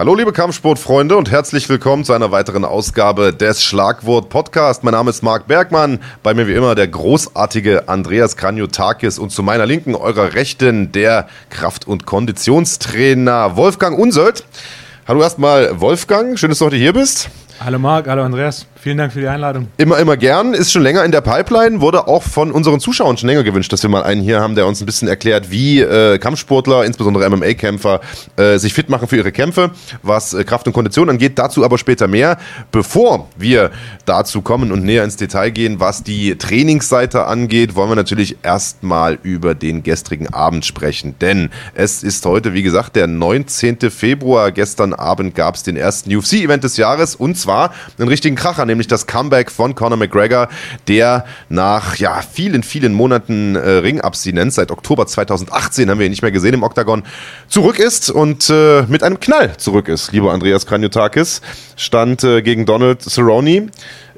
Hallo liebe Kampfsportfreunde und herzlich willkommen zu einer weiteren Ausgabe des Schlagwort Podcast. Mein Name ist Marc Bergmann, bei mir wie immer der großartige Andreas Kranjotakis und zu meiner Linken, eurer Rechten, der Kraft- und Konditionstrainer Wolfgang Unsöld. Hallo erstmal Wolfgang, schön, dass du heute hier bist. Hallo Marc, hallo Andreas. Vielen Dank für die Einladung. Immer, immer gern. Ist schon länger in der Pipeline. Wurde auch von unseren Zuschauern schon länger gewünscht, dass wir mal einen hier haben, der uns ein bisschen erklärt, wie äh, Kampfsportler, insbesondere MMA-Kämpfer, äh, sich fit machen für ihre Kämpfe, was äh, Kraft und Kondition angeht. Dazu aber später mehr. Bevor wir dazu kommen und näher ins Detail gehen, was die Trainingsseite angeht, wollen wir natürlich erstmal über den gestrigen Abend sprechen. Denn es ist heute, wie gesagt, der 19. Februar. Gestern Abend gab es den ersten UFC-Event des Jahres und zwar einen richtigen Kracher nämlich das Comeback von Conor McGregor, der nach ja, vielen, vielen Monaten äh, Ringabstinenz, seit Oktober 2018 haben wir ihn nicht mehr gesehen im Oktagon, zurück ist und äh, mit einem Knall zurück ist. Lieber Andreas Kranjotakis, stand äh, gegen Donald Cerrone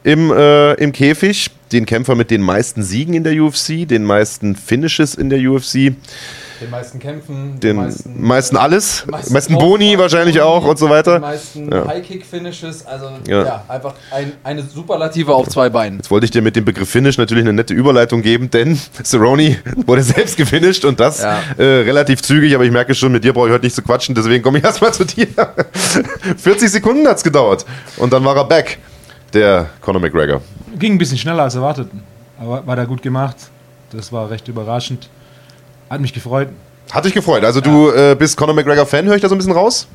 im, äh, im Käfig, den Kämpfer mit den meisten Siegen in der UFC, den meisten Finishes in der UFC. Den meisten Kämpfen, den meisten, meisten alles, meisten, meisten Boni wahrscheinlich Boni, auch und so weiter. Die meisten ja. High-Kick-Finishes, also ja. ja, einfach ein, eine Superlative auf zwei Beinen. Jetzt wollte ich dir mit dem Begriff Finish natürlich eine nette Überleitung geben, denn Cerrone wurde selbst gefinisht und das ja. äh, relativ zügig, aber ich merke schon, mit dir brauche ich heute nicht zu quatschen, deswegen komme ich erstmal zu dir. 40 Sekunden hat es gedauert und dann war er back, der Conor McGregor. Ging ein bisschen schneller als erwartet, aber war da gut gemacht. Das war recht überraschend. Hat mich gefreut. Hat dich gefreut. Also du äh, bist Conor McGregor-Fan, höre ich da so ein bisschen raus?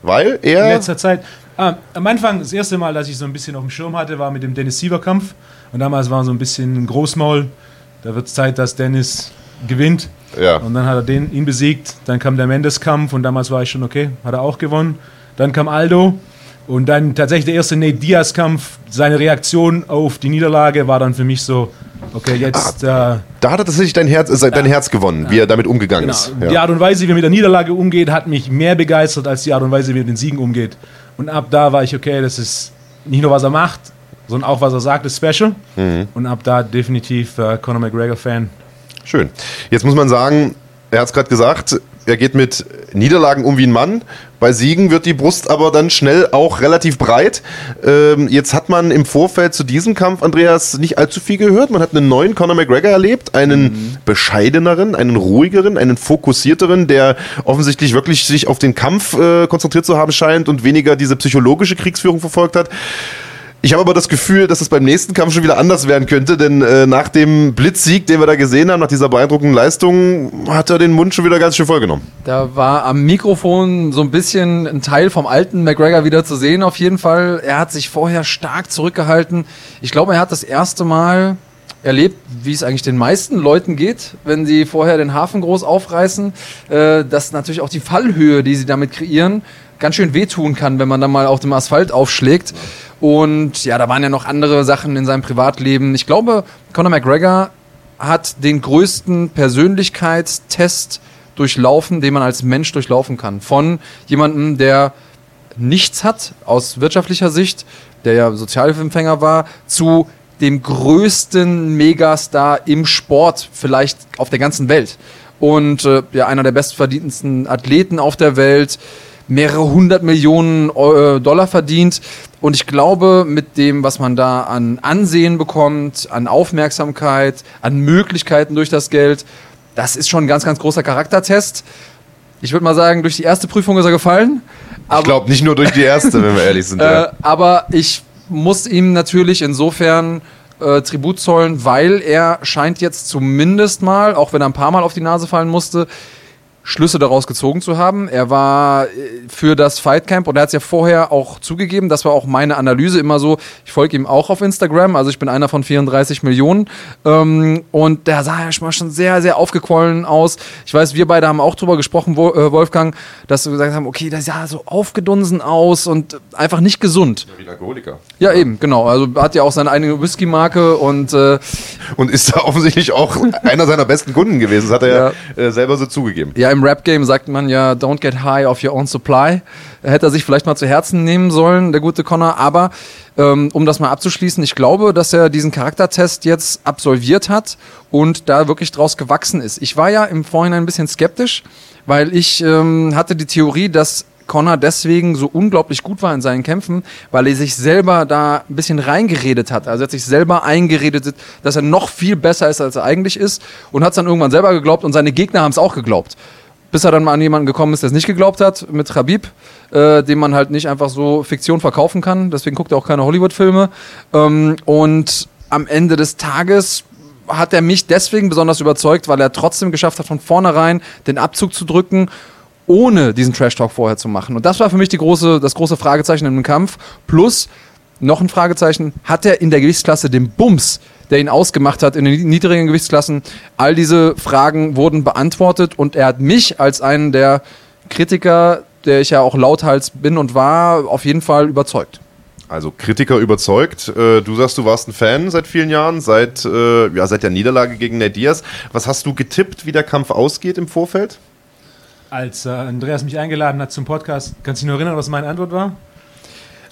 Weil er. In letzter Zeit. Ah, am Anfang, das erste Mal, dass ich so ein bisschen auf dem Schirm hatte, war mit dem Dennis Siever-Kampf. Und damals war so ein bisschen ein Großmaul. Da wird es Zeit, dass Dennis gewinnt. Ja. Und dann hat er den, ihn besiegt. Dann kam der Mendes-Kampf und damals war ich schon okay, hat er auch gewonnen. Dann kam Aldo. Und dann tatsächlich der erste Nate Diaz-Kampf, seine Reaktion auf die Niederlage war dann für mich so, okay, jetzt. Ah, äh, da hat er tatsächlich dein Herz, äh, dein Herz gewonnen, wie er damit umgegangen genau. ist. Ja. Die Art und Weise, wie er mit der Niederlage umgeht, hat mich mehr begeistert als die Art und Weise, wie er mit den Siegen umgeht. Und ab da war ich, okay, das ist nicht nur, was er macht, sondern auch, was er sagt, ist special. Mhm. Und ab da definitiv äh, Conor McGregor-Fan. Schön. Jetzt muss man sagen, er hat es gerade gesagt, er geht mit Niederlagen um wie ein Mann. Bei Siegen wird die Brust aber dann schnell auch relativ breit. Ähm, jetzt hat man im Vorfeld zu diesem Kampf, Andreas, nicht allzu viel gehört. Man hat einen neuen Conor McGregor erlebt, einen mhm. bescheideneren, einen ruhigeren, einen fokussierteren, der offensichtlich wirklich sich auf den Kampf äh, konzentriert zu haben scheint und weniger diese psychologische Kriegsführung verfolgt hat. Ich habe aber das Gefühl, dass es beim nächsten Kampf schon wieder anders werden könnte, denn äh, nach dem Blitzsieg, den wir da gesehen haben, nach dieser beeindruckenden Leistung, hat er den Mund schon wieder ganz schön vollgenommen. Da war am Mikrofon so ein bisschen ein Teil vom alten McGregor wieder zu sehen, auf jeden Fall. Er hat sich vorher stark zurückgehalten. Ich glaube, er hat das erste Mal erlebt, wie es eigentlich den meisten Leuten geht, wenn sie vorher den Hafen groß aufreißen, äh, dass natürlich auch die Fallhöhe, die sie damit kreieren, ganz schön wehtun kann, wenn man dann mal auf dem Asphalt aufschlägt. Und ja, da waren ja noch andere Sachen in seinem Privatleben. Ich glaube, Conor McGregor hat den größten Persönlichkeitstest durchlaufen, den man als Mensch durchlaufen kann. Von jemandem, der nichts hat aus wirtschaftlicher Sicht, der ja Sozialhilfeempfänger war, zu dem größten Megastar im Sport, vielleicht auf der ganzen Welt. Und äh, ja, einer der bestverdientesten Athleten auf der Welt mehrere hundert Millionen äh, Dollar verdient. Und ich glaube, mit dem, was man da an Ansehen bekommt, an Aufmerksamkeit, an Möglichkeiten durch das Geld, das ist schon ein ganz, ganz großer Charaktertest. Ich würde mal sagen, durch die erste Prüfung ist er gefallen. ich glaube nicht nur durch die erste, wenn wir ehrlich sind. Ja. Äh, aber ich muss ihm natürlich insofern äh, Tribut zollen, weil er scheint jetzt zumindest mal, auch wenn er ein paar Mal auf die Nase fallen musste, Schlüsse daraus gezogen zu haben. Er war äh, für das Fightcamp und er hat es ja vorher auch zugegeben, das war auch meine Analyse immer so. Ich folge ihm auch auf Instagram, also ich bin einer von 34 Millionen. Ähm, und der sah ja schon sehr, sehr aufgequollen aus. Ich weiß, wir beide haben auch drüber gesprochen, äh, Wolfgang, dass wir gesagt haben, okay, der sah so aufgedunsen aus und einfach nicht gesund. Ja, wie Alkoholiker. Ja, eben, genau. Also hat ja auch seine eigene Whisky-Marke und äh, und ist da offensichtlich auch einer seiner besten Kunden gewesen. Das hat er ja, ja äh, selber so zugegeben. Ja, im Rap-Game sagt man ja, don't get high off your own supply. Hätte er sich vielleicht mal zu Herzen nehmen sollen, der gute Connor. Aber ähm, um das mal abzuschließen, ich glaube, dass er diesen Charaktertest jetzt absolviert hat und da wirklich draus gewachsen ist. Ich war ja im Vorhinein ein bisschen skeptisch, weil ich ähm, hatte die Theorie, dass Connor deswegen so unglaublich gut war in seinen Kämpfen, weil er sich selber da ein bisschen reingeredet hat. Also er hat sich selber eingeredet, dass er noch viel besser ist, als er eigentlich ist und hat es dann irgendwann selber geglaubt und seine Gegner haben es auch geglaubt. Bis er dann mal an jemanden gekommen ist, der es nicht geglaubt hat, mit Khabib, äh, dem man halt nicht einfach so Fiktion verkaufen kann. Deswegen guckt er auch keine Hollywood-Filme. Ähm, und am Ende des Tages hat er mich deswegen besonders überzeugt, weil er trotzdem geschafft hat, von vornherein den Abzug zu drücken ohne diesen Trash-Talk vorher zu machen. Und das war für mich die große, das große Fragezeichen im Kampf. Plus, noch ein Fragezeichen, hat er in der Gewichtsklasse den Bums, der ihn ausgemacht hat in den niedrigen Gewichtsklassen? All diese Fragen wurden beantwortet und er hat mich als einen der Kritiker, der ich ja auch lauthals bin und war, auf jeden Fall überzeugt. Also Kritiker überzeugt. Äh, du sagst, du warst ein Fan seit vielen Jahren, seit, äh, ja, seit der Niederlage gegen Nate Diaz. Was hast du getippt, wie der Kampf ausgeht im Vorfeld? Als äh, Andreas mich eingeladen hat zum Podcast, kannst du dich noch erinnern, was meine Antwort war?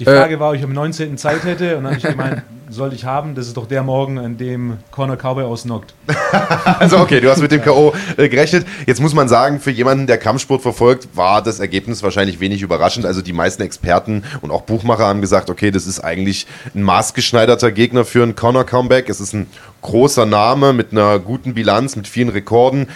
Die Frage äh, war, ob ich am 19. Zeit hätte und dann habe ich gemeint, sollte ich haben, das ist doch der Morgen, an dem Conor Cowboy ausnockt. also okay, du hast mit dem K.O. Äh, gerechnet. Jetzt muss man sagen, für jemanden, der Kampfsport verfolgt, war das Ergebnis wahrscheinlich wenig überraschend. Also die meisten Experten und auch Buchmacher haben gesagt, okay, das ist eigentlich ein maßgeschneiderter Gegner für ein Conor Comeback. Es ist ein großer Name mit einer guten Bilanz, mit vielen Rekorden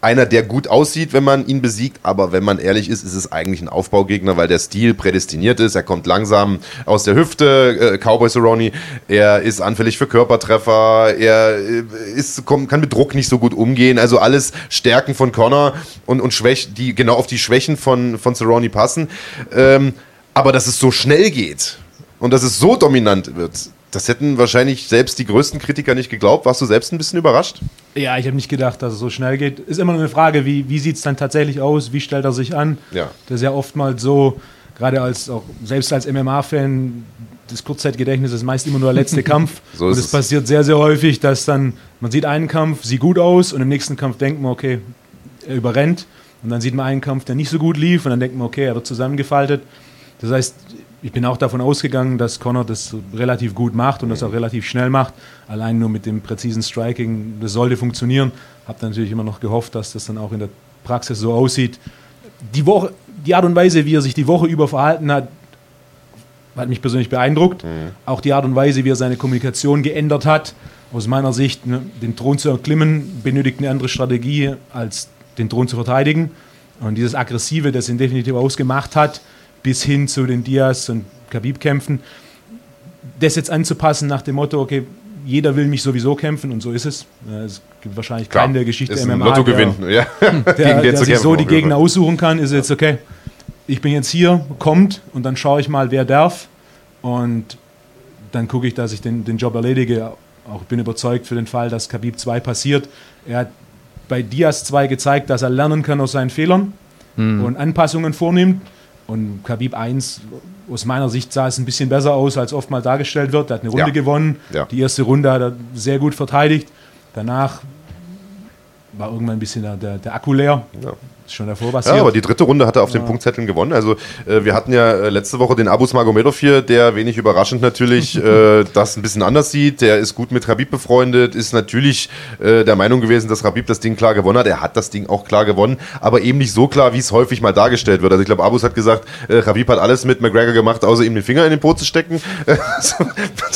einer, der gut aussieht, wenn man ihn besiegt, aber wenn man ehrlich ist, ist es eigentlich ein Aufbaugegner, weil der Stil prädestiniert ist. Er kommt langsam aus der Hüfte, äh, Cowboy Cerrone. Er ist anfällig für Körpertreffer. Er äh, ist, kommt, kann mit Druck nicht so gut umgehen. Also alles Stärken von Connor und, und Schwächen, die genau auf die Schwächen von, von Cerrone passen. Ähm, aber dass es so schnell geht und dass es so dominant wird, das hätten wahrscheinlich selbst die größten Kritiker nicht geglaubt. Warst du selbst ein bisschen überrascht? Ja, ich habe nicht gedacht, dass es so schnell geht. Ist immer nur eine Frage, wie, wie sieht es dann tatsächlich aus? Wie stellt er sich an? Ja. Das ist ja oftmals so, gerade als auch selbst als MMA-Fan, das Kurzzeitgedächtnis ist meist immer nur der letzte Kampf. so und es passiert sehr, sehr häufig, dass dann, man sieht einen Kampf, sieht gut aus und im nächsten Kampf denkt man, okay, er überrennt. Und dann sieht man einen Kampf, der nicht so gut lief und dann denkt man, okay, er wird zusammengefaltet. Das heißt, ich bin auch davon ausgegangen, dass Connor das relativ gut macht und das auch relativ schnell macht. Allein nur mit dem präzisen Striking, das sollte funktionieren. Habe natürlich immer noch gehofft, dass das dann auch in der Praxis so aussieht. Die, Woche, die Art und Weise, wie er sich die Woche über verhalten hat, hat mich persönlich beeindruckt. Mhm. Auch die Art und Weise, wie er seine Kommunikation geändert hat. Aus meiner Sicht, ne, den Thron zu erklimmen, benötigt eine andere Strategie, als den Thron zu verteidigen. Und dieses Aggressive, das ihn definitiv ausgemacht hat, bis hin zu den Diaz und Khabib-Kämpfen. Das jetzt anzupassen nach dem Motto, okay, jeder will mich sowieso kämpfen und so ist es. Es gibt wahrscheinlich keinen der Geschichte ist MMA, Lotto der, ja. der, der, der sich so die Gegner aussuchen kann, ist jetzt okay. Ich bin jetzt hier, kommt und dann schaue ich mal, wer darf und dann gucke ich, dass ich den, den Job erledige. Auch bin überzeugt für den Fall, dass Khabib 2 passiert. Er hat bei Diaz 2 gezeigt, dass er lernen kann aus seinen Fehlern mhm. und Anpassungen vornimmt. Und Khabib 1, aus meiner Sicht sah es ein bisschen besser aus, als oft mal dargestellt wird. Er hat eine Runde ja. gewonnen. Ja. Die erste Runde hat er sehr gut verteidigt. Danach war irgendwann ein bisschen der, der, der Akku leer. Ja schon davor passiert. Ja, aber die dritte Runde hat er auf ja. den Punktzetteln gewonnen. Also äh, wir hatten ja äh, letzte Woche den Abus Magomedov hier, der wenig überraschend natürlich äh, das ein bisschen anders sieht. Der ist gut mit Rabib befreundet, ist natürlich äh, der Meinung gewesen, dass Rabib das Ding klar gewonnen hat. Er hat das Ding auch klar gewonnen, aber eben nicht so klar, wie es häufig mal dargestellt wird. Also ich glaube, Abus hat gesagt, äh, Rabib hat alles mit McGregor gemacht, außer ihm den Finger in den Po zu stecken. das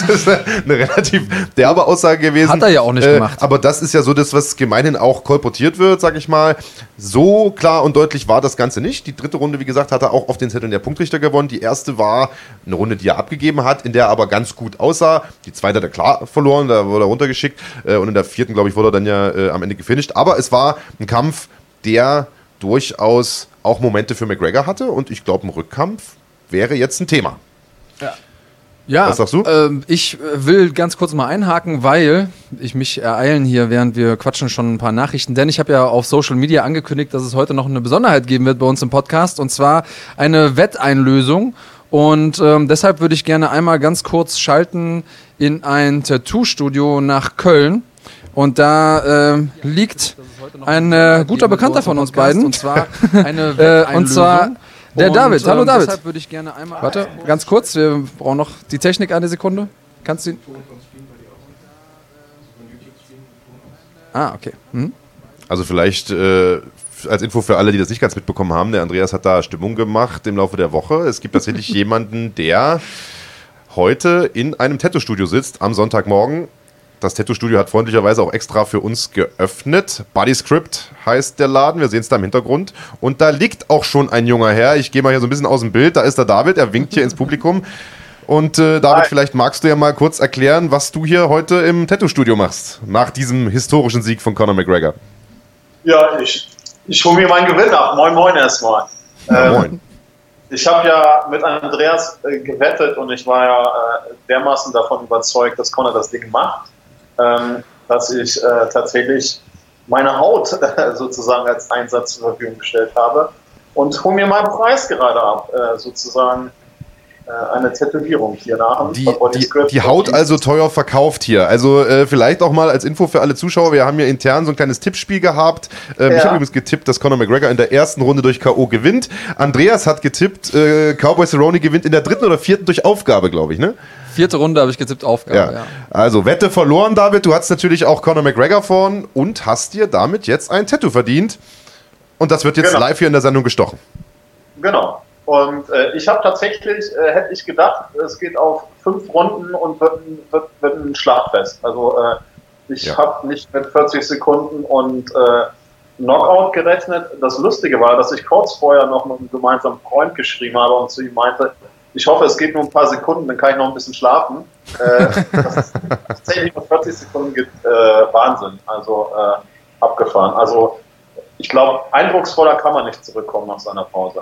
ist eine relativ derbe Aussage gewesen. Hat er ja auch nicht äh, gemacht. Aber das ist ja so das, was gemeinhin auch kolportiert wird, sag ich mal. So klar und deutlich war das Ganze nicht. Die dritte Runde, wie gesagt, hat er auch auf den Zetteln der Punktrichter gewonnen. Die erste war eine Runde, die er abgegeben hat, in der er aber ganz gut aussah. Die zweite hat er klar verloren, da wurde er runtergeschickt. Äh, und in der vierten, glaube ich, wurde er dann ja äh, am Ende gefinisht. Aber es war ein Kampf, der durchaus auch Momente für McGregor hatte. Und ich glaube, ein Rückkampf wäre jetzt ein Thema. Ja. Was sagst du? Äh, ich will ganz kurz mal einhaken, weil ich mich ereilen hier, während wir quatschen, schon ein paar Nachrichten. Denn ich habe ja auf Social Media angekündigt, dass es heute noch eine Besonderheit geben wird bei uns im Podcast. Und zwar eine Wetteinlösung. Und ähm, deshalb würde ich gerne einmal ganz kurz schalten in ein Tattoo-Studio nach Köln. Und da äh, liegt ein äh, guter Bekannter von uns beiden. Und zwar eine Wetteinlösung. und zwar der und, David, hallo ähm, David. Deshalb würde ich gerne einmal. Warte, ganz kurz, wir brauchen noch die Technik eine Sekunde. Kannst du ihn. Ah, okay. Hm? Also vielleicht äh, als Info für alle, die das nicht ganz mitbekommen haben, der Andreas hat da Stimmung gemacht im Laufe der Woche. Es gibt tatsächlich jemanden, der heute in einem Tattoo-Studio sitzt am Sonntagmorgen. Das Tattoo-Studio hat freundlicherweise auch extra für uns geöffnet. Body Script heißt der Laden. Wir sehen es da im Hintergrund. Und da liegt auch schon ein junger Herr. Ich gehe mal hier so ein bisschen aus dem Bild. Da ist der David. Er winkt hier ins Publikum. Und äh, David, Hi. vielleicht magst du ja mal kurz erklären, was du hier heute im Tattoo-Studio machst, nach diesem historischen Sieg von Conor McGregor. Ja, ich, ich hole mir meinen Gewinn ab. Moin, moin erstmal. Ähm, moin. Ich habe ja mit Andreas äh, gewettet und ich war ja äh, dermaßen davon überzeugt, dass Conor das Ding macht, ähm, dass ich äh, tatsächlich meine Haut sozusagen als Einsatz zur Verfügung gestellt habe und hole mir meinen Preis gerade ab, äh, sozusagen äh, eine Tätowierung hier nach. Die, die, die Haut also teuer verkauft hier. Also äh, vielleicht auch mal als Info für alle Zuschauer, wir haben ja intern so ein kleines Tippspiel gehabt. Ähm, ja. Ich habe übrigens getippt, dass Conor McGregor in der ersten Runde durch K.O. gewinnt. Andreas hat getippt, äh, Cowboy Cerrone gewinnt in der dritten oder vierten durch Aufgabe, glaube ich, ne? Vierte Runde habe ich getippt, Aufgabe, ja. ja. Also Wette verloren, David. Du hast natürlich auch Conor McGregor vorn und hast dir damit jetzt ein Tattoo verdient. Und das wird jetzt genau. live hier in der Sendung gestochen. Genau. Und äh, ich habe tatsächlich, äh, hätte ich gedacht, es geht auf fünf Runden und wird, wird, wird ein Schlagfest. Also äh, ich ja. habe nicht mit 40 Sekunden und äh, Knockout gerechnet. Das Lustige war, dass ich kurz vorher noch mit einem gemeinsamen Freund geschrieben habe und zu ihm meinte, ich hoffe, es geht nur ein paar Sekunden, dann kann ich noch ein bisschen schlafen. Äh, dass es tatsächlich nur 40 Sekunden gibt, äh, Wahnsinn. Also äh, abgefahren. Also ich glaube, eindrucksvoller kann man nicht zurückkommen nach seiner Pause.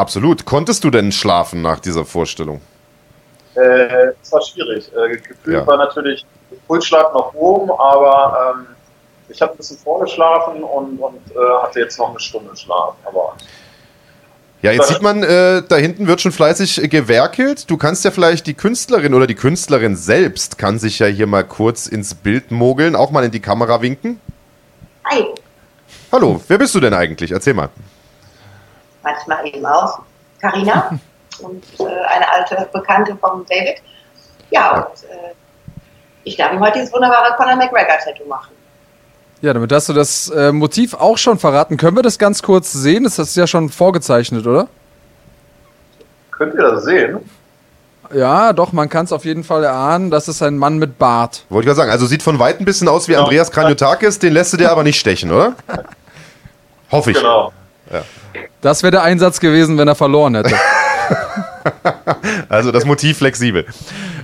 Absolut. Konntest du denn schlafen nach dieser Vorstellung? Äh, es war schwierig. Äh, Gefühl ja. war natürlich Pulsschlag nach oben, aber ähm, ich habe ein bisschen vorgeschlafen und, und äh, hatte jetzt noch eine Stunde Schlaf. Aber ja, jetzt sieht man, äh, da hinten wird schon fleißig gewerkelt. Du kannst ja vielleicht die Künstlerin oder die Künstlerin selbst kann sich ja hier mal kurz ins Bild mogeln, auch mal in die Kamera winken. Hi. Hallo, wer bist du denn eigentlich? Erzähl mal manchmal eben auch Karina und äh, eine alte Bekannte von David. Ja, und äh, ich darf ihm heute dieses wunderbare Conor McGregor-Tattoo machen. Ja, damit hast du das äh, Motiv auch schon verraten. Können wir das ganz kurz sehen? Das ist ja schon vorgezeichnet, oder? Könnt ihr das sehen? Ja, doch, man kann es auf jeden Fall erahnen. Das ist ein Mann mit Bart. Wollte ich gerade sagen, also sieht von weitem ein bisschen aus wie Andreas Kranjotakis, den lässt du dir aber nicht stechen, oder? Hoffe ich. Genau. Ja. Das wäre der Einsatz gewesen, wenn er verloren hätte. also das Motiv flexibel.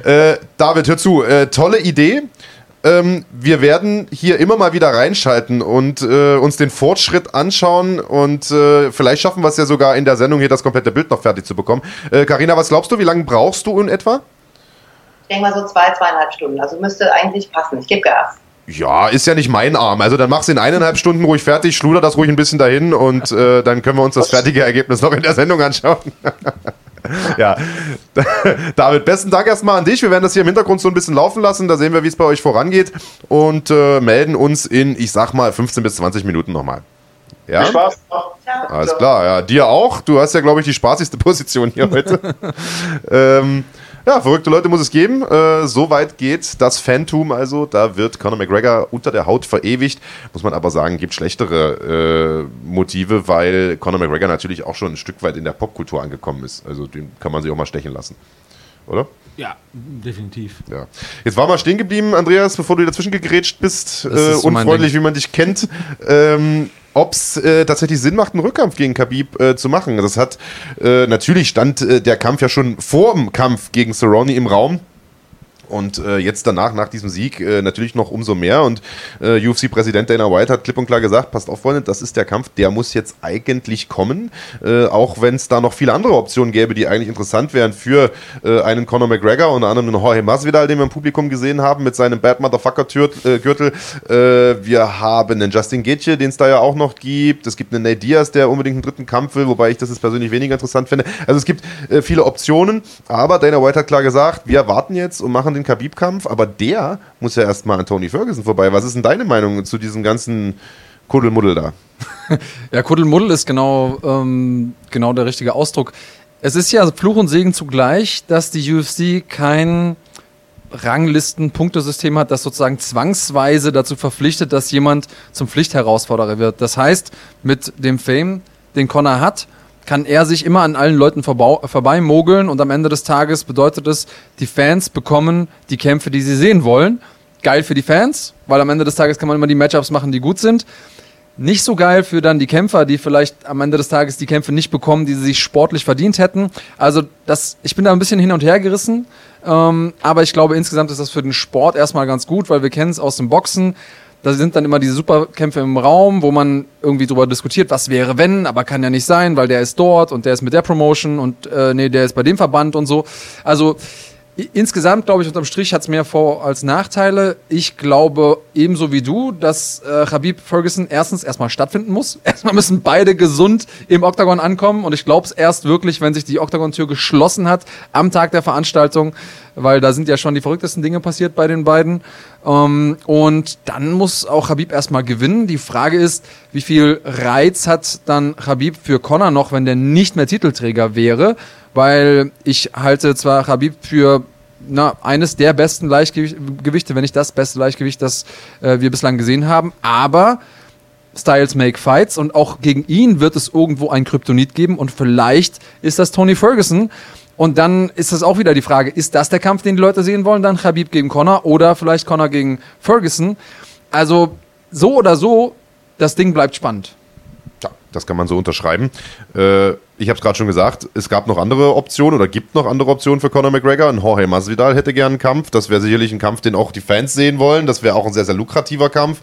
Äh, David, hör zu. Äh, tolle Idee. Ähm, wir werden hier immer mal wieder reinschalten und äh, uns den Fortschritt anschauen und äh, vielleicht schaffen wir es ja sogar in der Sendung hier das komplette Bild noch fertig zu bekommen. Karina, äh, was glaubst du, wie lange brauchst du in etwa? Ich denke mal so zwei, zweieinhalb Stunden. Also müsste eigentlich passen. Ich gebe Gas. Ja, ist ja nicht mein Arm. Also dann mach's in eineinhalb Stunden ruhig fertig, schluder das ruhig ein bisschen dahin und äh, dann können wir uns das fertige Ergebnis noch in der Sendung anschauen. ja, David, besten Dank erstmal an dich. Wir werden das hier im Hintergrund so ein bisschen laufen lassen. Da sehen wir, wie es bei euch vorangeht und äh, melden uns in, ich sag mal, 15 bis 20 Minuten nochmal. Ja? Viel Spaß. Alles klar, ja. Dir auch. Du hast ja, glaube ich, die spaßigste Position hier heute. ähm, ja, verrückte Leute muss es geben. Äh, so weit geht das Phantom also. Da wird Conor McGregor unter der Haut verewigt. Muss man aber sagen, gibt schlechtere äh, Motive, weil Conor McGregor natürlich auch schon ein Stück weit in der Popkultur angekommen ist. Also den kann man sich auch mal stechen lassen. Oder? Ja, definitiv. Ja. Jetzt war mal stehen geblieben, Andreas, bevor du dazwischen gegrätscht bist, äh, unfreundlich, wie man dich kennt. ähm, ob es äh, tatsächlich Sinn macht, einen Rückkampf gegen Khabib äh, zu machen. Das hat äh, natürlich stand äh, der Kampf ja schon vor dem Kampf gegen Cerrone im Raum. Und äh, jetzt danach, nach diesem Sieg, äh, natürlich noch umso mehr. Und äh, UFC-Präsident Dana White hat klipp und klar gesagt, passt auf, Freunde, das ist der Kampf, der muss jetzt eigentlich kommen. Äh, auch wenn es da noch viele andere Optionen gäbe, die eigentlich interessant wären für äh, einen Conor McGregor, unter anderem einen Jorge Masvidal, den wir im Publikum gesehen haben, mit seinem Bad Motherfucker-Gürtel. Äh, wir haben einen Justin Gaethje, den es da ja auch noch gibt. Es gibt einen Nate Diaz, der unbedingt einen dritten Kampf will, wobei ich das jetzt persönlich weniger interessant finde. Also es gibt viele Optionen, aber Dana White hat klar gesagt, wir warten jetzt und machen den Khabib-Kampf, aber der muss ja erstmal an Tony Ferguson vorbei. Was ist denn deine Meinung zu diesem ganzen Kuddelmuddel da? ja, Kuddelmuddel ist genau, ähm, genau der richtige Ausdruck. Es ist ja Fluch und Segen zugleich, dass die UFC kein Ranglisten-Punktesystem hat, das sozusagen zwangsweise dazu verpflichtet, dass jemand zum Pflichtherausforderer wird. Das heißt, mit dem Fame, den Connor hat, kann er sich immer an allen Leuten vorbeimogeln und am Ende des Tages bedeutet es, die Fans bekommen die Kämpfe, die sie sehen wollen. Geil für die Fans, weil am Ende des Tages kann man immer die Matchups machen, die gut sind. Nicht so geil für dann die Kämpfer, die vielleicht am Ende des Tages die Kämpfe nicht bekommen, die sie sich sportlich verdient hätten. Also das, ich bin da ein bisschen hin und her gerissen, ähm, aber ich glaube insgesamt ist das für den Sport erstmal ganz gut, weil wir kennen es aus dem Boxen. Da sind dann immer diese Superkämpfe im Raum, wo man irgendwie darüber diskutiert, was wäre wenn, aber kann ja nicht sein, weil der ist dort und der ist mit der Promotion und äh, nee, der ist bei dem Verband und so. Also Insgesamt, glaube ich, unterm Strich hat es mehr Vor- als Nachteile. Ich glaube ebenso wie du, dass äh, Khabib Ferguson erstens erstmal stattfinden muss. Erstmal müssen beide gesund im Oktagon ankommen und ich glaube es erst wirklich, wenn sich die Oktagon-Tür geschlossen hat am Tag der Veranstaltung, weil da sind ja schon die verrücktesten Dinge passiert bei den beiden. Ähm, und dann muss auch Khabib erstmal gewinnen. Die Frage ist, wie viel Reiz hat dann Khabib für Connor noch, wenn der nicht mehr Titelträger wäre? weil ich halte zwar Habib für na, eines der besten Leichtgewichte, wenn nicht das beste Leichtgewicht, das äh, wir bislang gesehen haben, aber Styles make fights und auch gegen ihn wird es irgendwo ein Kryptonit geben und vielleicht ist das Tony Ferguson. Und dann ist das auch wieder die Frage, ist das der Kampf, den die Leute sehen wollen? Dann Habib gegen Connor oder vielleicht Connor gegen Ferguson. Also so oder so, das Ding bleibt spannend. Das kann man so unterschreiben. Äh, ich habe es gerade schon gesagt, es gab noch andere Optionen oder gibt noch andere Optionen für Conor McGregor. Ein Jorge Masvidal hätte gern einen Kampf. Das wäre sicherlich ein Kampf, den auch die Fans sehen wollen. Das wäre auch ein sehr, sehr lukrativer Kampf.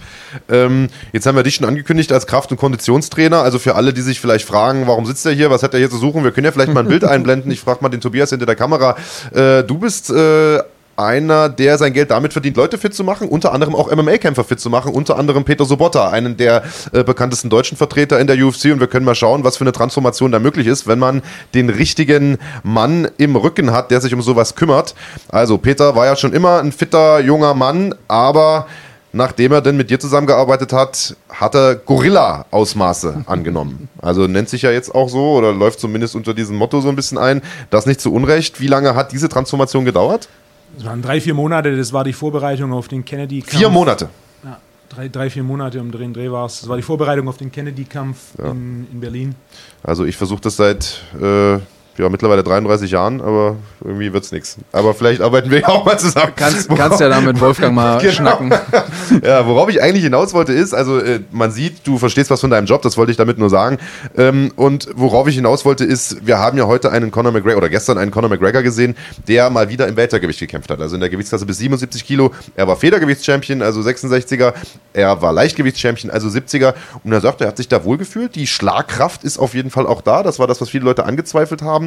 Ähm, jetzt haben wir dich schon angekündigt als Kraft- und Konditionstrainer. Also für alle, die sich vielleicht fragen, warum sitzt er hier, was hat er hier zu suchen? Wir können ja vielleicht mal ein Bild einblenden. Ich frage mal den Tobias hinter der Kamera. Äh, du bist äh, einer, der sein Geld damit verdient, Leute fit zu machen, unter anderem auch MMA-Kämpfer fit zu machen, unter anderem Peter Sobotta, einen der äh, bekanntesten deutschen Vertreter in der UFC und wir können mal schauen, was für eine Transformation da möglich ist, wenn man den richtigen Mann im Rücken hat, der sich um sowas kümmert. Also Peter war ja schon immer ein fitter junger Mann, aber nachdem er denn mit dir zusammengearbeitet hat, hat er Gorilla-Ausmaße angenommen. Also nennt sich ja jetzt auch so oder läuft zumindest unter diesem Motto so ein bisschen ein. Das nicht zu Unrecht. Wie lange hat diese Transformation gedauert? Das waren drei, vier Monate, das war die Vorbereitung auf den Kennedy-Kampf. Vier Monate? Ja, drei, drei, vier Monate um Dreh, Dreh war es. Das war die Vorbereitung auf den Kennedy-Kampf ja. in, in, Berlin. Also ich versuche das seit äh, ja, mittlerweile 33 Jahren, aber irgendwie wird es nichts. Aber vielleicht arbeiten wir ja auch mal zusammen. Kannst, kannst ja da mit Wolfgang mal genau. schnacken. ja, worauf ich eigentlich hinaus wollte ist, also äh, man sieht, du verstehst was von deinem Job, das wollte ich damit nur sagen. Ähm, und worauf ich hinaus wollte ist, wir haben ja heute einen Conor McGregor oder gestern einen Conor McGregor gesehen, der mal wieder im Weltergewicht gekämpft hat. Also in der Gewichtsklasse bis 77 Kilo. Er war Federgewichtschampion, also 66er. Er war Leichtgewichtschampion, also 70er. Und er sagt, er hat sich da wohlgefühlt. Die Schlagkraft ist auf jeden Fall auch da. Das war das, was viele Leute angezweifelt haben.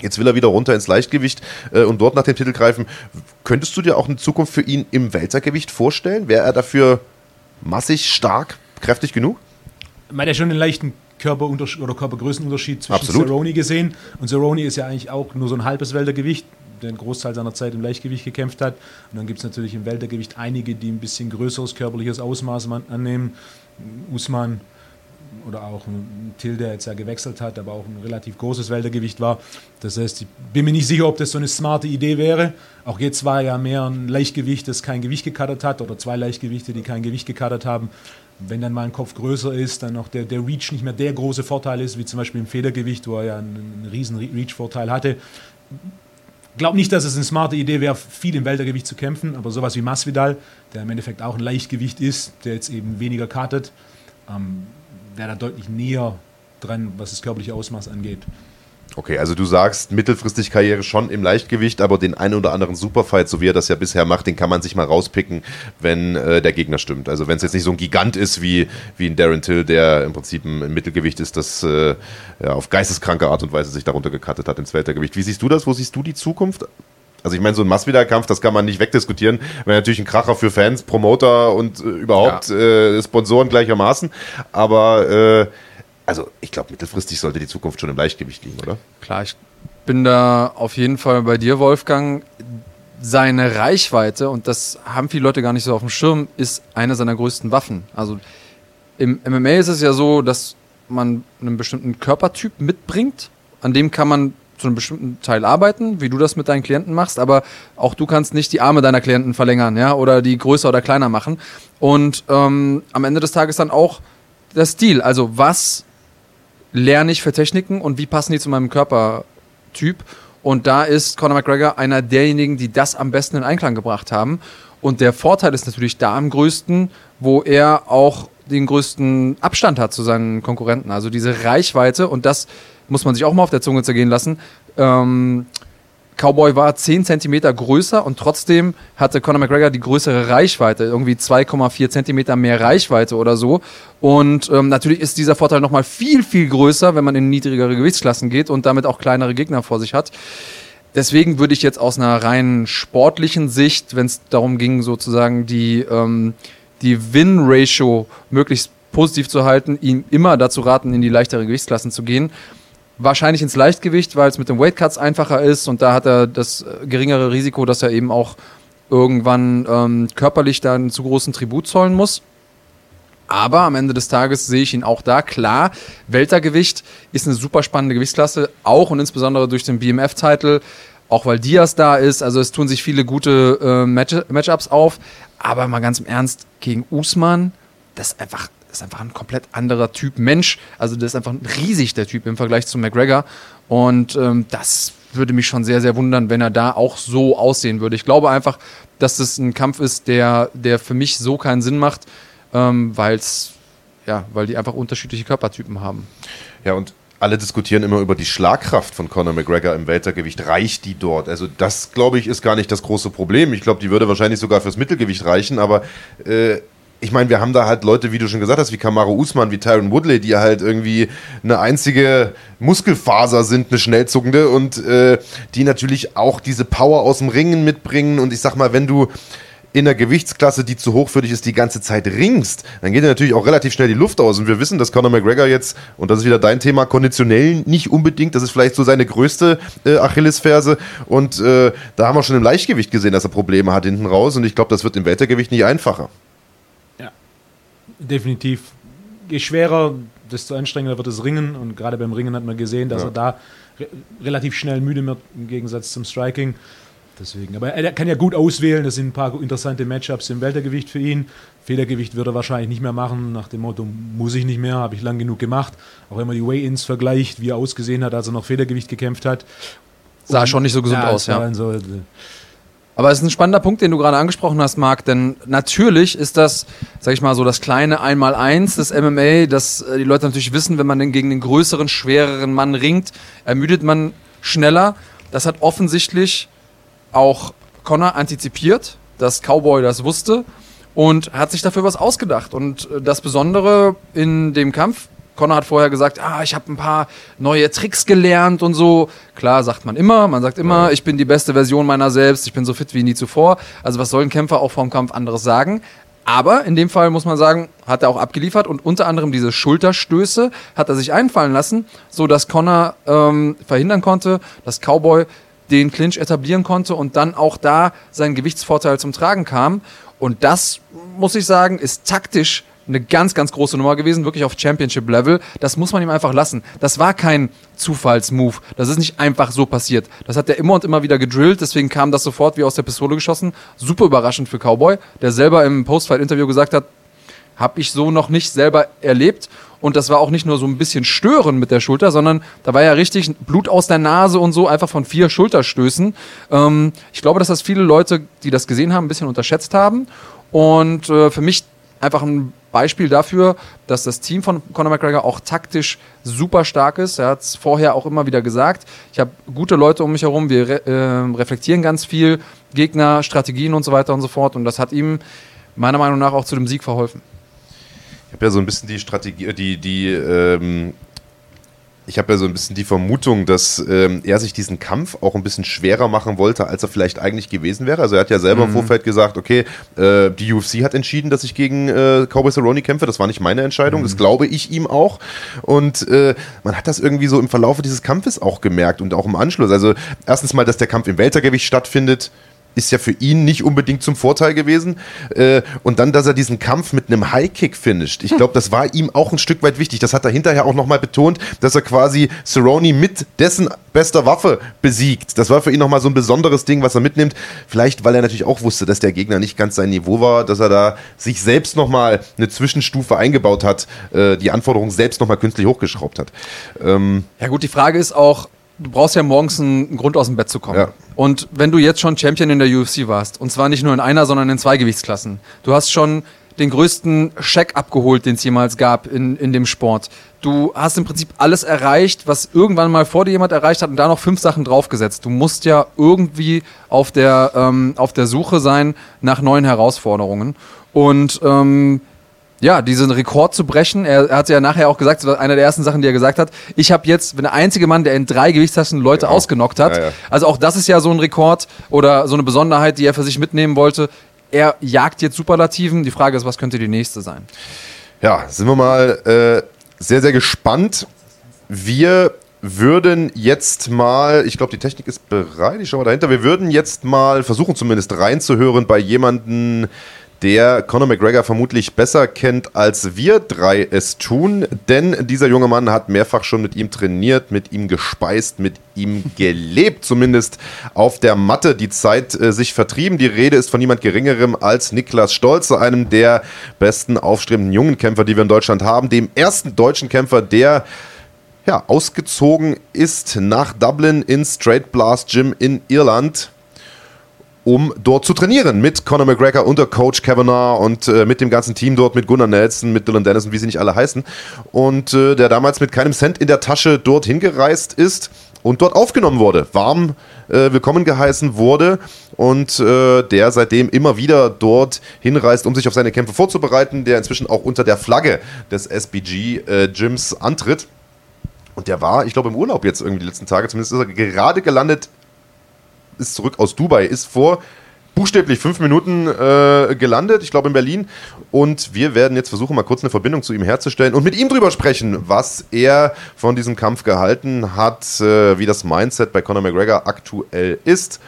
Jetzt will er wieder runter ins Leichtgewicht äh, und dort nach dem Titel greifen. Könntest du dir auch eine Zukunft für ihn im Weltergewicht vorstellen? Wäre er dafür massig, stark, kräftig genug? Man hat ja schon einen leichten Körperunterschied oder Körpergrößenunterschied zwischen Absolut. Cerrone gesehen. Und Cerrone ist ja eigentlich auch nur so ein halbes Weltergewicht, der einen Großteil seiner Zeit im Leichtgewicht gekämpft hat. Und dann gibt es natürlich im Weltergewicht einige, die ein bisschen größeres körperliches Ausmaß annehmen. Usman, oder auch ein Till, der jetzt ja gewechselt hat, aber auch ein relativ großes Weltergewicht war. Das heißt, ich bin mir nicht sicher, ob das so eine smarte Idee wäre. Auch jetzt war ja mehr ein Leichtgewicht, das kein Gewicht gekattert hat, oder zwei Leichtgewichte, die kein Gewicht gekattert haben. Wenn dann mal ein Kopf größer ist, dann auch der, der Reach nicht mehr der große Vorteil ist, wie zum Beispiel im Federgewicht, wo er ja einen, einen riesen Reach-Vorteil hatte. Ich glaube nicht, dass es eine smarte Idee wäre, viel im Weltergewicht zu kämpfen, aber sowas wie Masvidal, der im Endeffekt auch ein Leichtgewicht ist, der jetzt eben weniger kartet, ähm, wäre da deutlich näher dran, was das körperliche Ausmaß angeht. Okay, also du sagst mittelfristig Karriere schon im Leichtgewicht, aber den einen oder anderen Superfight, so wie er das ja bisher macht, den kann man sich mal rauspicken, wenn äh, der Gegner stimmt. Also wenn es jetzt nicht so ein Gigant ist wie, wie ein Darren Till, der im Prinzip ein Mittelgewicht ist, das äh, ja, auf geisteskranke Art und Weise sich darunter gekattet hat ins Weltergewicht. Wie siehst du das? Wo siehst du die Zukunft? Also ich meine, so ein Masvidal-Kampf, das kann man nicht wegdiskutieren. Wäre natürlich ein Kracher für Fans, Promoter und äh, überhaupt ja. äh, Sponsoren gleichermaßen. Aber äh, also ich glaube, mittelfristig sollte die Zukunft schon im Leichtgewicht liegen, oder? Klar, ich bin da auf jeden Fall bei dir, Wolfgang. Seine Reichweite, und das haben viele Leute gar nicht so auf dem Schirm, ist eine seiner größten Waffen. Also im MMA ist es ja so, dass man einen bestimmten Körpertyp mitbringt, an dem kann man zu einem bestimmten Teil arbeiten, wie du das mit deinen Klienten machst, aber auch du kannst nicht die Arme deiner Klienten verlängern, ja, oder die größer oder kleiner machen. Und ähm, am Ende des Tages dann auch der Stil. Also was lerne ich für Techniken und wie passen die zu meinem Körpertyp? Und da ist Conor McGregor einer derjenigen, die das am besten in Einklang gebracht haben. Und der Vorteil ist natürlich da am größten, wo er auch den größten Abstand hat zu seinen Konkurrenten. Also diese Reichweite und das muss man sich auch mal auf der Zunge zergehen lassen. Ähm, Cowboy war 10 cm größer und trotzdem hatte Conor McGregor die größere Reichweite, irgendwie 2,4 cm mehr Reichweite oder so. Und ähm, natürlich ist dieser Vorteil nochmal viel, viel größer, wenn man in niedrigere Gewichtsklassen geht und damit auch kleinere Gegner vor sich hat. Deswegen würde ich jetzt aus einer rein sportlichen Sicht, wenn es darum ging, sozusagen die, ähm, die Win-Ratio möglichst positiv zu halten, ihm immer dazu raten, in die leichtere Gewichtsklassen zu gehen. Wahrscheinlich ins Leichtgewicht, weil es mit den Weightcuts einfacher ist und da hat er das äh, geringere Risiko, dass er eben auch irgendwann ähm, körperlich da einen zu großen Tribut zollen muss. Aber am Ende des Tages sehe ich ihn auch da. Klar, Weltergewicht ist eine super spannende Gewichtsklasse, auch und insbesondere durch den BMF-Titel, auch weil Diaz da ist. Also es tun sich viele gute äh, Match Matchups auf. Aber mal ganz im Ernst, gegen Usman, das ist einfach ist einfach ein komplett anderer Typ Mensch. Also das ist einfach riesig, der Typ im Vergleich zu McGregor. Und ähm, das würde mich schon sehr, sehr wundern, wenn er da auch so aussehen würde. Ich glaube einfach, dass das ein Kampf ist, der, der für mich so keinen Sinn macht, ähm, weil's, ja, weil die einfach unterschiedliche Körpertypen haben. Ja, und alle diskutieren immer über die Schlagkraft von Conor McGregor im Weltergewicht. Reicht die dort? Also das, glaube ich, ist gar nicht das große Problem. Ich glaube, die würde wahrscheinlich sogar fürs Mittelgewicht reichen, aber äh, ich meine, wir haben da halt Leute, wie du schon gesagt hast, wie Kamaru Usman, wie Tyron Woodley, die halt irgendwie eine einzige Muskelfaser sind, eine schnellzuckende und äh, die natürlich auch diese Power aus dem Ringen mitbringen. Und ich sag mal, wenn du in der Gewichtsklasse, die zu hoch für dich ist, die ganze Zeit ringst, dann geht dir natürlich auch relativ schnell die Luft aus. Und wir wissen, dass Conor McGregor jetzt, und das ist wieder dein Thema, konditionell nicht unbedingt, das ist vielleicht so seine größte äh, Achillesferse. Und äh, da haben wir schon im Leichtgewicht gesehen, dass er Probleme hat hinten raus. Und ich glaube, das wird im Weltergewicht nicht einfacher definitiv. Je schwerer, desto anstrengender wird das Ringen. Und gerade beim Ringen hat man gesehen, dass ja. er da re relativ schnell müde wird im Gegensatz zum Striking. Deswegen. Aber er kann ja gut auswählen. Das sind ein paar interessante Matchups im Weltergewicht für ihn. Federgewicht würde er wahrscheinlich nicht mehr machen. Nach dem Motto, muss ich nicht mehr, habe ich lang genug gemacht. Auch wenn man die Weigh-Ins vergleicht, wie er ausgesehen hat, als er noch Federgewicht gekämpft hat. Sah Und, schon nicht so gesund ja, aus, ja. So, äh, aber es ist ein spannender Punkt, den du gerade angesprochen hast, Marc, denn natürlich ist das, sag ich mal, so das kleine Einmaleins des MMA, dass äh, die Leute natürlich wissen, wenn man denn gegen den größeren, schwereren Mann ringt, ermüdet man schneller. Das hat offensichtlich auch Connor antizipiert, dass Cowboy das wusste und hat sich dafür was ausgedacht. Und äh, das Besondere in dem Kampf Connor hat vorher gesagt, ah, ich habe ein paar neue Tricks gelernt und so. Klar, sagt man immer. Man sagt immer, ich bin die beste Version meiner selbst, ich bin so fit wie nie zuvor. Also was soll ein Kämpfer auch vorm Kampf anderes sagen? Aber in dem Fall muss man sagen, hat er auch abgeliefert und unter anderem diese Schulterstöße hat er sich einfallen lassen, so dass Connor ähm, verhindern konnte, dass Cowboy den Clinch etablieren konnte und dann auch da sein Gewichtsvorteil zum Tragen kam. Und das, muss ich sagen, ist taktisch eine ganz, ganz große Nummer gewesen, wirklich auf Championship-Level. Das muss man ihm einfach lassen. Das war kein Zufallsmove. Das ist nicht einfach so passiert. Das hat er immer und immer wieder gedrillt, deswegen kam das sofort wie aus der Pistole geschossen. Super überraschend für Cowboy, der selber im Postfight-Interview gesagt hat, habe ich so noch nicht selber erlebt. Und das war auch nicht nur so ein bisschen stören mit der Schulter, sondern da war ja richtig Blut aus der Nase und so, einfach von vier Schulterstößen. Ähm, ich glaube, dass das viele Leute, die das gesehen haben, ein bisschen unterschätzt haben. Und äh, für mich einfach ein Beispiel dafür, dass das Team von Conor McGregor auch taktisch super stark ist. Er hat es vorher auch immer wieder gesagt. Ich habe gute Leute um mich herum, wir re äh, reflektieren ganz viel, Gegner, Strategien und so weiter und so fort. Und das hat ihm meiner Meinung nach auch zu dem Sieg verholfen. Ich habe ja so ein bisschen die Strategie, die, die ähm, ich habe ja so ein bisschen die Vermutung, dass ähm, er sich diesen Kampf auch ein bisschen schwerer machen wollte, als er vielleicht eigentlich gewesen wäre. Also er hat ja selber mhm. im Vorfeld gesagt, okay, äh, die UFC hat entschieden, dass ich gegen äh, Cowboy Cerrone kämpfe. Das war nicht meine Entscheidung. Mhm. Das glaube ich ihm auch. Und äh, man hat das irgendwie so im Verlauf dieses Kampfes auch gemerkt und auch im Anschluss. Also erstens mal, dass der Kampf im Weltergewicht stattfindet ist ja für ihn nicht unbedingt zum Vorteil gewesen. Äh, und dann, dass er diesen Kampf mit einem High-Kick finisht. Ich glaube, das war ihm auch ein Stück weit wichtig. Das hat er hinterher auch nochmal betont, dass er quasi Cerrone mit dessen bester Waffe besiegt. Das war für ihn nochmal so ein besonderes Ding, was er mitnimmt. Vielleicht, weil er natürlich auch wusste, dass der Gegner nicht ganz sein Niveau war, dass er da sich selbst nochmal eine Zwischenstufe eingebaut hat, äh, die Anforderungen selbst nochmal künstlich hochgeschraubt hat. Ähm ja gut, die Frage ist auch, du brauchst ja morgens einen Grund aus dem Bett zu kommen. Ja. Und wenn du jetzt schon Champion in der UFC warst, und zwar nicht nur in einer, sondern in zwei Gewichtsklassen, du hast schon den größten Scheck abgeholt, den es jemals gab in, in dem Sport. Du hast im Prinzip alles erreicht, was irgendwann mal vor dir jemand erreicht hat und da noch fünf Sachen draufgesetzt. Du musst ja irgendwie auf der, ähm, auf der Suche sein nach neuen Herausforderungen. Und ähm, ja, diesen Rekord zu brechen. Er, er hat ja nachher auch gesagt, einer der ersten Sachen, die er gesagt hat, ich habe jetzt, bin der einzige Mann, der in drei Gewichtsklassen Leute genau. ausgenockt hat. Ja, ja. Also auch das ist ja so ein Rekord oder so eine Besonderheit, die er für sich mitnehmen wollte. Er jagt jetzt Superlativen. Die Frage ist, was könnte die nächste sein? Ja, sind wir mal äh, sehr, sehr gespannt. Wir würden jetzt mal, ich glaube, die Technik ist bereit, ich schaue mal dahinter, wir würden jetzt mal versuchen, zumindest reinzuhören bei jemandem, der Conor McGregor vermutlich besser kennt, als wir drei es tun. Denn dieser junge Mann hat mehrfach schon mit ihm trainiert, mit ihm gespeist, mit ihm gelebt, zumindest auf der Matte die Zeit äh, sich vertrieben. Die Rede ist von niemand Geringerem als Niklas Stolze, einem der besten aufstrebenden jungen Kämpfer, die wir in Deutschland haben. Dem ersten deutschen Kämpfer, der ja, ausgezogen ist nach Dublin ins Straight Blast Gym in Irland um dort zu trainieren mit Conor McGregor unter Coach Kavanagh und äh, mit dem ganzen Team dort, mit Gunnar Nelson, mit Dylan Dennis und wie sie nicht alle heißen. Und äh, der damals mit keinem Cent in der Tasche dorthin gereist ist und dort aufgenommen wurde, warm äh, willkommen geheißen wurde und äh, der seitdem immer wieder dort hinreist, um sich auf seine Kämpfe vorzubereiten, der inzwischen auch unter der Flagge des SBG äh, Gyms antritt. Und der war, ich glaube, im Urlaub jetzt irgendwie die letzten Tage, zumindest ist er gerade gelandet ist zurück aus Dubai, ist vor buchstäblich fünf Minuten äh, gelandet, ich glaube in Berlin. Und wir werden jetzt versuchen, mal kurz eine Verbindung zu ihm herzustellen und mit ihm drüber sprechen, was er von diesem Kampf gehalten hat, äh, wie das Mindset bei Conor McGregor aktuell ist.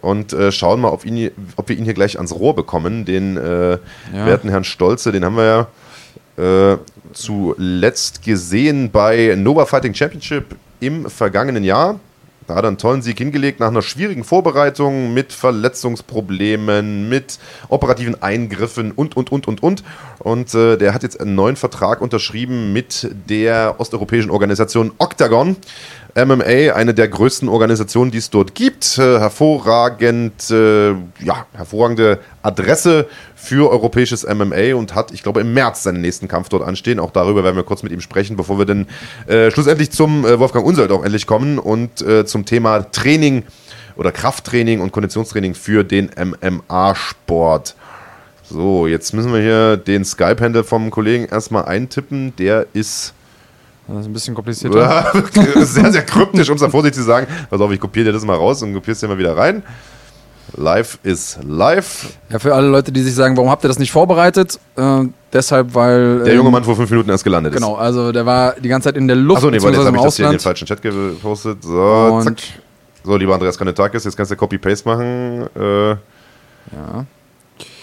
Und äh, schauen mal, ob, ihn, ob, wir ihn hier gleich ans Rohr bekommen. Den äh, ja. werten Herrn Stolze, den haben wir ja äh, zuletzt gesehen bei Nova Fighting Championship im vergangenen Jahr. Da hat er einen tollen Sieg hingelegt nach einer schwierigen Vorbereitung mit Verletzungsproblemen, mit operativen Eingriffen und, und, und, und, und. Und äh, der hat jetzt einen neuen Vertrag unterschrieben mit der osteuropäischen Organisation Octagon. MMA, eine der größten Organisationen, die es dort gibt. Äh, hervorragend, äh, ja, hervorragende Adresse für europäisches MMA und hat, ich glaube, im März seinen nächsten Kampf dort anstehen. Auch darüber werden wir kurz mit ihm sprechen, bevor wir dann äh, schlussendlich zum äh, Wolfgang Unselt auch endlich kommen und äh, zum Thema Training oder Krafttraining und Konditionstraining für den MMA-Sport. So, jetzt müssen wir hier den Skype-Handle vom Kollegen erstmal eintippen. Der ist das ist ein bisschen komplizierter. sehr, sehr kryptisch, um es vorsichtig zu sagen. Pass auf, ich kopiere dir das mal raus und kopiere es dir mal wieder rein. Live ist live. Ja, für alle Leute, die sich sagen, warum habt ihr das nicht vorbereitet? Äh, deshalb, weil. Der junge ähm, Mann vor fünf Minuten erst gelandet genau, ist. Genau, also der war die ganze Zeit in der Luft. Achso, nee, weil jetzt habe ich das hier in den falschen Chat gepostet. So, und zack. So, lieber Andreas Kanetakis, jetzt kannst du Copy-Paste machen. Äh, ja.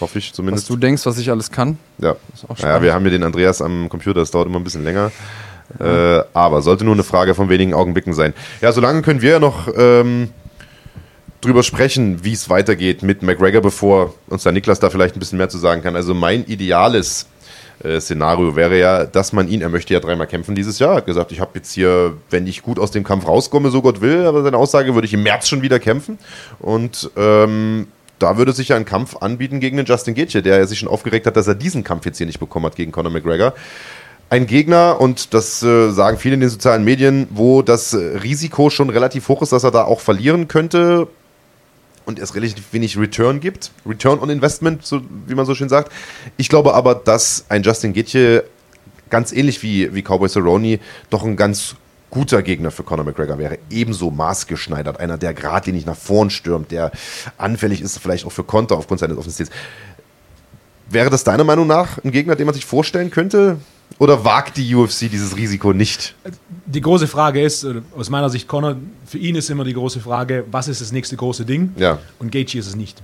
Hoffe ich zumindest. Was du denkst, was ich alles kann. Ja. ja, wir haben hier den Andreas am Computer, das dauert immer ein bisschen länger. Äh, aber sollte nur eine Frage von wenigen Augenblicken sein. Ja, solange können wir ja noch ähm, drüber sprechen, wie es weitergeht mit McGregor, bevor uns der Niklas da vielleicht ein bisschen mehr zu sagen kann. Also mein ideales äh, Szenario wäre ja, dass man ihn, er möchte ja dreimal kämpfen dieses Jahr, hat gesagt, ich habe jetzt hier, wenn ich gut aus dem Kampf rauskomme, so Gott will, aber seine Aussage würde ich im März schon wieder kämpfen. Und ähm, da würde sich ja ein Kampf anbieten gegen den Justin Gaethje, der sich schon aufgeregt hat, dass er diesen Kampf jetzt hier nicht bekommen hat gegen Conor McGregor ein Gegner, und das äh, sagen viele in den sozialen Medien, wo das Risiko schon relativ hoch ist, dass er da auch verlieren könnte und es relativ wenig Return gibt. Return on Investment, so, wie man so schön sagt. Ich glaube aber, dass ein Justin Gaethje ganz ähnlich wie, wie Cowboy Cerrone doch ein ganz guter Gegner für Conor McGregor wäre. Ebenso maßgeschneidert. Einer, der geradlinig nach vorn stürmt, der anfällig ist vielleicht auch für Konter aufgrund seines Offenstils. Wäre das deiner Meinung nach ein Gegner, den man sich vorstellen könnte? Oder wagt die UFC dieses Risiko nicht? Die große Frage ist, aus meiner Sicht, Conor, für ihn ist immer die große Frage, was ist das nächste große Ding? Ja. Und Gaethje ist es nicht.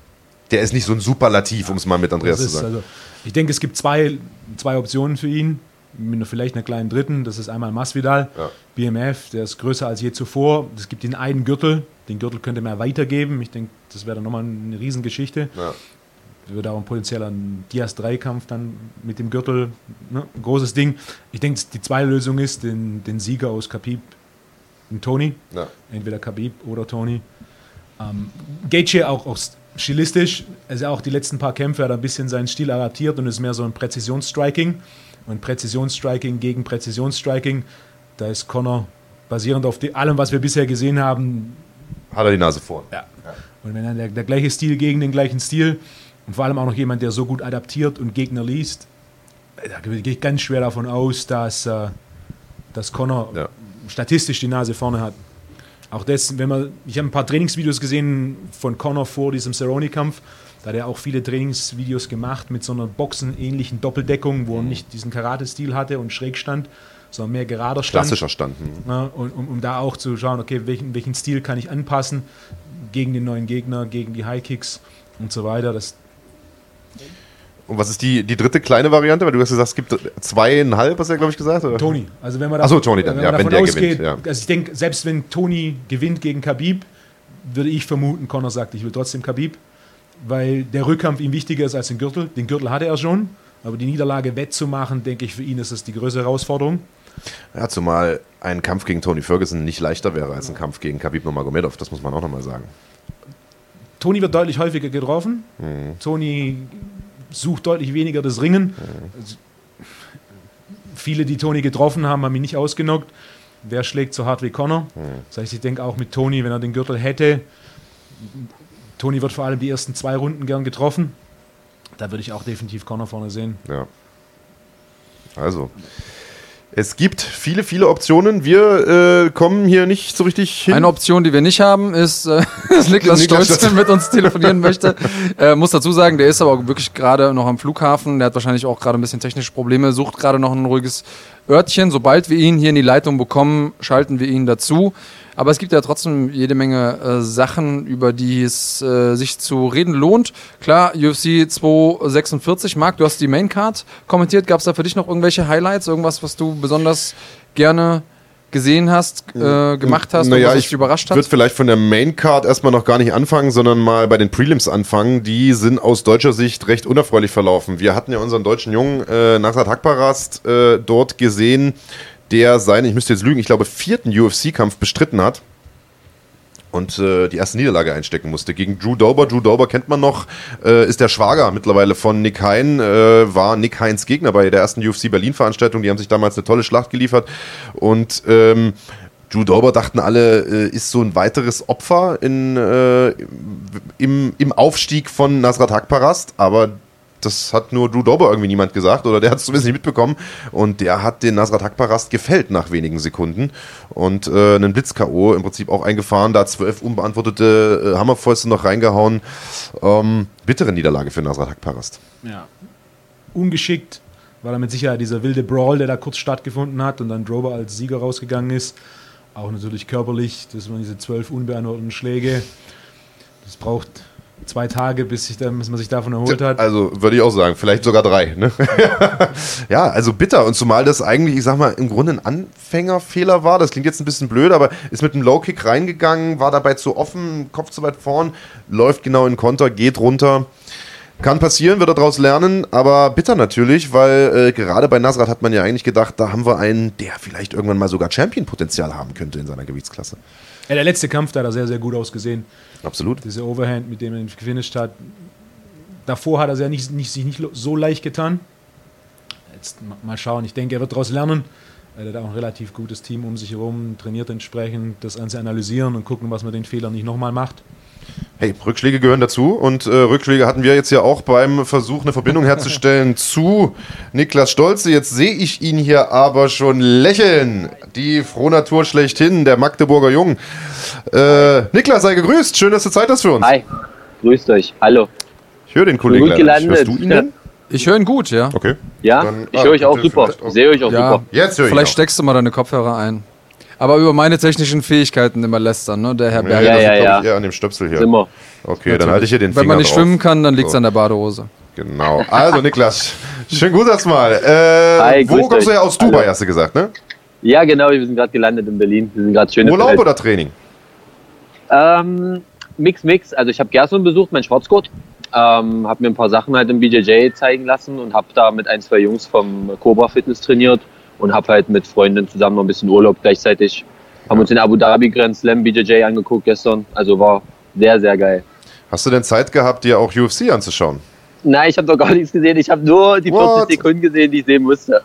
Der ist nicht so ein Superlativ, um es mal mit Andreas ist, zu sagen. Also, ich denke, es gibt zwei, zwei Optionen für ihn, mit vielleicht einer kleinen dritten. Das ist einmal Masvidal, ja. BMF, der ist größer als je zuvor. Es gibt den einen Gürtel, den Gürtel könnte man weitergeben. Ich denke, das wäre dann nochmal eine Riesengeschichte. Ja wird auch ein potenzieller Diaz-3-Kampf dann mit dem Gürtel. Ne? Ein großes Ding. Ich denke, die zweite Lösung ist, den, den Sieger aus Khabib und Tony. Ja. Entweder Khabib oder Tony. Ähm, Gaethje auch, auch stilistisch, also auch die letzten paar Kämpfe hat er ein bisschen seinen Stil adaptiert und ist mehr so ein Präzisionsstriking. Und Präzisionsstriking gegen Präzisionsstriking, da ist Connor basierend auf allem, was wir bisher gesehen haben. Hat er die Nase vor. Ja. ja. Und wenn dann der, der gleiche Stil gegen den gleichen Stil, und vor allem auch noch jemand, der so gut adaptiert und Gegner liest. Da gehe ich ganz schwer davon aus, dass, äh, dass Connor ja. statistisch die Nase vorne hat. Auch das, wenn man, ich habe ein paar Trainingsvideos gesehen von Connor vor diesem Cerrone-Kampf. Da hat er auch viele Trainingsvideos gemacht mit so einer boxenähnlichen Doppeldeckung, wo er mhm. nicht diesen Karate-Stil hatte und schräg stand, sondern mehr gerader stand. Klassischer Stand. Ja, und, um, um, da auch zu schauen, okay, welchen, welchen Stil kann ich anpassen gegen den neuen Gegner, gegen die High Kicks und so weiter. Das, und was ist die, die dritte kleine Variante? Weil du hast gesagt, es gibt zweieinhalb, hast du ja, glaube ich, gesagt? Oder? Tony. Also wenn man Achso, Tony dann, wenn ja, wenn der ausgeht, gewinnt. Ja. Also ich denke, selbst wenn Tony gewinnt gegen Khabib, würde ich vermuten, Connor sagt, ich will trotzdem Khabib, weil der Rückkampf ihm wichtiger ist als den Gürtel. Den Gürtel hatte er schon, aber die Niederlage wettzumachen, denke ich, für ihn ist das die größere Herausforderung. Ja, zumal ein Kampf gegen Tony Ferguson nicht leichter wäre als ein Kampf gegen Khabib Nurmagomedov, das muss man auch nochmal sagen. Tony wird deutlich häufiger getroffen. Mhm. Tony sucht deutlich weniger das Ringen. Also, viele, die Tony getroffen haben, haben ihn nicht ausgenockt. Wer schlägt so hart wie Connor? Das heißt, ich denke auch mit Tony, wenn er den Gürtel hätte, Tony wird vor allem die ersten zwei Runden gern getroffen. Da würde ich auch definitiv Connor vorne sehen. Ja. Also, es gibt viele, viele Optionen. Wir äh, kommen hier nicht so richtig hin. Eine Option, die wir nicht haben, ist, äh, dass Niklas, Niklas Stolz mit uns telefonieren möchte. Äh, muss dazu sagen, der ist aber wirklich gerade noch am Flughafen. Der hat wahrscheinlich auch gerade ein bisschen technische Probleme, sucht gerade noch ein ruhiges Örtchen. Sobald wir ihn hier in die Leitung bekommen, schalten wir ihn dazu. Aber es gibt ja trotzdem jede Menge äh, Sachen, über die es äh, sich zu reden lohnt. Klar, UFC 246, Marc, du hast die Maincard kommentiert. Gab es da für dich noch irgendwelche Highlights? Irgendwas, was du besonders gerne gesehen hast, äh, gemacht hast naja, was dich überrascht hat? Ich würde vielleicht von der Maincard erstmal noch gar nicht anfangen, sondern mal bei den Prelims anfangen. Die sind aus deutscher Sicht recht unerfreulich verlaufen. Wir hatten ja unseren deutschen Jungen äh, Nasrat Hakparast äh, dort gesehen, der seinen, ich müsste jetzt lügen, ich glaube, vierten UFC-Kampf bestritten hat und äh, die erste Niederlage einstecken musste. Gegen Drew Dober. Drew Dober kennt man noch, äh, ist der Schwager mittlerweile von Nick Hein, äh, war Nick Heins Gegner bei der ersten UFC Berlin-Veranstaltung. Die haben sich damals eine tolle Schlacht geliefert. Und ähm, Drew Dober dachten alle, äh, ist so ein weiteres Opfer in, äh, im, im Aufstieg von Nasrat Hakparast, aber das hat nur Drew Dober irgendwie niemand gesagt oder der hat es zumindest nicht mitbekommen. Und der hat den Nasrat Hakparast gefällt nach wenigen Sekunden und äh, einen Blitz-K.O. im Prinzip auch eingefahren, da zwölf unbeantwortete äh, Hammerfäuste noch reingehauen. Ähm, bittere Niederlage für Nasrat Hakparast. Ja. Ungeschickt war da mit Sicherheit dieser wilde Brawl, der da kurz stattgefunden hat und dann Drober als Sieger rausgegangen ist. Auch natürlich körperlich, das waren diese zwölf unbeantworteten Schläge. Das braucht zwei Tage, bis, ich bis man sich davon erholt hat. Also würde ich auch sagen, vielleicht sogar drei. Ne? ja, also bitter. Und zumal das eigentlich, ich sag mal, im Grunde ein Anfängerfehler war. Das klingt jetzt ein bisschen blöd, aber ist mit einem Low-Kick reingegangen, war dabei zu offen, Kopf zu weit vorn, läuft genau in Konter, geht runter. Kann passieren, wird er daraus lernen, aber bitter natürlich, weil äh, gerade bei Nasrat hat man ja eigentlich gedacht, da haben wir einen, der vielleicht irgendwann mal sogar Champion-Potenzial haben könnte in seiner Gewichtsklasse. Ja, der letzte Kampf, da hat er sehr, sehr gut ausgesehen. Absolut. Diese Overhand, mit dem er gefinisht hat. Davor hat er ja nicht, nicht, sich nicht so leicht getan. Jetzt mal schauen. Ich denke, er wird daraus lernen. Er hat auch ein relativ gutes Team um sich herum, trainiert entsprechend, das Ganze analysieren und gucken, was man den Fehler nicht nochmal macht. Hey, Rückschläge gehören dazu und äh, Rückschläge hatten wir jetzt ja auch beim Versuch, eine Verbindung herzustellen zu Niklas Stolze. Jetzt sehe ich ihn hier aber schon lächeln. Die Frohnatur schlechthin, der Magdeburger Jung. Äh, Niklas, sei gegrüßt. Schön, dass du Zeit hast für uns. Hi, grüßt euch. Hallo. Ich höre den Kollegen gut gelandet. Hörst du ihn denn? Ich höre ihn gut, ja. Okay. Ja, Dann, ich ah, höre euch auch super. Sehe euch auch ja, super. Jetzt höre ich Vielleicht auch. steckst du mal deine Kopfhörer ein. Aber über meine technischen Fähigkeiten immer lästern, ne? Der Herr Berger. Ja, ja, ja. eher an dem Stöpsel hier. Simmer. Okay, Natürlich. dann halte ich hier den Finger Wenn man nicht drauf. schwimmen kann, dann liegt es so. an der Badehose. Genau. Also, Niklas, schön gut das mal. Äh, Hi, wo kommst euch. du her? Aus Dubai, Hallo. hast du gesagt, ne? Ja, genau. Wir sind gerade gelandet in Berlin. Wir sind gerade schön Urlaub oder Training? Ähm, Mix, Mix. Also, ich habe Gerson besucht, mein Schwarzgurt. Ähm, habe mir ein paar Sachen halt im BJJ zeigen lassen und habe da mit ein, zwei Jungs vom Cobra Fitness trainiert und habe halt mit Freundinnen zusammen noch ein bisschen Urlaub gleichzeitig. Haben uns in Abu Dhabi Grand Slam BJJ angeguckt gestern. Also war sehr, sehr geil. Hast du denn Zeit gehabt, dir auch UFC anzuschauen? Nein, ich habe doch gar nichts gesehen. Ich habe nur die What? 40 Sekunden gesehen, die ich sehen musste.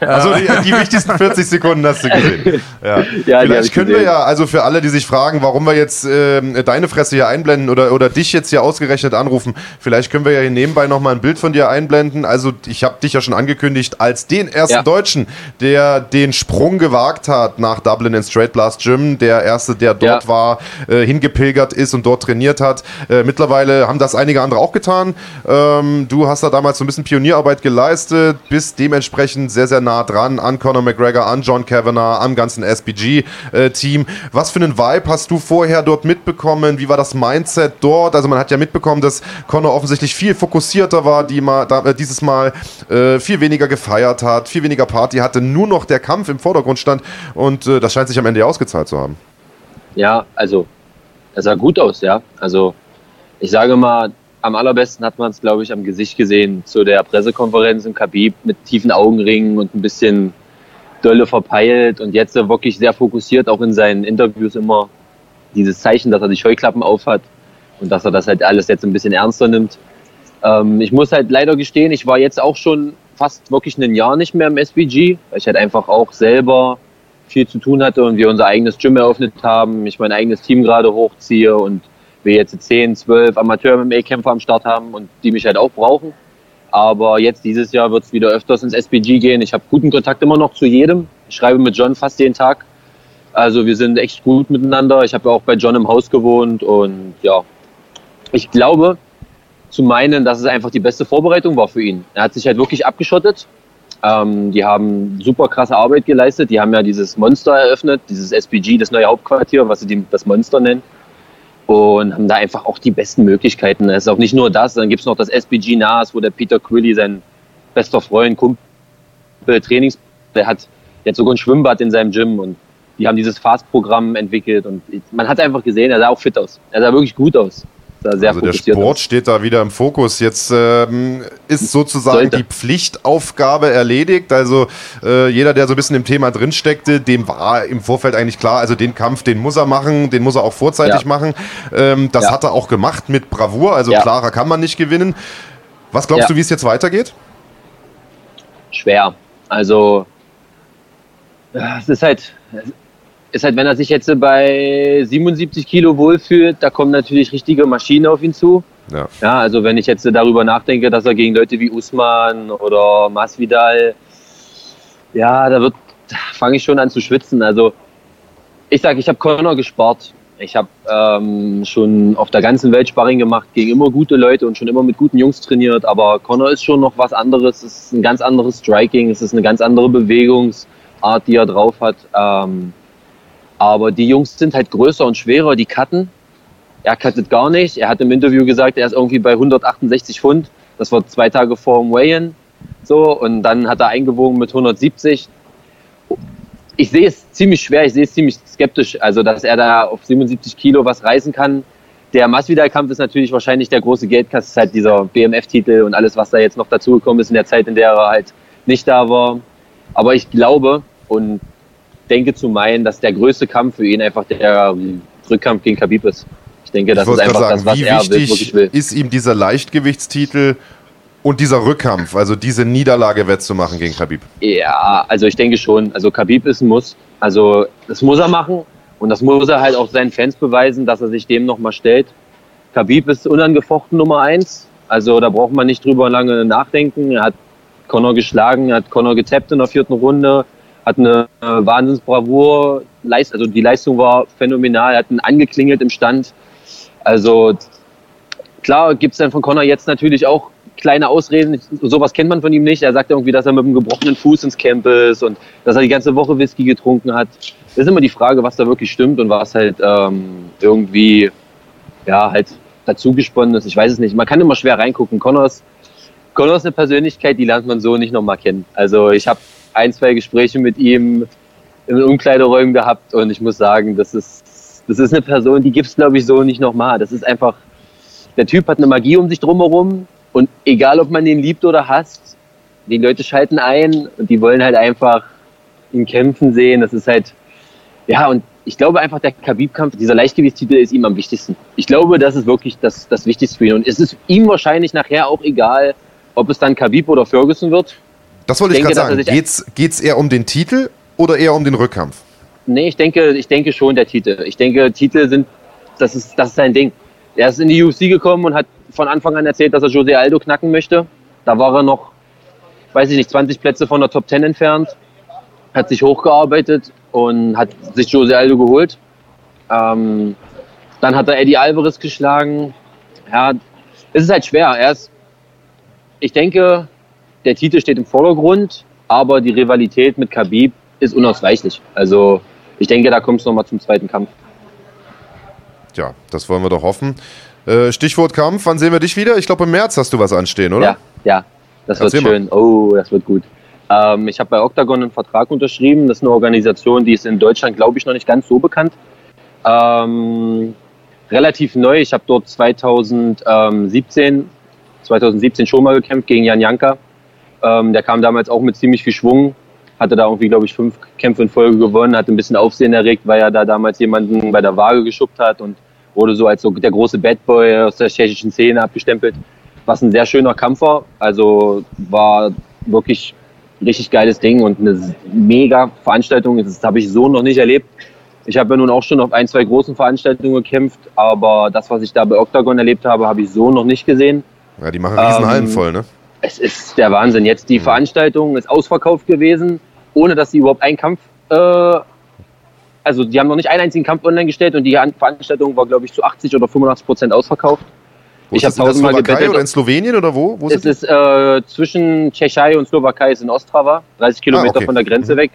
Also die, die wichtigsten 40 Sekunden hast du gesehen. Ja. ja Vielleicht können gesehen. wir ja, also für alle, die sich fragen, warum wir jetzt äh, deine Fresse hier einblenden oder, oder dich jetzt hier ausgerechnet anrufen, vielleicht können wir ja hier nebenbei nochmal ein Bild von dir einblenden. Also ich habe dich ja schon angekündigt als den ersten ja. Deutschen, der den Sprung gewagt hat nach Dublin in Straight Blast Gym. Der erste, der dort ja. war, äh, hingepilgert ist und dort trainiert hat. Äh, mittlerweile haben das einige andere auch getan. Ähm, ähm, du hast da damals so ein bisschen Pionierarbeit geleistet, bist dementsprechend sehr, sehr nah dran an Conor McGregor, an John Kavanagh, am ganzen SBG-Team. Äh, Was für einen Vibe hast du vorher dort mitbekommen? Wie war das Mindset dort? Also man hat ja mitbekommen, dass Conor offensichtlich viel fokussierter war, die mal, da, äh, dieses Mal äh, viel weniger gefeiert hat, viel weniger Party hatte, nur noch der Kampf im Vordergrund stand und äh, das scheint sich am Ende ausgezahlt zu haben. Ja, also es sah gut aus, ja. Also ich sage mal, am allerbesten hat man es, glaube ich, am Gesicht gesehen zu der Pressekonferenz im Kabib mit tiefen Augenringen und ein bisschen dolle verpeilt und jetzt wirklich sehr fokussiert, auch in seinen Interviews immer dieses Zeichen, dass er die Scheuklappen aufhat und dass er das halt alles jetzt ein bisschen ernster nimmt. Ähm, ich muss halt leider gestehen, ich war jetzt auch schon fast wirklich ein Jahr nicht mehr im SBG, weil ich halt einfach auch selber viel zu tun hatte und wir unser eigenes Gym eröffnet haben, ich mein eigenes Team gerade hochziehe und wir jetzt 10, 12 Amateur-MMA-Kämpfer am Start haben und die mich halt auch brauchen. Aber jetzt dieses Jahr wird es wieder öfters ins SPG gehen. Ich habe guten Kontakt immer noch zu jedem. Ich schreibe mit John fast jeden Tag. Also wir sind echt gut miteinander. Ich habe auch bei John im Haus gewohnt und ja, ich glaube zu meinen, dass es einfach die beste Vorbereitung war für ihn. Er hat sich halt wirklich abgeschottet. Ähm, die haben super krasse Arbeit geleistet. Die haben ja dieses Monster eröffnet, dieses SPG, das neue Hauptquartier, was sie das Monster nennen und haben da einfach auch die besten Möglichkeiten. Es ist auch nicht nur das, dann gibt es noch das SBG NAS, wo der Peter Quilly, sein bester Freund, Kumpel, Trainings, der hat jetzt sogar ein Schwimmbad in seinem Gym und die haben dieses Fast-Programm entwickelt und man hat einfach gesehen, er sah auch fit aus. Er sah wirklich gut aus da sehr also der Sport ist. steht da wieder im Fokus. Jetzt ähm, ist sozusagen Sollte. die Pflichtaufgabe erledigt. Also äh, jeder, der so ein bisschen im Thema drinsteckte, dem war im Vorfeld eigentlich klar, also den Kampf, den muss er machen, den muss er auch vorzeitig ja. machen. Ähm, das ja. hat er auch gemacht mit Bravour. Also ja. klarer kann man nicht gewinnen. Was glaubst du, wie es jetzt weitergeht? Schwer. Also es ist halt, ist halt, wenn er sich jetzt bei 77 Kilo wohlfühlt, da kommen natürlich richtige Maschinen auf ihn zu. Ja. ja, also wenn ich jetzt darüber nachdenke, dass er gegen Leute wie Usman oder Masvidal, ja, da wird, fange ich schon an zu schwitzen. Also ich sage, ich habe Conor gespart. Ich habe ähm, schon auf der ganzen Welt Sparring gemacht, gegen immer gute Leute und schon immer mit guten Jungs trainiert. Aber Conor ist schon noch was anderes. Es ist ein ganz anderes Striking, es ist eine ganz andere Bewegungsart, die er drauf hat. Ähm, aber die Jungs sind halt größer und schwerer, die cutten. Er cuttet gar nicht. Er hat im Interview gesagt, er ist irgendwie bei 168 Pfund. Das war zwei Tage vor dem Weigh-In. So, und dann hat er eingewogen mit 170. Ich sehe es ziemlich schwer, ich sehe es ziemlich skeptisch, also dass er da auf 77 Kilo was reißen kann. Der Masvidal-Kampf ist natürlich wahrscheinlich der große Geldkasten, halt dieser BMF-Titel und alles, was da jetzt noch dazugekommen ist in der Zeit, in der er halt nicht da war. Aber ich glaube, und denke zu meinen, dass der größte Kampf für ihn einfach der Rückkampf gegen Khabib ist. Ich denke, das ich ist einfach sagen, das, was er wirklich will. Ist ihm dieser Leichtgewichtstitel und dieser Rückkampf, also diese Niederlage wettzumachen gegen Khabib? Ja, also ich denke schon. Also Khabib ist ein Muss. Also das muss er machen und das muss er halt auch seinen Fans beweisen, dass er sich dem nochmal stellt. Khabib ist unangefochten Nummer eins. Also da braucht man nicht drüber lange nachdenken. Er hat Connor geschlagen, er hat Connor getappt in der vierten Runde hat eine Wahnsinnsbravour, also die Leistung war phänomenal, hat einen angeklingelt im Stand. Also klar gibt es dann von Connor jetzt natürlich auch kleine Ausreden, sowas kennt man von ihm nicht. Er sagt irgendwie, dass er mit einem gebrochenen Fuß ins Camp ist und dass er die ganze Woche Whisky getrunken hat. Das ist immer die Frage, was da wirklich stimmt und was halt ähm, irgendwie, ja, halt dazu gesponnen ist. Ich weiß es nicht. Man kann immer schwer reingucken. Connors, Connors ist eine Persönlichkeit, die lernt man so nicht nochmal kennen. Also ich habe ein, zwei Gespräche mit ihm in Umkleideräumen gehabt und ich muss sagen, das ist, das ist eine Person, die gibt es, glaube ich, so nicht nochmal. Das ist einfach, der Typ hat eine Magie um sich drumherum und egal, ob man den liebt oder hasst, die Leute schalten ein und die wollen halt einfach ihn kämpfen sehen. Das ist halt, ja, und ich glaube einfach, der Khabib-Kampf, dieser Leichtgewichtstitel ist ihm am wichtigsten. Ich glaube, das ist wirklich das, das Wichtigste für ihn. Und es ist ihm wahrscheinlich nachher auch egal, ob es dann Khabib oder Ferguson wird. Das wollte ich, ich gerade sagen. Geht's, geht's eher um den Titel oder eher um den Rückkampf? Nee, ich denke, ich denke schon der Titel. Ich denke, Titel sind, das ist, das ist sein Ding. Er ist in die UFC gekommen und hat von Anfang an erzählt, dass er Jose Aldo knacken möchte. Da war er noch, weiß ich nicht, 20 Plätze von der Top 10 entfernt. Hat sich hochgearbeitet und hat sich Jose Aldo geholt. Ähm, dann hat er Eddie Alvarez geschlagen. Ja, es ist halt schwer. Er ist, ich denke, der Titel steht im Vordergrund, aber die Rivalität mit Khabib ist unausweichlich. Also ich denke, da kommt es nochmal zum zweiten Kampf. Ja, das wollen wir doch hoffen. Äh, Stichwort Kampf, wann sehen wir dich wieder? Ich glaube, im März hast du was anstehen, oder? Ja, ja, das Erzähl wird schön. Mal. Oh, das wird gut. Ähm, ich habe bei Octagon einen Vertrag unterschrieben. Das ist eine Organisation, die ist in Deutschland, glaube ich, noch nicht ganz so bekannt. Ähm, relativ neu. Ich habe dort 2017, 2017 schon mal gekämpft gegen Jan Janka. Ähm, der kam damals auch mit ziemlich viel Schwung. Hatte da irgendwie, glaube ich, fünf Kämpfe in Folge gewonnen, hat ein bisschen Aufsehen erregt, weil er da damals jemanden bei der Waage geschubbt hat und wurde so als so der große Bad Boy aus der tschechischen Szene abgestempelt. Was ein sehr schöner Kampf war. Also war wirklich richtig geiles Ding und eine mega Veranstaltung. Das habe ich so noch nicht erlebt. Ich habe ja nun auch schon auf ein, zwei großen Veranstaltungen gekämpft, aber das, was ich da bei Octagon erlebt habe, habe ich so noch nicht gesehen. Ja, die machen riesen Hallen ähm, voll, ne? Es ist der Wahnsinn. Jetzt die mhm. Veranstaltung ist ausverkauft gewesen, ohne dass sie überhaupt einen Kampf, äh, also die haben noch nicht einen einzigen Kampf online gestellt und die Veranstaltung war, glaube ich, zu 80 oder 85 Prozent ausverkauft. Wo ich habe tausendmal gebettelt. Oder in Slowenien oder wo? wo es ist äh, zwischen Tschechei und Slowakei, ist in Ostrava, 30 Kilometer ah, okay. von der Grenze mhm. weg.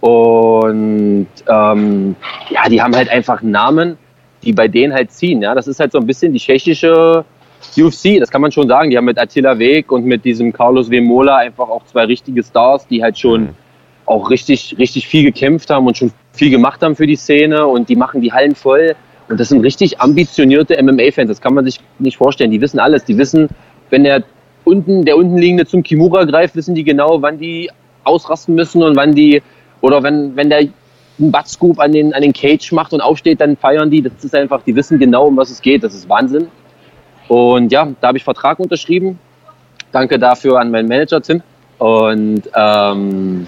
Und ähm, ja, die haben halt einfach Namen, die bei denen halt ziehen. Ja, das ist halt so ein bisschen die tschechische UFC. Das kann man schon sagen. Die haben mit Attila Weg und mit diesem Carlos Vemola einfach auch zwei richtige Stars, die halt schon mhm. auch richtig, richtig viel gekämpft haben und schon viel gemacht haben für die Szene. Und die machen die Hallen voll. Und das sind richtig ambitionierte MMA-Fans, das kann man sich nicht vorstellen. Die wissen alles. Die wissen, wenn der unten, der unten liegende zum Kimura greift, wissen die genau, wann die ausrasten müssen und wann die, oder wenn, wenn der einen Butt-Scoop an den, an den Cage macht und aufsteht, dann feiern die. Das ist einfach, die wissen genau, um was es geht. Das ist Wahnsinn. Und ja, da habe ich Vertrag unterschrieben. Danke dafür an meinen Manager Tim. Und ähm,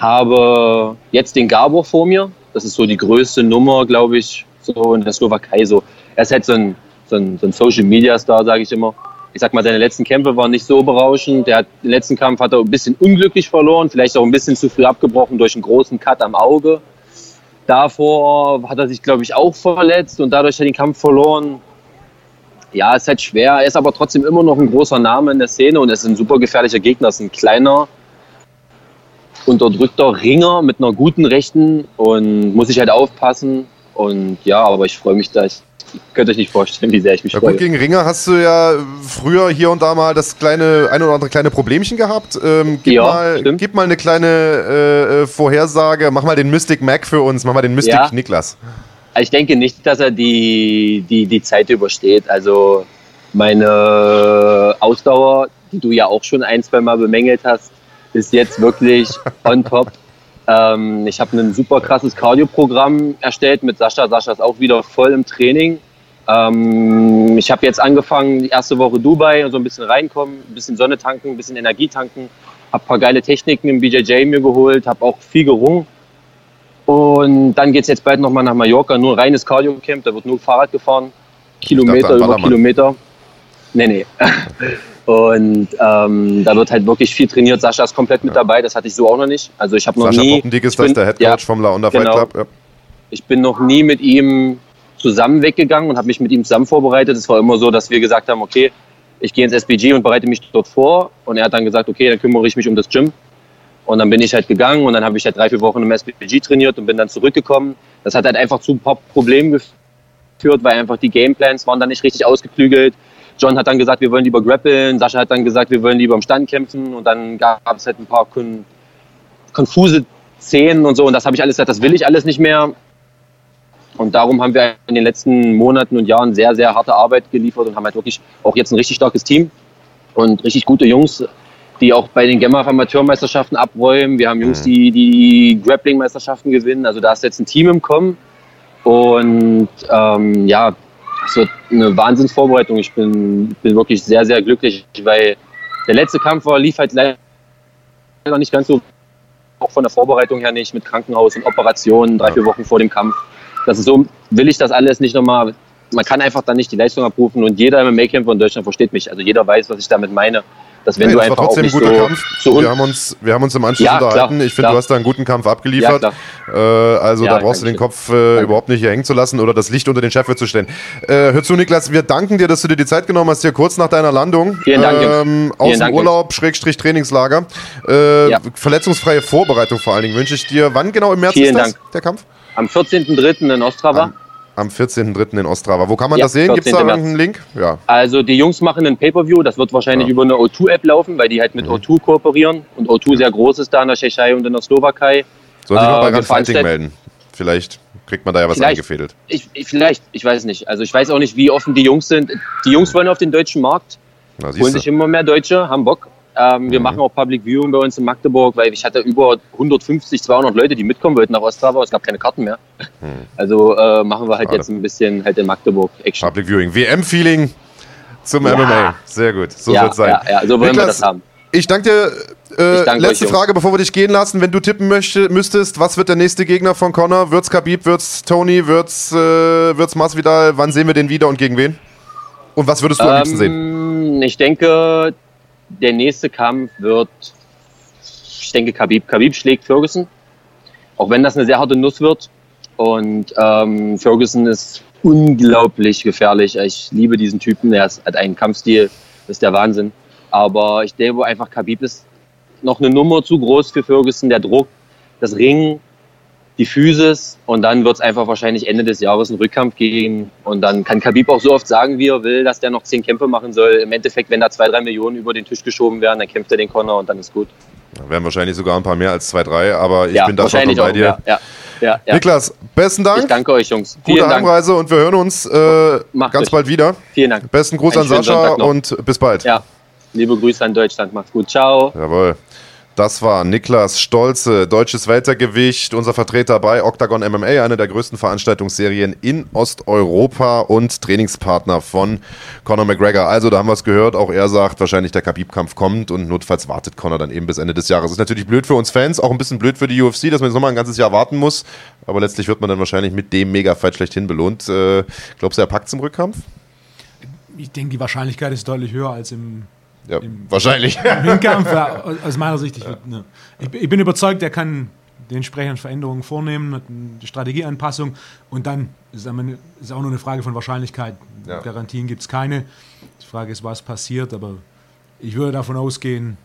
habe jetzt den Gabor vor mir. Das ist so die größte Nummer, glaube ich, so in der Slowakei so. Er ist halt so ein, so ein, so ein Social Media Star, sage ich immer. Ich sag mal, seine letzten Kämpfe waren nicht so berauschend. Der hat, den letzten Kampf hat er ein bisschen unglücklich verloren, vielleicht auch ein bisschen zu früh abgebrochen durch einen großen Cut am Auge. Davor hat er sich, glaube ich, auch verletzt und dadurch hat er den Kampf verloren. Ja, ist halt schwer. Er ist aber trotzdem immer noch ein großer Name in der Szene und er ist ein super gefährlicher Gegner. Er ist ein kleiner, unterdrückter Ringer mit einer guten Rechten und muss sich halt aufpassen. Und ja, aber ich freue mich da. Ich könnt euch nicht vorstellen, wie sehr ich mich ja, freue. Gut, gegen Ringer hast du ja früher hier und da mal das kleine, ein oder andere kleine Problemchen gehabt. Ähm, gib, ja, mal, gib mal eine kleine äh, äh, Vorhersage. Mach mal den Mystic Mac für uns. Mach mal den Mystic ja. Niklas. Ich denke nicht, dass er die, die, die Zeit übersteht. Also meine Ausdauer, die du ja auch schon ein, zwei Mal bemängelt hast, ist jetzt wirklich on top. Ähm, ich habe ein super krasses Cardio-Programm erstellt mit Sascha. Sascha ist auch wieder voll im Training. Ähm, ich habe jetzt angefangen, die erste Woche Dubai, so ein bisschen reinkommen, ein bisschen Sonne tanken, ein bisschen Energie tanken. Habe ein paar geile Techniken im BJJ mir geholt, habe auch viel gerungen. Und dann geht es jetzt bald nochmal nach Mallorca, nur reines Cardio-Camp, da wird nur Fahrrad gefahren. Kilometer über Kilometer. Nee, nee. Und ähm, da wird halt wirklich viel trainiert. Sascha ist komplett mit dabei, das hatte ich so auch noch nicht. Also ich habe noch Sascha nie. Poppendick ist das der Headcoach ja, vom La Onda genau. Fight Club. Ja. Ich bin noch nie mit ihm zusammen weggegangen und habe mich mit ihm zusammen vorbereitet. Es war immer so, dass wir gesagt haben, okay, ich gehe ins SPG und bereite mich dort vor. Und er hat dann gesagt, okay, dann kümmere ich mich um das Gym. Und dann bin ich halt gegangen und dann habe ich halt drei, vier Wochen im SPG trainiert und bin dann zurückgekommen. Das hat halt einfach zu ein paar Problemen geführt, weil einfach die Gameplans waren dann nicht richtig ausgeklügelt. John hat dann gesagt, wir wollen lieber grappeln. Sascha hat dann gesagt, wir wollen lieber im Stand kämpfen. Und dann gab es halt ein paar kon konfuse Szenen und so. Und das habe ich alles gesagt, das will ich alles nicht mehr. Und darum haben wir in den letzten Monaten und Jahren sehr, sehr harte Arbeit geliefert und haben halt wirklich auch jetzt ein richtig starkes Team und richtig gute Jungs, die auch bei den Gemma Amateurmeisterschaften abräumen. Wir haben Jungs, die die Grappling-Meisterschaften gewinnen. Also da ist jetzt ein Team im Kommen. Und ähm, ja, es wird eine Wahnsinnsvorbereitung. Ich bin, bin wirklich sehr, sehr glücklich, weil der letzte Kampf war, lief halt leider nicht ganz so, auch von der Vorbereitung her nicht, mit Krankenhaus und Operationen, drei, vier Wochen vor dem Kampf. Das ist so, will ich das alles nicht nochmal, man kann einfach dann nicht die Leistung abrufen und jeder im Make-Camp in Deutschland versteht mich. Also jeder weiß, was ich damit meine dass wenn das du einfach war trotzdem ein guter so, Kampf. So wir, haben uns, wir haben uns im Anschluss ja, unterhalten. Klar, ich finde, du hast da einen guten Kampf abgeliefert. Ja, äh, also ja, da brauchst du den Kopf äh, überhaupt nicht hier hängen zu lassen oder das Licht unter den Scheffel zu stellen. Äh, hör zu, Niklas, wir danken dir, dass du dir die Zeit genommen hast, hier kurz nach deiner Landung. Vielen Dank. Ähm, aus dem Urlaub, Schrägstrich Trainingslager. Äh, verletzungsfreie Vorbereitung vor allen Dingen wünsche ich dir. Wann genau im März Vielen ist das, Dank. der Kampf? Am 14.03. in Ostrava. Am am 14.03. in Ostrava. Wo kann man ja, das sehen? Gibt es da irgendeinen Link? Ja. Also die Jungs machen einen Pay-Per-View. Das wird wahrscheinlich ja. über eine O2-App laufen, weil die halt mit mhm. O2 kooperieren. Und O2 sehr groß ist da in der Tschechei und in der Slowakei. Soll sich äh, mal bei Rand Fighting melden. Vielleicht kriegt man da ja was vielleicht, eingefädelt. Ich, ich, vielleicht, ich weiß nicht. Also ich weiß auch nicht, wie offen die Jungs sind. Die Jungs wollen auf den deutschen Markt, Na, holen sich immer mehr Deutsche, haben Bock. Ähm, wir mhm. machen auch Public Viewing bei uns in Magdeburg, weil ich hatte über 150, 200 Leute, die mitkommen wollten nach Ostrava. Es gab keine Karten mehr. Mhm. Also äh, machen wir halt Schade. jetzt ein bisschen halt in Magdeburg Action. Public Viewing, WM-Feeling zum ja. MMA. Sehr gut, so ja, soll es sein. Ja, ja, so wollen Niklas, wir das haben. Ich danke dir. Äh, danke letzte euch, Frage, bevor wir dich gehen lassen. Wenn du tippen möchte, müsstest, was wird der nächste Gegner von Connor? Wird's Khabib, wird's Tony, wird's, äh, wird's Masvidal? Wann sehen wir den wieder und gegen wen? Und was würdest du ähm, am liebsten sehen? Ähm, ich denke, der nächste Kampf wird, ich denke, Khabib. Khabib schlägt Ferguson, auch wenn das eine sehr harte Nuss wird. Und ähm, Ferguson ist unglaublich gefährlich. Ich liebe diesen Typen. Er hat einen Kampfstil, das ist der Wahnsinn. Aber ich denke einfach, Khabib ist noch eine Nummer zu groß für Ferguson. Der Druck, das Ringen, die Physis und dann wird es einfach wahrscheinlich Ende des Jahres einen Rückkampf geben und dann kann Khabib auch so oft sagen, wie er will, dass der noch zehn Kämpfe machen soll. Im Endeffekt, wenn da zwei, drei Millionen über den Tisch geschoben werden, dann kämpft er den Connor und dann ist gut. Da wären wahrscheinlich sogar ein paar mehr als zwei, drei, aber ich ja, bin da schon bei dir. Ja, ja, ja, Niklas, besten Dank. Ich danke euch, Jungs. Vielen Gute Dank. Heimreise und wir hören uns äh, ganz euch. bald wieder. Vielen Dank. Besten Gruß Einen an Sascha und bis bald. Ja, liebe Grüße an Deutschland. Macht's gut. Ciao. Jawohl. Das war Niklas Stolze, deutsches Weltergewicht, unser Vertreter bei Octagon MMA, eine der größten Veranstaltungsserien in Osteuropa und Trainingspartner von Conor McGregor. Also, da haben wir es gehört, auch er sagt, wahrscheinlich der Khabib-Kampf kommt und notfalls wartet Conor dann eben bis Ende des Jahres. Ist natürlich blöd für uns Fans, auch ein bisschen blöd für die UFC, dass man jetzt nochmal ein ganzes Jahr warten muss, aber letztlich wird man dann wahrscheinlich mit dem Mega-Fight schlechthin belohnt. Äh, glaubst du, er packt zum Rückkampf? Ich denke, die Wahrscheinlichkeit ist deutlich höher als im ja, Im, wahrscheinlich. Im Hinkampf, ja, aus meiner Sicht. Ich, ne. ich, ich, bin überzeugt, er kann die entsprechenden Veränderungen vornehmen, die Strategieanpassung und dann ist es auch nur eine Frage von Wahrscheinlichkeit. Garantien gibt es keine. Die Frage ist, was passiert, aber ich würde davon ausgehen,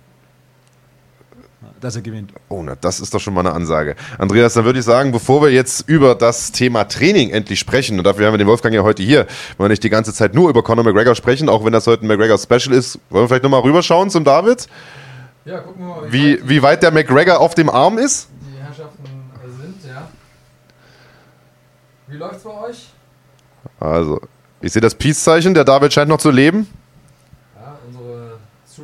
dass er gewinnt. Oh, na, das ist doch schon mal eine Ansage. Andreas, dann würde ich sagen, bevor wir jetzt über das Thema Training endlich sprechen, und dafür haben wir den Wolfgang ja heute hier, wollen wir nicht die ganze Zeit nur über Conor McGregor sprechen, auch wenn das heute ein McGregor-Special ist, wollen wir vielleicht nochmal rüberschauen zum David? Ja, gucken wir mal. Wie, wie, wie weit der McGregor auf dem Arm ist? Die Herrschaften sind, ja. Wie läuft's bei euch? Also, ich sehe das Peace-Zeichen, der David scheint noch zu leben.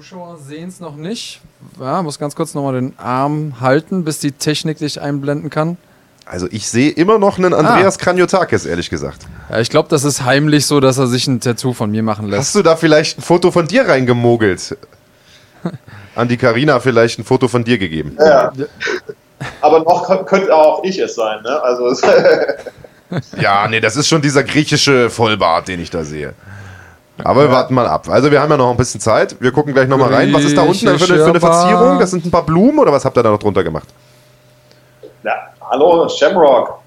Zuschauer sehen es noch nicht ja, muss ganz kurz nochmal den Arm halten, bis die Technik dich einblenden kann. Also ich sehe immer noch einen Andreas ah. Kranjotakis, ehrlich gesagt. Ja, ich glaube, das ist heimlich so, dass er sich ein Tattoo von mir machen lässt. Hast du da vielleicht ein Foto von dir reingemogelt? An die Karina vielleicht ein Foto von dir gegeben. Ja. Aber noch könnte auch ich es sein, ne? Also ja, nee, das ist schon dieser griechische Vollbart, den ich da sehe. Aber wir warten mal ab. Also wir haben ja noch ein bisschen Zeit. Wir gucken gleich nochmal rein. Was ist da unten für eine, für eine Verzierung? Das sind ein paar Blumen oder was habt ihr da noch drunter gemacht? Ja, hallo, Shamrock.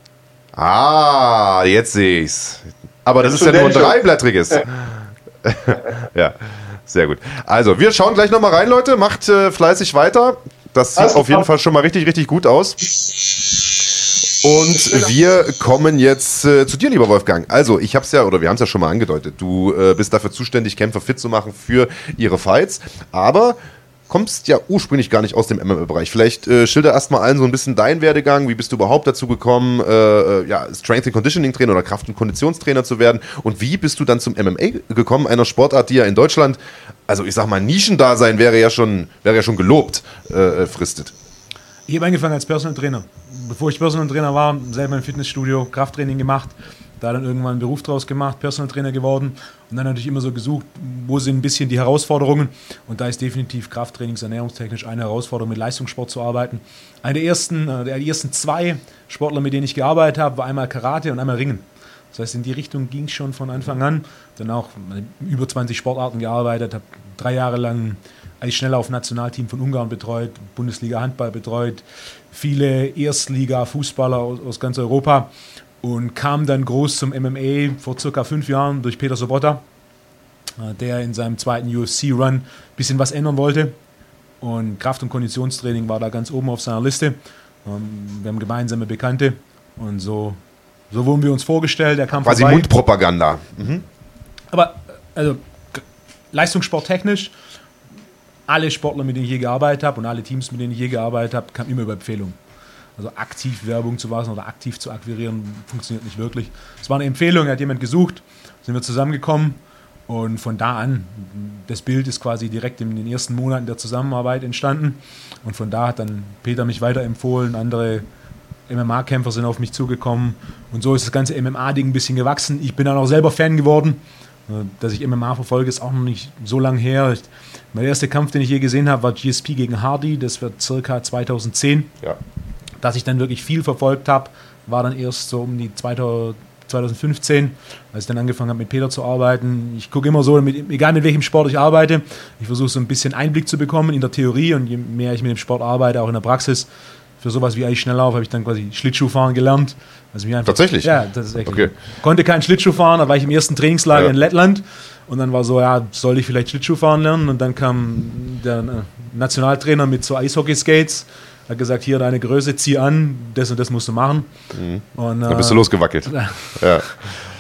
Ah, jetzt sehe ich's. Aber das, das ist ja nur ein dreiblättriges. ja. Sehr gut. Also, wir schauen gleich nochmal rein, Leute. Macht äh, fleißig weiter. Das sieht also, auf jeden Fall schon mal richtig, richtig gut aus. Und wir kommen jetzt äh, zu dir, lieber Wolfgang. Also, ich habe es ja, oder wir haben es ja schon mal angedeutet. Du äh, bist dafür zuständig, Kämpfer fit zu machen für ihre Fights. Aber kommst ja ursprünglich gar nicht aus dem MMA-Bereich. Vielleicht äh, schilder erstmal allen so ein bisschen deinen Werdegang. Wie bist du überhaupt dazu gekommen, äh, äh ja, Strength and Conditioning Trainer oder Kraft- und Konditionstrainer zu werden? Und wie bist du dann zum MMA gekommen, einer Sportart, die ja in Deutschland, also ich sag mal, Nischendasein wäre ja schon, wäre ja schon gelobt, äh, äh fristet? Ich habe angefangen als Personal Trainer. Bevor ich Personal Trainer war, selber im Fitnessstudio Krafttraining gemacht da dann irgendwann einen Beruf draus gemacht, Personal Trainer geworden und dann natürlich immer so gesucht, wo sind ein bisschen die Herausforderungen. Und da ist definitiv Krafttrainings, ernährungstechnisch eine Herausforderung, mit Leistungssport zu arbeiten. Eine der ersten, äh, der ersten zwei Sportler, mit denen ich gearbeitet habe, war einmal Karate und einmal Ringen. Das heißt, in die Richtung ging es schon von Anfang an. Dann auch über 20 Sportarten gearbeitet, habe drei Jahre lang auf Nationalteam von Ungarn betreut, Bundesliga Handball betreut, viele Erstliga-Fußballer aus, ganz Europa und kam dann groß zum MMA vor circa fünf Jahren durch Peter Sobotta, äh, der in seinem zweiten UFC-Run ein bisschen was ändern wollte. Und Kraft- und Konditionstraining war da ganz oben auf seiner Liste. Ähm, wir haben gemeinsame Bekannte und so, so wurden wir uns vorgestellt. Er kam Quasi vorbei. Mundpropaganda. Mhm. Aber also leistungssporttechnisch, alle Sportler, mit denen ich je gearbeitet habe und alle Teams, mit denen ich je gearbeitet habe, kamen immer über Empfehlungen. Also aktiv Werbung zu machen oder aktiv zu akquirieren, funktioniert nicht wirklich. Es war eine Empfehlung, hat jemand gesucht, sind wir zusammengekommen und von da an, das Bild ist quasi direkt in den ersten Monaten der Zusammenarbeit entstanden und von da hat dann Peter mich weiterempfohlen, andere MMA-Kämpfer sind auf mich zugekommen und so ist das ganze MMA-Ding ein bisschen gewachsen. Ich bin dann auch selber Fan geworden. Dass ich MMA verfolge, ist auch noch nicht so lange her. Mein erster Kampf, den ich je gesehen habe, war GSP gegen Hardy. Das war circa 2010. Ja. Dass ich dann wirklich viel verfolgt habe, war dann erst so um die 2015, als ich dann angefangen habe mit Peter zu arbeiten. Ich gucke immer so, mit, egal mit welchem Sport ich arbeite, ich versuche so ein bisschen Einblick zu bekommen in der Theorie und je mehr ich mit dem Sport arbeite, auch in der Praxis, für sowas wie Eisschnelllauf habe ich dann quasi Schlittschuhfahren gelernt. Also einfach, Tatsächlich? Ja, tatsächlich. Okay. Konnte keinen Schlittschuh fahren, da war ich im ersten Trainingslager ja. in Lettland und dann war so, ja, soll ich vielleicht Schlittschuh fahren lernen? Und dann kam der äh, Nationaltrainer mit so Eishockey-Skates hat gesagt, hier deine Größe, zieh an, das und das musst du machen. Mhm. Und, äh, da bist du losgewackelt. ja.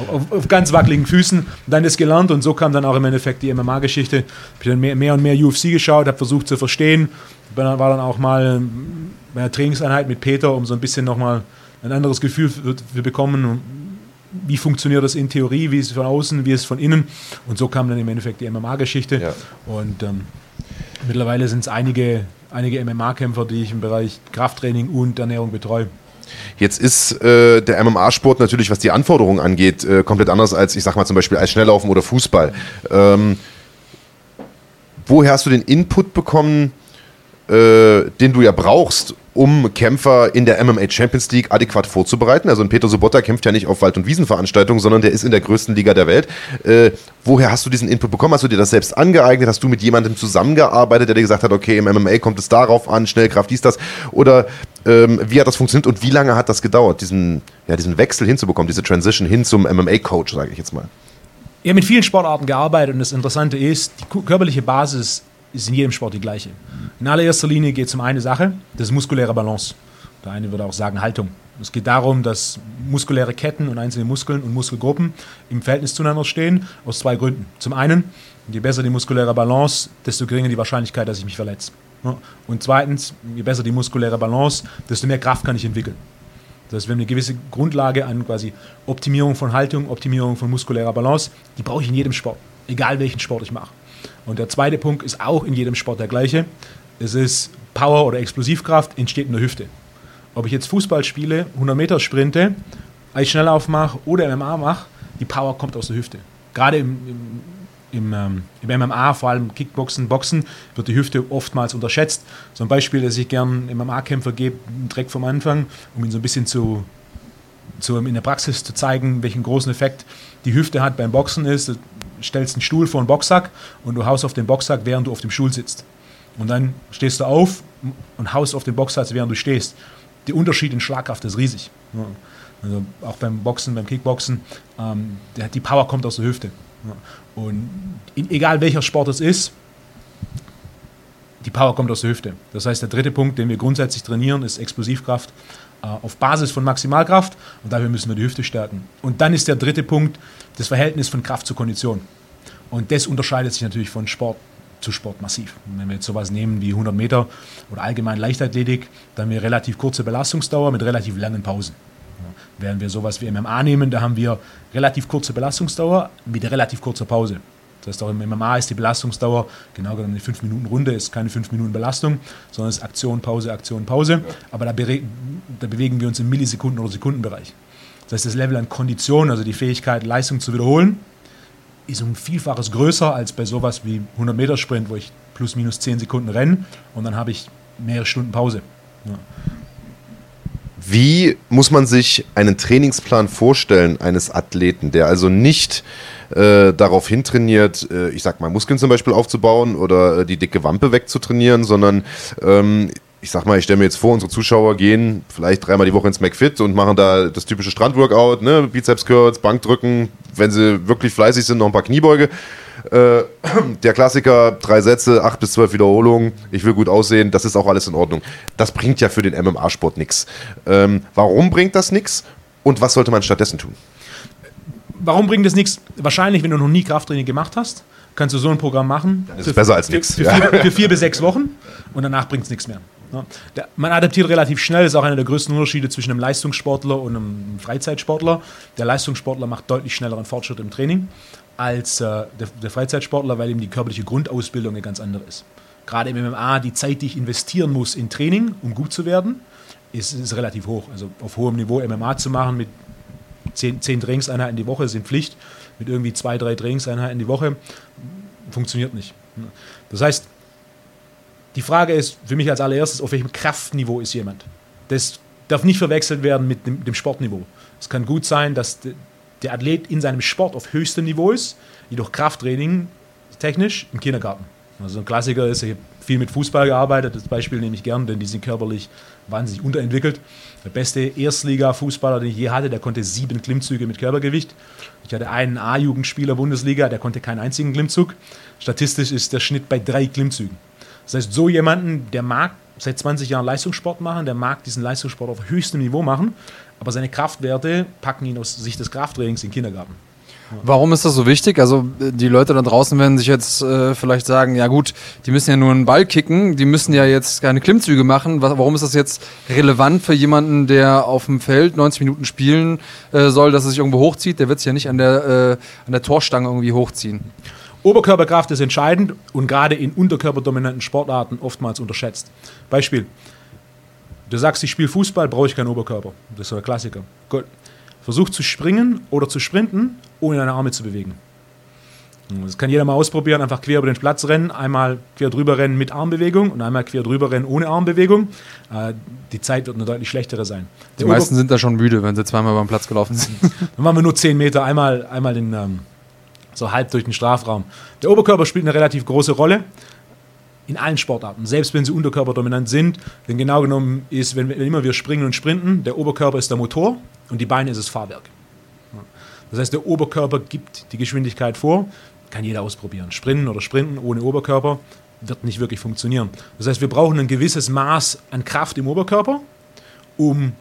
auf, auf, ganz wackeligen Füßen. Dann ist gelernt und so kam dann auch im Endeffekt die MMA-Geschichte. Ich habe dann mehr, mehr, und mehr UFC geschaut, habe versucht zu verstehen. War dann auch mal bei einer Trainingseinheit mit Peter, um so ein bisschen nochmal ein anderes Gefühl für, für bekommen, wie funktioniert das in Theorie, wie ist es von außen, wie ist es von innen. Und so kam dann im Endeffekt die MMA-Geschichte. Ja. Und ähm, mittlerweile sind es einige einige MMA-Kämpfer, die ich im Bereich Krafttraining und Ernährung betreue. Jetzt ist äh, der MMA-Sport natürlich, was die Anforderungen angeht, äh, komplett anders als, ich sag mal zum Beispiel, als Schnelllaufen oder Fußball. Ähm, woher hast du den Input bekommen, äh, den du ja brauchst, um Kämpfer in der MMA Champions League adäquat vorzubereiten. Also ein Peter Sobotta kämpft ja nicht auf Wald- und Wiesenveranstaltungen, sondern der ist in der größten Liga der Welt. Äh, woher hast du diesen Input bekommen? Hast du dir das selbst angeeignet? Hast du mit jemandem zusammengearbeitet, der dir gesagt hat, okay, im MMA kommt es darauf an, Schnellkraft, dies, das? Oder ähm, wie hat das funktioniert und wie lange hat das gedauert, diesen, ja, diesen Wechsel hinzubekommen, diese Transition hin zum MMA-Coach, sage ich jetzt mal? Habe mit vielen Sportarten gearbeitet und das Interessante ist, die körperliche Basis ist in jedem Sport die gleiche. In allererster Linie geht es um eine Sache, das ist muskuläre Balance. Der eine würde auch sagen Haltung. Es geht darum, dass muskuläre Ketten und einzelne Muskeln und Muskelgruppen im Verhältnis zueinander stehen, aus zwei Gründen. Zum einen, je besser die muskuläre Balance, desto geringer die Wahrscheinlichkeit, dass ich mich verletze. Und zweitens, je besser die muskuläre Balance, desto mehr Kraft kann ich entwickeln. Das heißt, wir haben eine gewisse Grundlage an quasi Optimierung von Haltung, Optimierung von muskulärer Balance. Die brauche ich in jedem Sport, egal welchen Sport ich mache. Und der zweite Punkt ist auch in jedem Sport der gleiche. Es ist Power oder Explosivkraft entsteht in der Hüfte. Ob ich jetzt Fußball spiele, 100 Meter sprinte, Eis schnell aufmache oder MMA mache, die Power kommt aus der Hüfte. Gerade im, im, im, ähm, im, MMA, vor allem Kickboxen, Boxen, wird die Hüfte oftmals unterschätzt. So ein Beispiel, das ich gern MMA-Kämpfer gebe, direkt vom Anfang, um ihn so ein bisschen zu, zu, in der Praxis zu zeigen, welchen großen Effekt die Hüfte hat beim Boxen ist stellst einen Stuhl vor einen Boxsack und du haust auf den Boxsack, während du auf dem Stuhl sitzt. Und dann stehst du auf und haust auf den Boxsack, während du stehst. Der Unterschied in Schlagkraft ist riesig. Also auch beim Boxen, beim Kickboxen, ähm, die Power kommt aus der Hüfte. Und in, egal welcher Sport es ist, die Power kommt aus der Hüfte. Das heißt, der dritte Punkt, den wir grundsätzlich trainieren, ist Explosivkraft auf Basis von Maximalkraft und dafür müssen wir die Hüfte stärken. Und dann ist der dritte Punkt das Verhältnis von Kraft zu Kondition. Und das unterscheidet sich natürlich von Sport zu Sport massiv. wenn wir jetzt sowas nehmen wie 100 Meter oder allgemein Leichtathletik, dann haben wir relativ kurze Belastungsdauer mit relativ langen Pausen. Während wir sowas wie MMA nehmen, da haben wir relativ kurze Belastungsdauer mit relativ kurzer Pause. Das heißt, auch im MMA ist die Belastungsdauer, genau genommen eine 5-Minuten-Runde, ist keine 5 Minuten Belastung, sondern es ist Aktion, Pause, Aktion, Pause. Aber da, da, bewegen wir uns im Millisekunden- oder Sekundenbereich. Das heißt, das Level an Kondition, also die Fähigkeit, Leistung zu wiederholen, ist um Vielfaches größer als bei sowas wie 100 Meter Sprint, wo ich plus minus 10 Sekunden renne und dann habe ich mehrere Stunden Pause. Ja. Wie muss man sich einen Trainingsplan vorstellen eines Athleten, der also nicht äh, darauf hintrainiert, äh, ich sag mal, Muskeln zum Beispiel aufzubauen oder äh, die dicke Wampe wegzutrainieren, sondern ähm, ich sag mal, ich stelle mir jetzt vor, unsere Zuschauer gehen vielleicht dreimal die Woche ins McFit und machen da das typische Strandworkout, ne? Bizeps Curls, Bankdrücken, wenn sie wirklich fleißig sind, noch ein paar Kniebeuge. Äh, der Klassiker, drei Sätze, acht bis zwölf Wiederholungen, ich will gut aussehen, das ist auch alles in Ordnung. Das bringt ja für den MMA-Sport nichts. Ähm, warum bringt das nichts und was sollte man stattdessen tun? Warum bringt das nichts? Wahrscheinlich, wenn du noch nie Krafttraining gemacht hast, kannst du so ein Programm machen. Das ist für, besser als nichts. Für, für, für, vier bis sechs Wochen und danach bringt es nichts mehr. Man adaptiert relativ schnell, das ist auch einer der größten Unterschiede zwischen einem Leistungssportler und einem Freizeitsportler. Der Leistungssportler macht deutlich schnelleren Fortschritt im Training als äh, der, der, Freizeitsportler, weil ihm die körperliche Grundausbildung eine ganz andere ist. Gerade im MMA, die Zeit, die ich investieren muss in Training, um gut zu werden, ist, ist relativ hoch. Also auf hohem Niveau MMA zu machen mit zehn, zehn Trainingseinheiten die Woche sind Pflicht, mit irgendwie zwei, drei Trainingseinheiten die Woche funktioniert nicht. Das heißt, die Frage ist für mich als allererstes, auf welchem Kraftniveau ist jemand? Das darf nicht verwechselt werden mit dem, dem Sportniveau. Es kann gut sein, dass der Athlet in seinem Sport auf höchstem Niveau ist, jedoch Krafttraining technisch im Kindergarten. Also ein Klassiker ist, ich habe viel mit Fußball gearbeitet, das Beispiel nehme ich gern, denn die sind körperlich wahnsinnig unterentwickelt. Der beste Erstliga-Fußballer, den ich je hatte, der konnte sieben Klimmzüge mit Körpergewicht. Ich hatte einen A-Jugendspieler Bundesliga, der konnte keinen einzigen Klimmzug. Statistisch ist der Schnitt bei drei Klimmzügen. Das heißt, so jemanden, der mag seit 20 Jahren Leistungssport machen, der mag diesen Leistungssport auf höchstem Niveau machen, aber seine Kraftwerte packen ihn aus Sicht des Krafttrainings in den Kindergarten. Warum ist das so wichtig? Also die Leute da draußen werden sich jetzt äh, vielleicht sagen, ja gut, die müssen ja nur einen Ball kicken, die müssen ja jetzt keine Klimmzüge machen. warum ist das jetzt relevant für jemanden, der auf dem Feld 90 Minuten spielen äh, soll, dass er sich irgendwo hochzieht? Der wird sich ja nicht an der, äh, an der Torstange irgendwie hochziehen. Oberkörperkraft ist entscheidend und gerade in unterkörperdominanten Sportarten oftmals unterschätzt. Beispiel, du sagst, ich spiele Fußball, brauche ich keinen Oberkörper. Das ist so der Klassiker. Gut. Versuch zu springen oder zu sprinten, ohne deine Arme zu bewegen. Das kann jeder mal ausprobieren, einfach quer über den Platz rennen, einmal quer drüber rennen mit Armbewegung und einmal quer drüber rennen ohne Armbewegung. Äh, die Zeit wird eine deutlich schlechtere sein. Die meisten sind da schon müde, wenn sie zweimal beim Platz gelaufen sind. Dann machen wir nur 10 Meter, einmal, einmal den, ähm, so halb durch den Strafraum. Der Oberkörper spielt eine relativ große Rolle in allen Sportarten, selbst wenn sie unterkörperdominant sind. Denn genau genommen ist, wenn, wenn immer wir springen und sprinten, der Oberkörper ist der Motor und die Beine ist das Fahrwerk. Das heißt, der Oberkörper gibt die Geschwindigkeit vor, kann jeder ausprobieren. Sprinten oder Sprinten ohne Oberkörper wird nicht wirklich funktionieren. Das heißt, wir brauchen ein gewisses Maß an Kraft im Oberkörper, um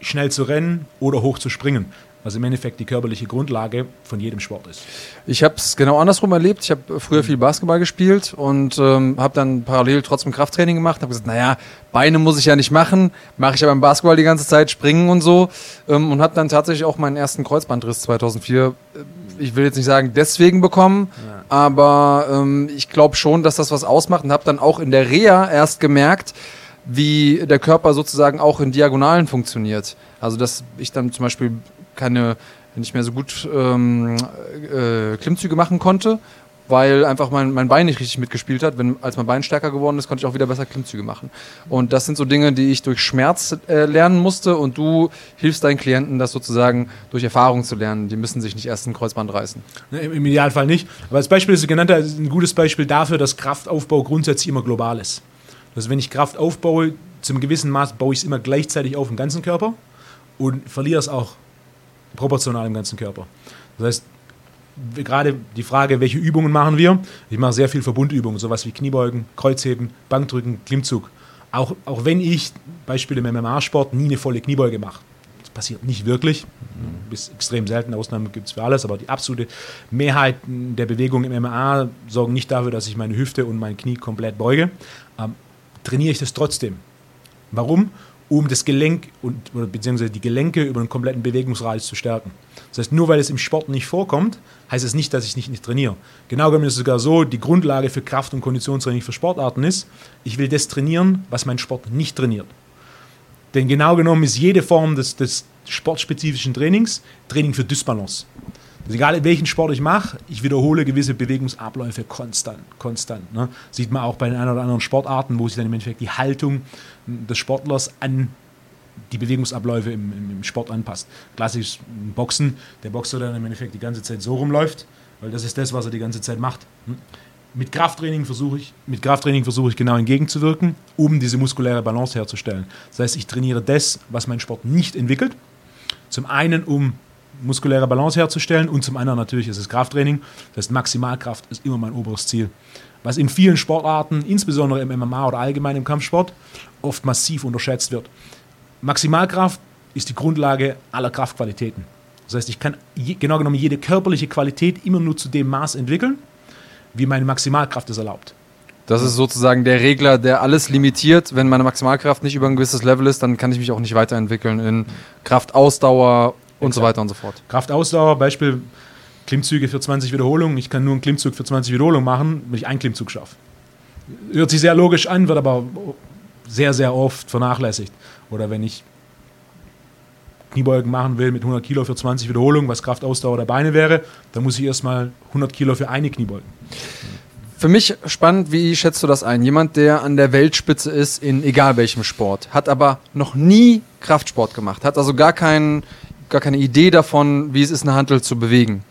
schnell zu rennen oder hoch zu springen was im Endeffekt die körperliche Grundlage von jedem Sport ist. Ich habe es genau andersrum erlebt. Ich habe früher viel Basketball gespielt und ähm, habe dann parallel trotzdem Krafttraining gemacht. Habe gesagt, naja, Beine muss ich ja nicht machen, mache ich aber im Basketball die ganze Zeit, springen und so. Ähm, und habe dann tatsächlich auch meinen ersten Kreuzbandriss 2004, äh, ich will jetzt nicht sagen deswegen bekommen, ja. aber ähm, ich glaube schon, dass das was ausmacht und habe dann auch in der Reha erst gemerkt, wie der Körper sozusagen auch in Diagonalen funktioniert. Also dass ich dann zum Beispiel keine, nicht mehr so gut ähm, äh, Klimmzüge machen konnte, weil einfach mein, mein Bein nicht richtig mitgespielt hat. Wenn, als mein Bein stärker geworden ist, konnte ich auch wieder besser Klimmzüge machen. Und das sind so Dinge, die ich durch Schmerz äh, lernen musste und du hilfst deinen Klienten, das sozusagen durch Erfahrung zu lernen. Die müssen sich nicht erst ein Kreuzband reißen. Im Idealfall nicht. Aber das Beispiel, das du genannt hast, ist ein gutes Beispiel dafür, dass Kraftaufbau grundsätzlich immer global ist. Also wenn ich Kraft aufbaue, zum gewissen Maß baue ich es immer gleichzeitig auf im ganzen Körper und verliere es auch proportional im ganzen Körper. Das heißt, gerade die Frage, welche Übungen machen wir? Ich mache sehr viel Verbundübungen, sowas wie Kniebeugen, Kreuzheben, Bankdrücken, Klimmzug. Auch, auch wenn ich, Beispiel im MMA-Sport, nie eine volle Kniebeuge mache. Das passiert nicht wirklich. Bis extrem selten, Ausnahmen gibt es für alles, aber die absolute Mehrheit der Bewegungen im MMA sorgen nicht dafür, dass ich meine Hüfte und mein Knie komplett beuge. Ähm, trainiere ich das trotzdem. Warum? Um das Gelenk und, beziehungsweise die Gelenke über einen kompletten Bewegungsradius zu stärken. Das heißt, nur weil es im Sport nicht vorkommt, heißt es nicht, dass ich nicht, nicht trainiere. Genau genommen ist es sogar so, die Grundlage für Kraft- und Konditionstraining für Sportarten ist, ich will das trainieren, was mein Sport nicht trainiert. Denn genau genommen ist jede Form des, des sportspezifischen Trainings Training für Dysbalance. Also egal welchen Sport ich mache, ich wiederhole gewisse Bewegungsabläufe konstant. konstant ne? Sieht man auch bei den ein oder anderen Sportarten, wo sich dann im Endeffekt die Haltung des Sportlers an die Bewegungsabläufe im, im, Sport anpasst. Klassisch Boxen, der Boxer dann im Endeffekt die ganze Zeit so rumläuft, weil das ist das, was er die ganze Zeit macht. Hm? Mit Krafttraining versuche ich, mit Krafttraining versuche ich genau entgegenzuwirken, um diese muskuläre Balance herzustellen. Das heißt, ich trainiere das, was mein Sport nicht entwickelt. Zum einen, um muskuläre Balance herzustellen und zum anderen natürlich ist es Krafttraining. Das heißt, Maximalkraft ist immer mein oberes Ziel. Was in vielen Sportarten, insbesondere im MMA oder allgemein im Kampfsport, oft massiv unterschätzt wird. Maximalkraft ist die Grundlage aller Kraftqualitäten. Das heißt, ich kann genau genommen jede körperliche Qualität immer nur zu dem Maß entwickeln, wie meine Maximalkraft es erlaubt. Das ist sozusagen der Regler, der alles limitiert. Wenn meine Maximalkraft nicht über ein gewisses Level ist, dann kann ich mich auch nicht weiterentwickeln in Kraft, Ausdauer, und so weiter und so fort. Kraftausdauer, Beispiel Klimmzüge für 20 Wiederholungen. Ich kann nur einen Klimmzug für 20 Wiederholungen machen, wenn ich einen Klimmzug schaffe. Hört sich sehr logisch an, wird aber sehr, sehr oft vernachlässigt. Oder wenn ich Kniebeugen machen will mit 100 Kilo für 20 Wiederholungen, was Kraftausdauer der Beine wäre, dann muss ich erstmal 100 Kilo für eine Kniebeugen. Für mich spannend, wie schätzt du das ein? Jemand, der an der Weltspitze ist in egal welchem Sport, hat aber noch nie Kraftsport gemacht, hat also gar keinen gar keine Idee davon, wie es ist, eine Handel zu bewegen.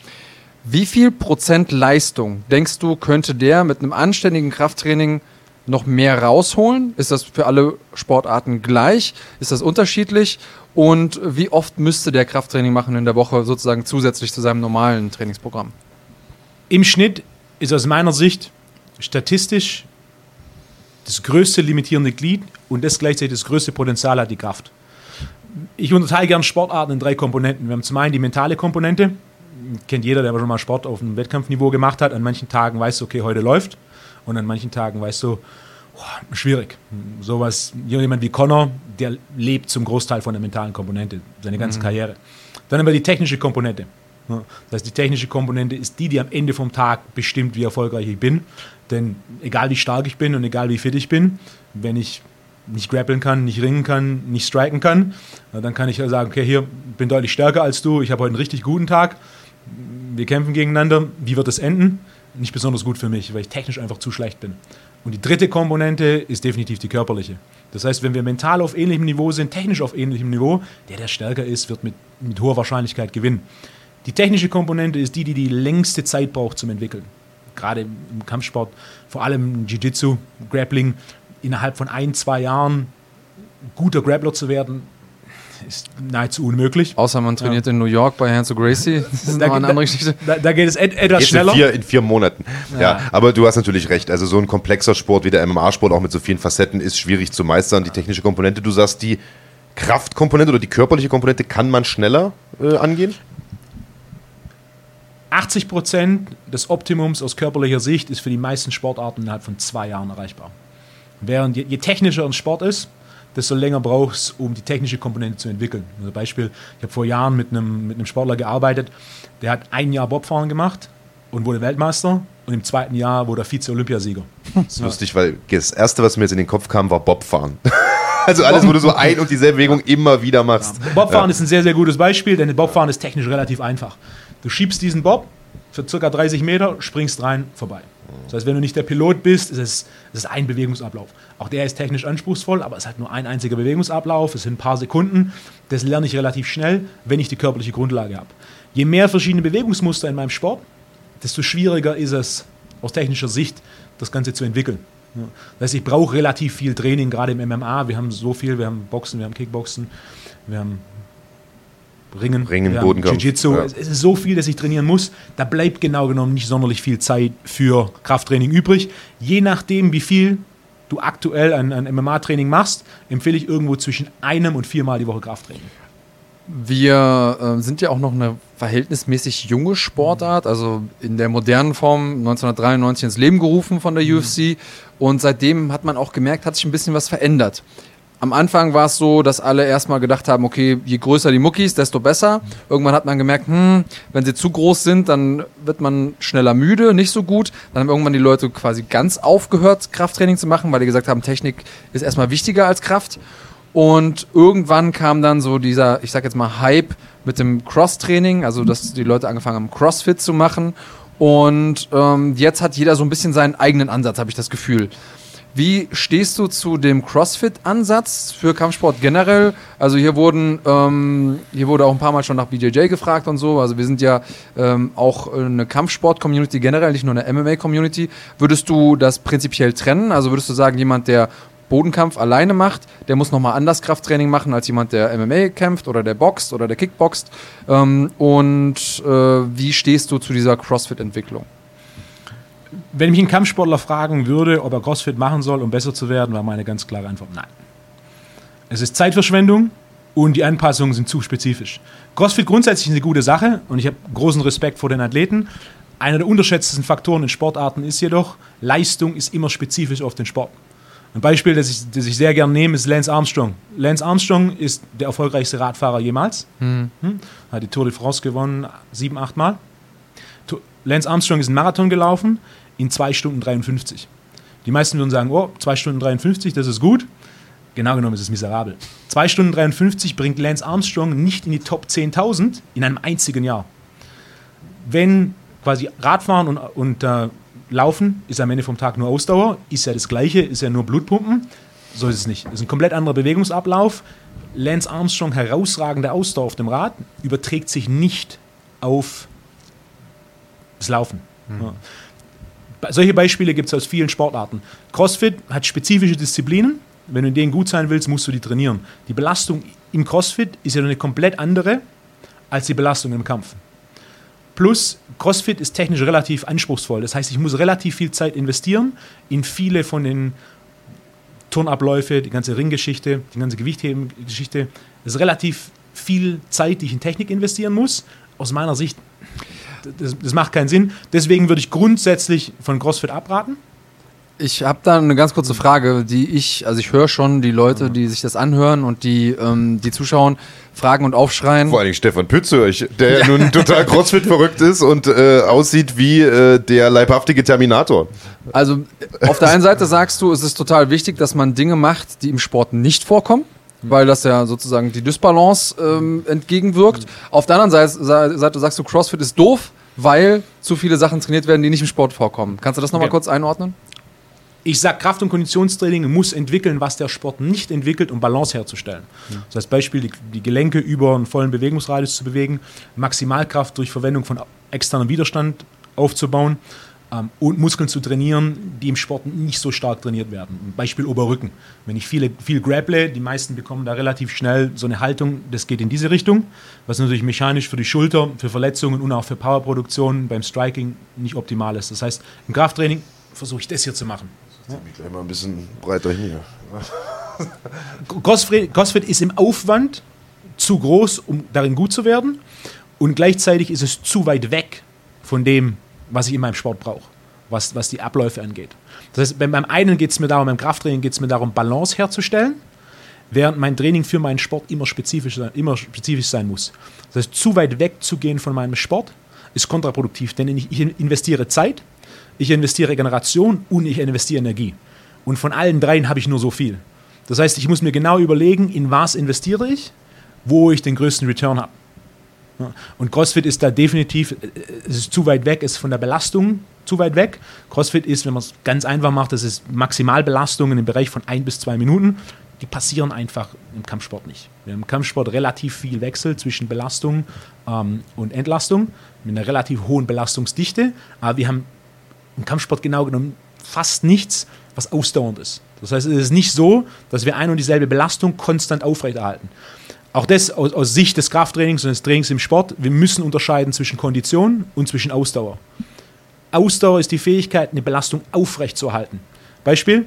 Wie viel Prozent Leistung, denkst du, könnte der mit einem anständigen Krafttraining noch mehr rausholen? Ist das für alle Sportarten gleich? Ist das unterschiedlich? Und wie oft müsste der Krafttraining machen in der Woche sozusagen zusätzlich zu seinem normalen Trainingsprogramm? Im Schnitt ist aus meiner Sicht statistisch das größte limitierende Glied und das gleichzeitig das größte Potenzial hat die Kraft ich unterteile gerne Sportarten in drei Komponenten. Wir haben zum einen die mentale Komponente. Kennt jeder, der schon mal Sport auf einem Wettkampfniveau gemacht hat. An manchen Tagen weißt du, okay, heute läuft. Und an manchen Tagen weißt du, oh, schwierig. Sowas, jemand wie Connor, der lebt zum Großteil von der mentalen Komponente, seine ganze mhm. Karriere. Dann haben wir die technische Komponente. Das heißt, die technische Komponente ist die, die am Ende vom Tag bestimmt, wie erfolgreich ich bin. Denn egal wie stark ich bin und egal wie fit ich bin, wenn ich nicht grappeln kann, nicht ringen kann, nicht striken kann, dann kann ich sagen, okay, hier bin deutlich stärker als du, ich habe heute einen richtig guten Tag, wir kämpfen gegeneinander, wie wird es enden? Nicht besonders gut für mich, weil ich technisch einfach zu schlecht bin. Und die dritte Komponente ist definitiv die körperliche. Das heißt, wenn wir mental auf ähnlichem Niveau sind, technisch auf ähnlichem Niveau, der, der stärker ist, wird mit, mit hoher Wahrscheinlichkeit gewinnen. Die technische Komponente ist die, die die längste Zeit braucht zum Entwickeln. Gerade im Kampfsport, vor allem Jiu-Jitsu, Grappling, innerhalb von ein, zwei Jahren guter Grappler zu werden, ist nahezu unmöglich. Außer man trainiert ja. in New York bei Hans Gracie. Das ist da, eine andere Geschichte. Da, da geht es et etwas Jetzt schneller. In vier, in vier Monaten. Ja. ja. aber du hast natürlich recht. Also so ein komplexer Sport wie der MMA-Sport, auch mit so vielen Facetten, ist schwierig zu meistern. Die technische Komponente, du sagst, die Kraftkomponente oder die körperliche Komponente kann man schneller äh, angehen? 80 Prozent des Optimums aus körperlicher Sicht ist für die meisten Sportarten innerhalb von zwei Jahren erreichbar. Während je, je technischer ein Sport ist, desto länger braucht es, um die technische Komponente zu entwickeln. Also Beispiel, ich habe vor Jahren mit einem, mit einem Sportler gearbeitet, der hat ein Jahr Bobfahren gemacht und wurde Weltmeister und im zweiten Jahr wurde er Vize-Olympiasieger. Das ist ja. lustig, weil das Erste, was mir jetzt in den Kopf kam, war Bobfahren. Also alles, wo du so ein und dieselbe Bewegung immer wieder machst. Ja. Bobfahren ja. ist ein sehr, sehr gutes Beispiel, denn Bobfahren ist technisch relativ einfach. Du schiebst diesen Bob für ca. 30 Meter, springst rein, vorbei. Das heißt, wenn du nicht der Pilot bist, ist es, ist ein Bewegungsablauf. Auch der ist technisch anspruchsvoll, aber es hat nur ein einziger Bewegungsablauf, es sind ein paar Sekunden. Das lerne ich relativ schnell, wenn ich die körperliche Grundlage habe. Je mehr verschiedene Bewegungsmuster in meinem Sport, desto schwieriger ist es aus technischer Sicht, das Ganze zu entwickeln. Das heißt, ich brauche relativ viel Training, gerade im MMA. Wir haben so viel, wir haben Boxen, wir haben Kickboxen, wir haben Ringen, Ringen ja, Bodenkampf. Jiu-Jitsu. Ja. Es ist so viel, dass ich trainieren muss. Da bleibt genau genommen nicht sonderlich viel Zeit für Krafttraining übrig. Je nachdem, wie viel du aktuell an, an MMA-Training machst, empfehle ich irgendwo zwischen einem und viermal die Woche Krafttraining. Wir äh, sind ja auch noch eine verhältnismäßig junge Sportart, also in der modernen Form 1993 ins Leben gerufen von der mhm. UFC und seitdem hat man auch gemerkt, hat sich ein bisschen was verändert. Am Anfang war es so, dass alle erstmal gedacht haben, okay, je größer die Muckis, desto besser. Irgendwann hat man gemerkt, hm, wenn sie zu groß sind, dann wird man schneller müde, nicht so gut. Dann haben irgendwann die Leute quasi ganz aufgehört, Krafttraining zu machen, weil die gesagt haben, Technik ist erstmal wichtiger als Kraft. Und irgendwann kam dann so dieser, ich sag jetzt mal, Hype mit dem Cross-Training, also dass die Leute angefangen haben, Crossfit zu machen. Und ähm, jetzt hat jeder so ein bisschen seinen eigenen Ansatz, habe ich das Gefühl. Wie stehst du zu dem CrossFit-Ansatz für Kampfsport generell? Also hier wurden, ähm, hier wurde auch ein paar Mal schon nach BJJ gefragt und so. Also wir sind ja ähm, auch eine Kampfsport-Community generell, nicht nur eine MMA-Community. Würdest du das prinzipiell trennen? Also würdest du sagen, jemand, der Bodenkampf alleine macht, der muss nochmal anders Krafttraining machen als jemand, der MMA kämpft oder der boxt oder der Kickboxt. Ähm, und äh, wie stehst du zu dieser CrossFit-Entwicklung? Wenn mich ein Kampfsportler fragen würde, ob er CrossFit machen soll, um besser zu werden, war meine ganz klare Antwort nein. Es ist Zeitverschwendung und die Anpassungen sind zu spezifisch. CrossFit grundsätzlich ist eine gute Sache und ich habe großen Respekt vor den Athleten. Einer der unterschätztesten Faktoren in Sportarten ist jedoch, Leistung ist immer spezifisch auf den Sport. Ein Beispiel, das ich, das ich sehr gerne nehme, ist Lance Armstrong. Lance Armstrong ist der erfolgreichste Radfahrer jemals. Mhm. Hat die Tour de France gewonnen, sieben, acht Mal. Lance Armstrong ist einen Marathon gelaufen in 2 Stunden 53. Die meisten würden sagen, oh, 2 Stunden 53, das ist gut. Genau genommen ist es miserabel. 2 Stunden 53 bringt Lance Armstrong nicht in die Top 10.000 in einem einzigen Jahr. Wenn quasi Radfahren und, und äh, Laufen ist am Ende vom Tag nur Ausdauer, ist ja das Gleiche, ist ja nur Blutpumpen. So ist es nicht. Es ist ein komplett anderer Bewegungsablauf. Lance Armstrong, herausragende Ausdauer auf dem Rad, überträgt sich nicht auf das Laufen. Mhm. Ja. Solche Beispiele gibt es aus vielen Sportarten. CrossFit hat spezifische Disziplinen. Wenn du in denen gut sein willst, musst du die trainieren. Die Belastung im CrossFit ist ja eine komplett andere als die Belastung im Kampf. Plus, CrossFit ist technisch relativ anspruchsvoll. Das heißt, ich muss relativ viel Zeit investieren in viele von den Turnabläufe, die ganze Ringgeschichte, die ganze Gewichtheben-Geschichte. Das ist relativ viel Zeit, die ich in Technik investieren muss. Aus meiner Sicht, das, das macht keinen Sinn. Deswegen würde ich grundsätzlich von CrossFit abraten. Ich habe da eine ganz kurze Frage, die ich, also ich höre schon die Leute, die sich das anhören und die, ähm, die zuschauen, fragen und aufschreien. Vor allem Stefan Pütz höre ich, der ja. nun total Crossfit verrückt ist und äh, aussieht wie äh, der leibhaftige Terminator. Also auf der einen Seite sagst du, es ist total wichtig, dass man Dinge macht, die im Sport nicht vorkommen weil das ja sozusagen die Dysbalance ähm, entgegenwirkt. Auf der anderen Seite, Seite sagst du, CrossFit ist doof, weil zu viele Sachen trainiert werden, die nicht im Sport vorkommen. Kannst du das nochmal okay. kurz einordnen? ich sage, Kraft- und Konditionstraining muss entwickeln, was der Sport nicht entwickelt, um Balance herzustellen. Mhm. Das heißt, Beispiel, die, die, Gelenke über einen vollen Bewegungsradius zu bewegen, Maximalkraft durch Verwendung von externem Widerstand aufzubauen ähm, und Muskeln zu trainieren, die im Sport nicht so stark trainiert werden. Beispiel Oberrücken. Wenn ich viele, viel grapple, die meisten bekommen da relativ schnell so eine Haltung, das geht in diese Richtung, was natürlich mechanisch für die Schulter, für Verletzungen und auch für Powerproduktion beim Striking nicht optimal ist. Das heißt, im Krafttraining versuche ich das hier zu machen. Ja. Gleich mal ein bisschen breiter hier. CrossFit ist im Aufwand zu groß, um darin gut zu werden. Und gleichzeitig ist es zu weit weg von dem, was ich in meinem Sport brauche, was, was die Abläufe angeht. Das heißt, beim einen geht es mir darum, beim Krafttraining geht es mir darum, Balance herzustellen, während mein Training für meinen Sport immer spezifisch, immer spezifisch sein muss. Das heißt, zu weit weg zu gehen von meinem Sport ist kontraproduktiv, denn ich investiere Zeit, ich investiere Generation und ich investiere Energie. Und von allen dreien habe ich nur so viel. Das heißt, ich muss mir genau überlegen, in was investiere ich, wo ich den größten Return habe. Und CrossFit ist da definitiv, äh, es ist zu weit weg, ist von der Belastung zu weit weg. CrossFit ist, wenn man es ganz einfach macht, das ist Maximalbelastungen im Bereich von ein bis zwei Minuten. Die passieren einfach im Kampfsport nicht. Wir haben im Kampfsport relativ viel Wechsel zwischen Belastung ähm, und Entlastung mit einer relativ hohen Belastungsdichte, aber wir haben im Kampfsport genau genommen fast nichts, was ausdauernd ist. Das heißt, es ist nicht so, dass wir ein und dieselbe Belastung konstant aufrechterhalten. Auch das aus, aus, Sicht des Krafttrainings und des Trainings im Sport, wir müssen unterscheiden zwischen Kondition und zwischen Ausdauer. Ausdauer ist die Fähigkeit, eine Belastung aufrechtzuerhalten. Beispiel,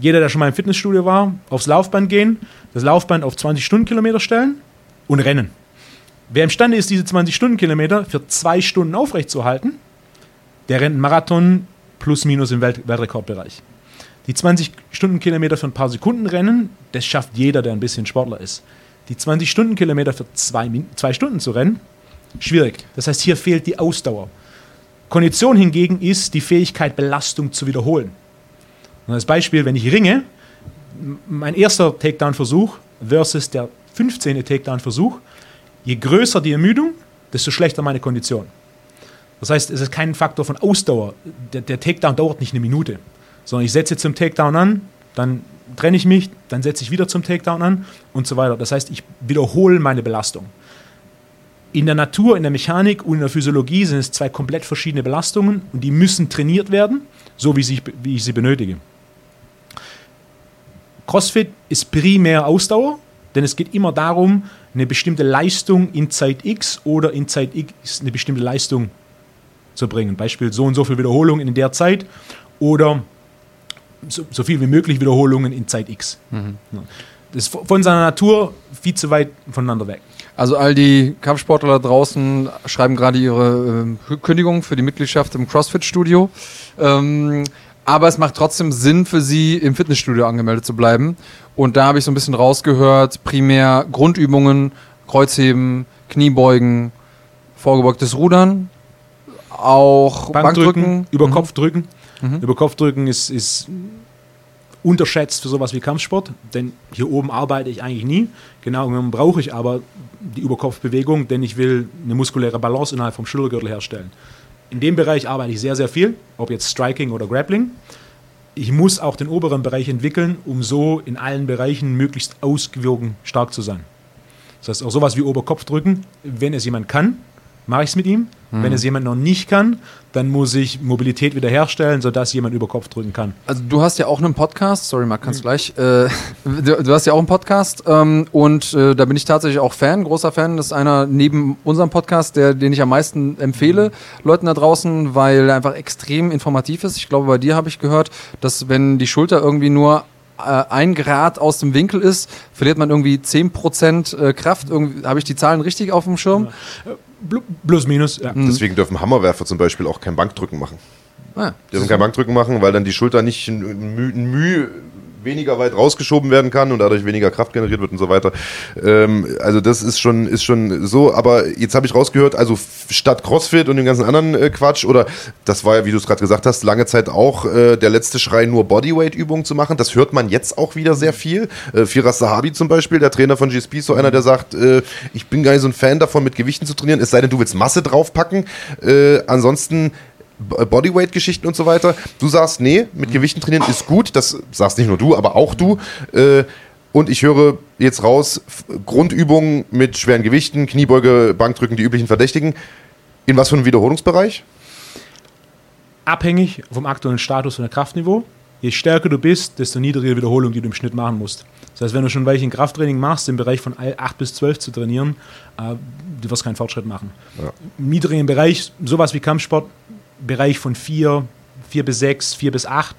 jeder, der schon mal im Fitnessstudio war, aufs Laufband gehen, das Laufband auf 20 Stundenkilometer stellen und rennen. Wer imstande ist, diese 20 Stundenkilometer für zwei Stunden aufrechtzuerhalten, der rennt einen Marathon plus minus im Welt Weltrekordbereich. Die 20 Stundenkilometer für ein paar Sekunden rennen, das schafft jeder, der ein bisschen Sportler ist. Die 20 Stundenkilometer für zwei, zwei Stunden zu rennen, schwierig. Das heißt, hier fehlt die Ausdauer. Kondition hingegen ist die Fähigkeit, Belastung zu wiederholen. Und als Beispiel, wenn ich ringe, mein erster Takedown-Versuch versus der 15. Takedown-Versuch, je größer die Ermüdung, desto schlechter meine Kondition. Das heißt, es ist kein Faktor von Ausdauer. Der, der Takedown dauert nicht eine Minute, sondern ich setze zum Takedown an, dann trenne ich mich, dann setze ich wieder zum Takedown an und so weiter. Das heißt, ich wiederhole meine Belastung. In der Natur, in der Mechanik und in der Physiologie sind es zwei komplett verschiedene Belastungen und die müssen trainiert werden, so wie ich, wie ich sie benötige. CrossFit ist primär Ausdauer, denn es geht immer darum, eine bestimmte Leistung in Zeit X oder in Zeit X eine bestimmte Leistung zu bringen. Beispiel so und so viel Wiederholungen in der Zeit oder so, so viel wie möglich Wiederholungen in Zeit X. Mhm. Das ist von seiner Natur viel zu weit voneinander weg. Also all die Kampfsportler da draußen schreiben gerade ihre äh, Kündigung für die Mitgliedschaft im CrossFit-Studio. Ähm, aber es macht trotzdem Sinn für sie, im Fitnessstudio angemeldet zu bleiben. Und da habe ich so ein bisschen rausgehört, primär Grundübungen, Kreuzheben, Kniebeugen, vorgebeugtes Rudern, auch Bankdrücken, Bankdrücken über mhm. Kopfdrücken. Mhm. Über Kopfdrücken ist, ist unterschätzt für sowas wie Kampfsport, denn hier oben arbeite ich eigentlich nie. Genau genommen brauche ich aber die Überkopfbewegung, denn ich will eine muskuläre Balance innerhalb vom Schultergürtel herstellen. In dem Bereich arbeite ich sehr, sehr viel, ob jetzt Striking oder Grappling. Ich muss auch den oberen Bereich entwickeln, um so in allen Bereichen möglichst ausgewogen stark zu sein. Das heißt, auch sowas wie Oberkopfdrücken, wenn es jemand kann, mache ich es mit ihm. Mhm. Wenn es jemand noch nicht kann, dann muss ich Mobilität wiederherstellen, sodass jemand über Kopf drücken kann. Also du hast ja auch einen Podcast, sorry Marc, kannst mhm. gleich. Äh, du, du, hast ja auch einen Podcast ähm, und äh, da bin ich tatsächlich auch Fan, großer Fan. Das ist einer neben unserem Podcast, der, den ich am meisten empfehle, mhm. Leuten da draußen, weil er einfach extrem informativ ist. Ich glaube, bei dir habe ich gehört, dass wenn die Schulter irgendwie nur äh, ein Grad aus dem Winkel ist, verliert man irgendwie 10% äh, Kraft. Habe ich die Zahlen richtig auf dem Schirm? Plus minus, ja. Mhm. Deswegen dürfen Hammerwerfer zum Beispiel auch kein Bankdrücken machen. Ah, die dürfen kein Bankdrücken machen, weil dann die Schulter nicht ein Mühe, Müh weniger weit rausgeschoben werden kann und dadurch weniger Kraft generiert wird und so weiter. Ähm, also das ist schon, ist schon so, aber jetzt habe ich rausgehört, also statt CrossFit und dem ganzen anderen äh, Quatsch, oder das war ja, wie du es gerade gesagt hast, lange Zeit auch äh, der letzte Schrei, nur Bodyweight-Übungen zu machen. Das hört man jetzt auch wieder sehr viel. Äh, Firas Sahabi zum Beispiel, der Trainer von GSP, so einer, der sagt, äh, ich bin gar nicht so ein Fan davon, mit Gewichten zu trainieren, es sei denn, du willst Masse draufpacken. Äh, ansonsten Bodyweight-Geschichten und so weiter. Du sagst, nee, mit Gewichten trainieren ist gut. Das sagst nicht nur du, aber auch du. Äh, und ich höre jetzt raus, Grundübungen mit schweren Gewichten, Kniebeuge, Bankdrücken, die üblichen Verdächtigen. In was für einem Wiederholungsbereich? Abhängig vom aktuellen Status und Kraftniveau. Je stärker du bist, desto niedrigere Wiederholung, die du im Schnitt machen musst. Das heißt, wenn du schon welche in Krafttraining machst, im Bereich von 8 bis 12 zu trainieren, äh, du wirst keinen Fortschritt machen. Ja. Im niedrigen Bereich, sowas wie Kampfsport, Bereich von 4, 4 bis 6, 4 bis 8,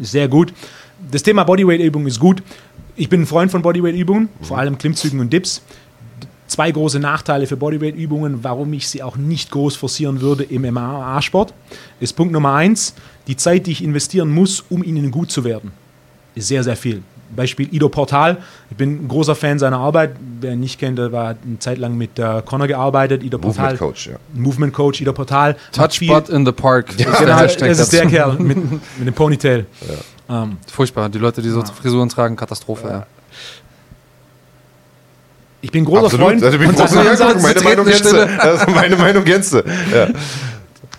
sehr gut. Das Thema Bodyweight-Übung ist gut. Ich bin ein Freund von Bodyweight-Übungen, mhm. vor allem Klimmzügen und Dips. Zwei große Nachteile für Bodyweight-Übungen, warum ich sie auch nicht groß forcieren würde im MMA-Sport, ist Punkt Nummer eins, die Zeit, die ich investieren muss, um ihnen gut zu werden, ist sehr, sehr viel. Beispiel Ido Portal. Ich bin ein großer Fan seiner Arbeit. Wer ihn nicht kennt, der war eine Zeit lang mit äh, Connor gearbeitet. Ido Portal. Movement Coach, ja. Movement Coach, Ido Portal. Touchbot in the Park. Ja, genau, das ist der Kerl mit, mit dem Ponytail. Ja. Um, ähm, Furchtbar. Die Leute, die so ja. Frisuren tragen, Katastrophe. Ja. Ich bin großer Absolut. Freund. Also, ich bin großer Freund. Meine Meinung Gänze. Also meine Meinung Gänze. Ja.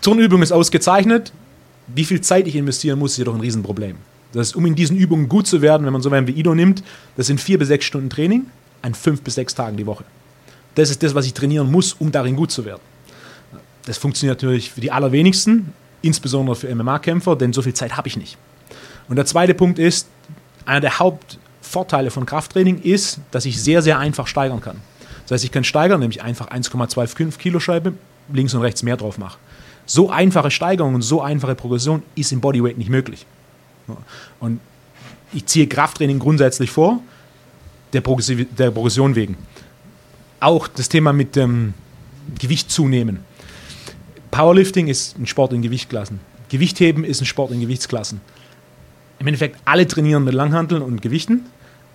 Turnübung ist ausgezeichnet. Wie viel Zeit ich investieren muss, ist jedoch ein Riesenproblem. Das um in diesen Übungen gut zu werden, wenn man so einen wie Ido nimmt, das sind vier bis sechs Stunden Training an fünf bis sechs Tagen die Woche. Das ist das, was ich trainieren muss, um darin gut zu werden. Das funktioniert natürlich für die allerwenigsten, insbesondere für MMA-Kämpfer, denn so viel Zeit habe ich nicht. Und der zweite Punkt ist, einer der Haupt Vorteile von Krafttraining ist, dass ich sehr, sehr einfach steigern kann. Das heißt, ich kann steigern, nämlich einfach 1,25 Kilo Scheibe links und rechts mehr drauf mache. So einfache Steigerung und so einfache Progression ist im Bodyweight nicht möglich. Und ich ziehe Krafttraining grundsätzlich vor, der, Progressiv der Progression wegen. Auch das Thema mit dem Gewicht zunehmen. Powerlifting ist ein Sport in Gewichtklassen. Gewichtheben ist ein Sport in Gewichtsklassen. Im Endeffekt alle trainieren mit Langhanteln und Gewichten,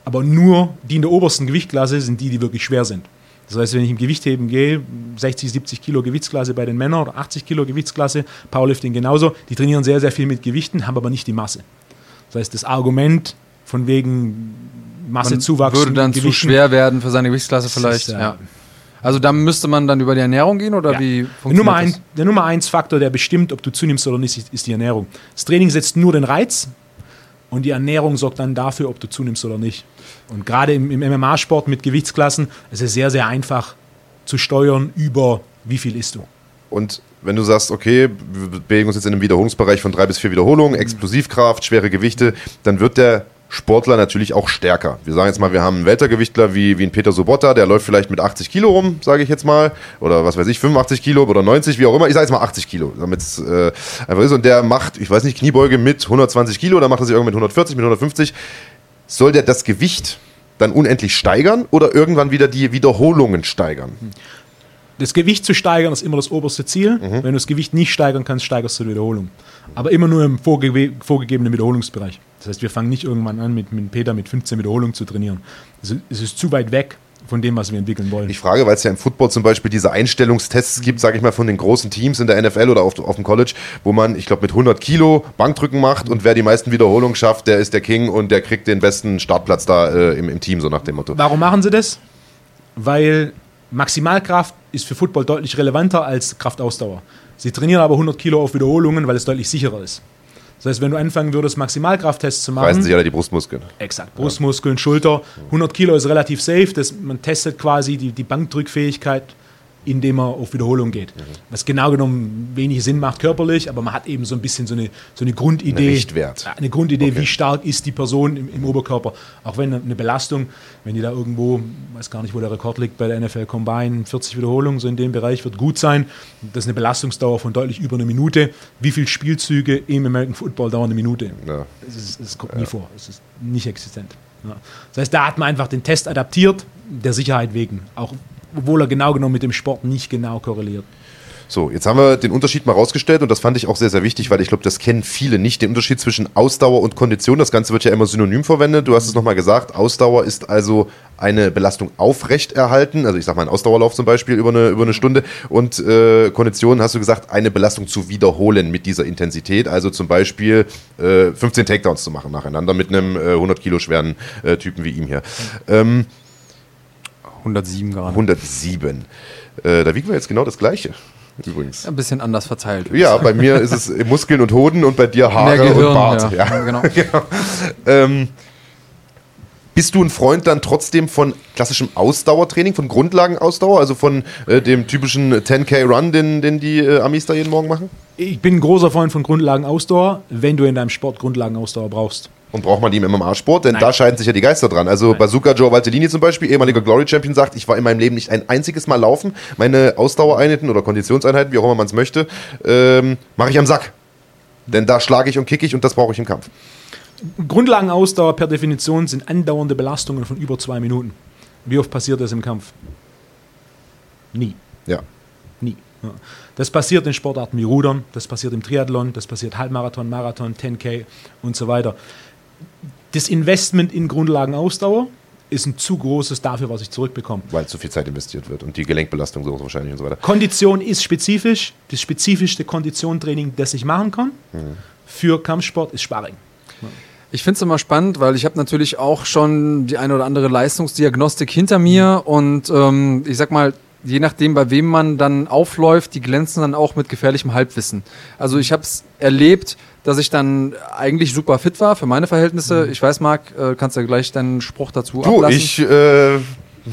aber nur die in der obersten Gewichtklasse sind die, die wirklich schwer sind. Das heißt, wenn ich im Gewichtheben gehe, 60, 70 Kilo Gewichtsklasse bei den Männern oder 80 Kilo Gewichtsklasse, Powerlifting genauso, die trainieren sehr, sehr viel mit Gewichten, haben aber nicht die Masse. Das heißt, das Argument von wegen Massezuwachs würde dann zu schwer werden für seine Gewichtsklasse vielleicht. Ist, ja. Also da müsste man dann über die Ernährung gehen oder ja. wie funktioniert der Nummer, ein, das? der Nummer eins Faktor, der bestimmt, ob du zunimmst oder nicht, ist die Ernährung. Das Training setzt nur den Reiz und die Ernährung sorgt dann dafür, ob du zunimmst oder nicht. Und gerade im, im MMA-Sport mit Gewichtsklassen ist es sehr, sehr einfach zu steuern über wie viel isst du. Und wenn du sagst, okay, wir bewegen uns jetzt in einem Wiederholungsbereich von drei bis vier Wiederholungen, Explosivkraft, schwere Gewichte, dann wird der Sportler natürlich auch stärker. Wir sagen jetzt mal, wir haben einen Weltergewichtler wie, wie ein Peter Sobotta, der läuft vielleicht mit 80 Kilo rum, sage ich jetzt mal, oder was weiß ich, 85 Kilo oder 90, wie auch immer. Ich sage jetzt mal 80 Kilo, damit es äh, einfach ist. Und der macht, ich weiß nicht, Kniebeuge mit 120 Kilo, dann macht er sich irgendwann mit 140, mit 150. Soll der das Gewicht dann unendlich steigern oder irgendwann wieder die Wiederholungen steigern? Das Gewicht zu steigern ist immer das oberste Ziel. Mhm. Wenn du das Gewicht nicht steigern kannst, steigerst du die Wiederholung. Aber immer nur im vorge vorgegebenen Wiederholungsbereich. Das heißt, wir fangen nicht irgendwann an, mit, mit Peter mit 15 Wiederholungen zu trainieren. Es ist, es ist zu weit weg von dem, was wir entwickeln wollen. Ich frage, weil es ja im Football zum Beispiel diese Einstellungstests gibt, sage ich mal, von den großen Teams in der NFL oder auf, auf dem College, wo man, ich glaube, mit 100 Kilo Bankdrücken macht und wer die meisten Wiederholungen schafft, der ist der King und der kriegt den besten Startplatz da äh, im, im Team, so nach dem Motto. Warum machen sie das? Weil Maximalkraft ist für Football deutlich relevanter als Kraftausdauer. Sie trainieren aber 100 Kilo auf Wiederholungen, weil es deutlich sicherer ist. Das heißt, wenn du anfangen würdest, Maximalkrafttests zu machen. Weißen sich alle die Brustmuskeln. Exakt. Brustmuskeln, Schulter. 100 Kilo ist relativ safe. Das, man testet quasi die, die Bankdrückfähigkeit indem er auf Wiederholung geht. Mhm. Was genau genommen wenig Sinn macht körperlich, aber man hat eben so ein bisschen so eine, so eine Grundidee. Ein Richtwert. Eine Grundidee, okay. wie stark ist die Person im, im, Oberkörper. Auch wenn eine Belastung, wenn die da irgendwo, weiß gar nicht, wo der Rekord liegt bei der NFL Combine, 40 Wiederholungen, so in dem Bereich, wird gut sein. Das ist eine Belastungsdauer von deutlich über eine Minute. Wie viele Spielzüge im American Football dauern eine Minute? Ja. Das, ist, das kommt ja. nie vor. Das ist nicht existent. Ja. Das heißt, da hat man einfach den Test adaptiert, der Sicherheit wegen. Auch obwohl er genau genommen mit dem Sport nicht genau korreliert. So, jetzt haben wir den Unterschied mal rausgestellt und das fand ich auch sehr, sehr wichtig, weil ich glaube, das kennen viele nicht, den Unterschied zwischen Ausdauer und Kondition. Das Ganze wird ja immer synonym verwendet. Du hast es nochmal gesagt, Ausdauer ist also eine Belastung aufrechterhalten, also ich sage mal einen Ausdauerlauf zum Beispiel über eine, über eine Stunde und äh, Kondition hast du gesagt, eine Belastung zu wiederholen mit dieser Intensität, also zum Beispiel äh, 15 Takedowns zu machen nacheinander mit einem äh, 100 Kilo schweren äh, Typen wie ihm hier. Ähm, 107 gerade. 107. Äh, da wiegen wir jetzt genau das Gleiche. Übrigens. Ein bisschen anders verteilt. Ja, bei mir ist es Muskeln und Hoden und bei dir Haare Gehirn, und Bart. Ja, ja. genau. genau. Ähm, bist du ein Freund dann trotzdem von klassischem Ausdauertraining, von Grundlagenausdauer, also von äh, dem typischen 10K-Run, den, den die äh, Amis da jeden Morgen machen? Ich bin ein großer Freund von Grundlagenausdauer, wenn du in deinem Sport Grundlagenausdauer brauchst. Und braucht man die im MMA-Sport? Denn Nein. da scheiden sich ja die Geister dran. Also Nein. Bazooka Joe Valtellini zum Beispiel, ehemaliger Glory-Champion, sagt, ich war in meinem Leben nicht ein einziges Mal laufen. Meine Ausdauereinheiten oder Konditionseinheiten, wie auch immer man es möchte, ähm, mache ich am Sack. Denn da schlage ich und kicke ich und das brauche ich im Kampf. Grundlagenausdauer per Definition sind andauernde Belastungen von über zwei Minuten. Wie oft passiert das im Kampf? Nie. Ja. Nie. Das passiert in Sportarten wie Rudern, das passiert im Triathlon, das passiert Halbmarathon, Marathon, 10K und so weiter das Investment in Grundlagenausdauer ist ein zu großes dafür, was ich zurückbekomme. Weil zu viel Zeit investiert wird und die Gelenkbelastung so wahrscheinlich und so weiter. Kondition ist spezifisch. Das spezifischste Konditiontraining, das ich machen kann mhm. für Kampfsport, ist Sparring. Ich finde es immer spannend, weil ich habe natürlich auch schon die eine oder andere Leistungsdiagnostik hinter mir und ähm, ich sag mal, je nachdem, bei wem man dann aufläuft, die glänzen dann auch mit gefährlichem Halbwissen. Also ich habe es erlebt, dass ich dann eigentlich super fit war für meine Verhältnisse. Mhm. Ich weiß, Marc, äh, kannst du ja gleich deinen Spruch dazu du, ablassen. ich... Äh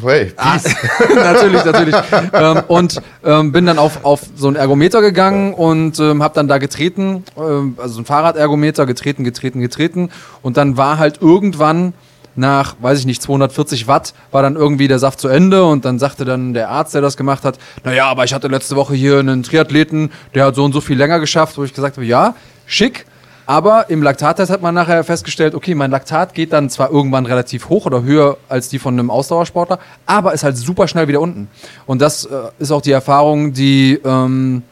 Hey, ah, natürlich, natürlich. ähm, und ähm, bin dann auf, auf so ein Ergometer gegangen und ähm, habe dann da getreten, ähm, also ein Fahrradergometer, getreten, getreten, getreten. Und dann war halt irgendwann nach, weiß ich nicht, 240 Watt war dann irgendwie der Saft zu Ende und dann sagte dann der Arzt, der das gemacht hat, naja, aber ich hatte letzte Woche hier einen Triathleten, der hat so und so viel länger geschafft, wo ich gesagt habe, ja, schick, aber im Laktattest hat man nachher festgestellt, okay, mein Laktat geht dann zwar irgendwann relativ hoch oder höher als die von einem Ausdauersportler, aber ist halt super schnell wieder unten. Und das äh, ist auch die Erfahrung, die ähm,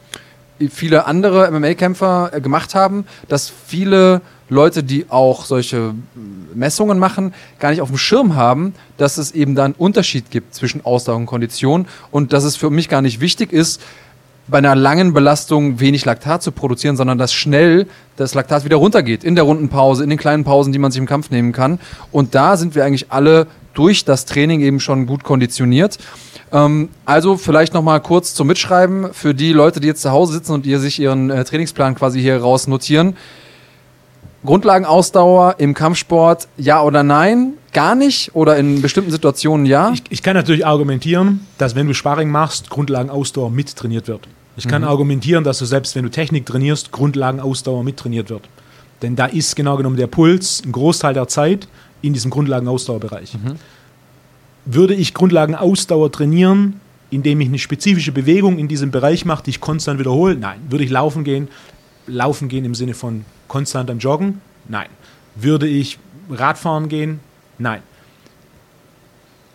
viele andere MMA-Kämpfer äh, gemacht haben, dass viele Leute, die auch solche Messungen machen, gar nicht auf dem Schirm haben, dass es eben da einen Unterschied gibt zwischen Ausdauer und Kondition und dass es für mich gar nicht wichtig ist, bei einer langen Belastung wenig Laktat zu produzieren, sondern dass schnell das Laktat wieder runtergeht in der Rundenpause, in den kleinen Pausen, die man sich im Kampf nehmen kann. Und da sind wir eigentlich alle durch das Training eben schon gut konditioniert. Ähm, also vielleicht noch mal kurz zum Mitschreiben für die Leute, die jetzt zu Hause sitzen und ihr sich ihren äh, Trainingsplan quasi hier raus notieren. Grundlagenausdauer im Kampfsport, ja oder nein? Gar nicht? Oder in bestimmten Situationen ja? Ich, ich kann natürlich argumentieren, dass wenn du Sparring machst, Grundlagenausdauer mittrainiert wird. Ich kann mhm. argumentieren, dass du selbst wenn du Technik trainierst, Grundlagenausdauer mittrainiert wird. Denn da ist genau genommen der Puls ein Großteil der Zeit in diesem Grundlagenausdauerbereich. Mhm. Würde ich Grundlagenausdauer trainieren, indem ich eine spezifische Bewegung in diesem Bereich mache, die ich konstant wiederhole? Nein. Würde ich laufen gehen? Laufen gehen im Sinne von konstant am Joggen? Nein. Würde ich Radfahren gehen? Nein.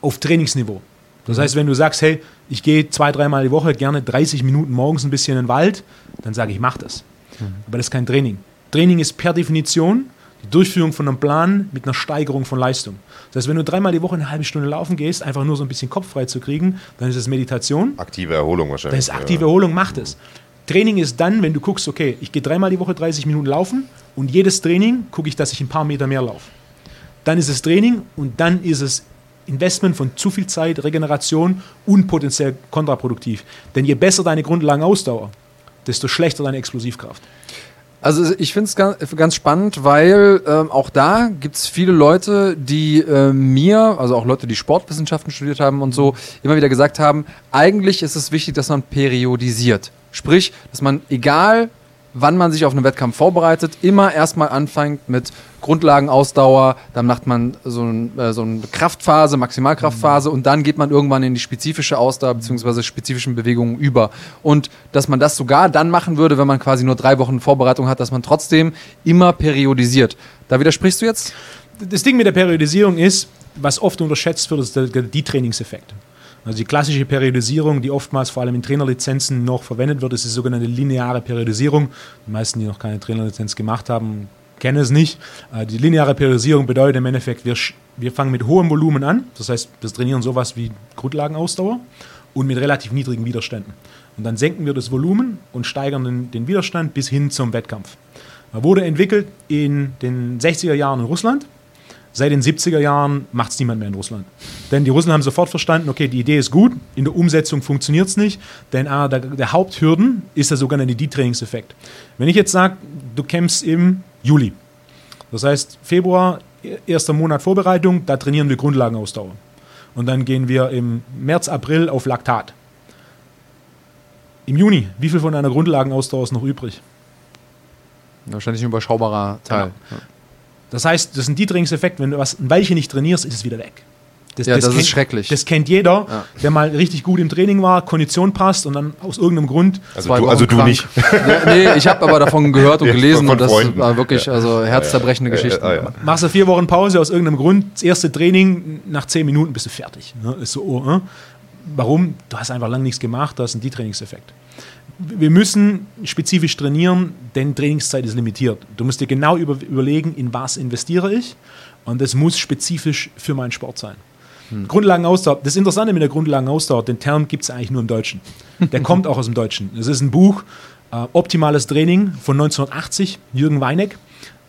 Auf Trainingsniveau. Das heißt, wenn du sagst, hey, ich gehe zwei, dreimal die Woche gerne 30 Minuten morgens ein bisschen in den Wald, dann sage ich, mach das. Mhm. Aber das ist kein Training. Training ist per Definition die Durchführung von einem Plan mit einer Steigerung von Leistung. Das heißt, wenn du dreimal die Woche eine halbe Stunde laufen gehst, einfach nur so ein bisschen Kopf frei zu kriegen, dann ist das Meditation. Aktive Erholung wahrscheinlich. Das ist aktive ja. Erholung, macht es. Training ist dann, wenn du guckst, okay, ich gehe dreimal die Woche 30 Minuten laufen und jedes Training gucke ich, dass ich ein paar Meter mehr laufe. Dann ist es Training und dann ist es Investment von zu viel Zeit, Regeneration und potenziell kontraproduktiv. Denn je besser deine Grundlagenausdauer, desto schlechter deine Explosivkraft. Also ich finde es ganz, spannend, weil ähm, auch da gibt es viele Leute, die äh, mir, also auch Leute, die Sportwissenschaften studiert haben und so, immer wieder gesagt haben, eigentlich ist es wichtig, dass man periodisiert. Sprich, dass man, egal wann man sich auf einen Wettkampf vorbereitet, immer erstmal anfängt mit Grundlagenausdauer, dann macht man so, ein, äh, so eine Kraftphase, Maximalkraftphase mhm. und dann geht man irgendwann in die spezifische Ausdauer bzw. spezifischen Bewegungen über. Und dass man das sogar dann machen würde, wenn man quasi nur drei Wochen Vorbereitung hat, dass man trotzdem immer periodisiert. Da widersprichst du jetzt? Das Ding mit der Periodisierung ist, was oft unterschätzt wird, ist der, der Die-Trainingseffekt. Also die klassische Periodisierung, die oftmals vor allem in Trainerlizenzen noch verwendet wird, ist die sogenannte lineare Periodisierung. Die meisten, die noch keine Trainerlizenz gemacht haben, kennen es nicht. Äh, die lineare Periodisierung bedeutet im Endeffekt, wir, wir fangen mit hohem Volumen an. Das heißt, wir trainieren sowas wie Grundlagenausdauer und mit relativ niedrigen Widerständen. Und dann senken wir das Volumen und steigern den, den Widerstand bis hin zum Wettkampf. Er wurde entwickelt in den 60er Jahren in Russland Seit den 70er Jahren macht es niemand mehr in Russland. Denn die Russen haben sofort verstanden, okay, die Idee ist gut, in der Umsetzung funktioniert es nicht, denn einer der, der, Haupthürden ist der sogenannte Detrainingseffekt. Wenn ich jetzt sage, du kämpfst im Juli, das heißt Februar, erster Monat Vorbereitung, da trainieren wir Grundlagenausdauer. Und dann gehen wir im März, April auf Laktat. Im Juni, wie viel von einer Grundlagenausdauer ist noch übrig? Wahrscheinlich ein überschaubarer Teil. Ja. Das heißt, das ist ein Dietringseffekt, wenn du was ein Weilchen nicht trainierst, ist es wieder weg. Das, ja, das, das kennt, ist schrecklich. Das kennt jeder, ja. der mal richtig gut im Training war, Kondition passt und dann aus irgendeinem Grund. Also du, also du nicht. ja, nee, ich habe aber davon gehört und gelesen und das Freunden. war wirklich also herzzerbrechende ja, Geschichten. Ah, Machst du vier Wochen Pause aus irgendeinem Grund, das erste Training, nach zehn Minuten bist du fertig. Ne? Ist so, oh, äh? Warum? Du hast einfach lange nichts gemacht, du hast einen Detrainingseffekt wir müssen spezifisch trainieren, denn Trainingszeit ist limitiert. Du musst dir genau über, überlegen, in was investiere ich und das muss spezifisch für meinen Sport sein. Hm. Grundlagenausdauer, das Interessante mit der Grundlagenausdauer, den Term gibt es eigentlich nur im Deutschen. Der kommt auch aus dem Deutschen. Es ist ein Buch, äh, Optimales Training von 1980, Jürgen Weineck.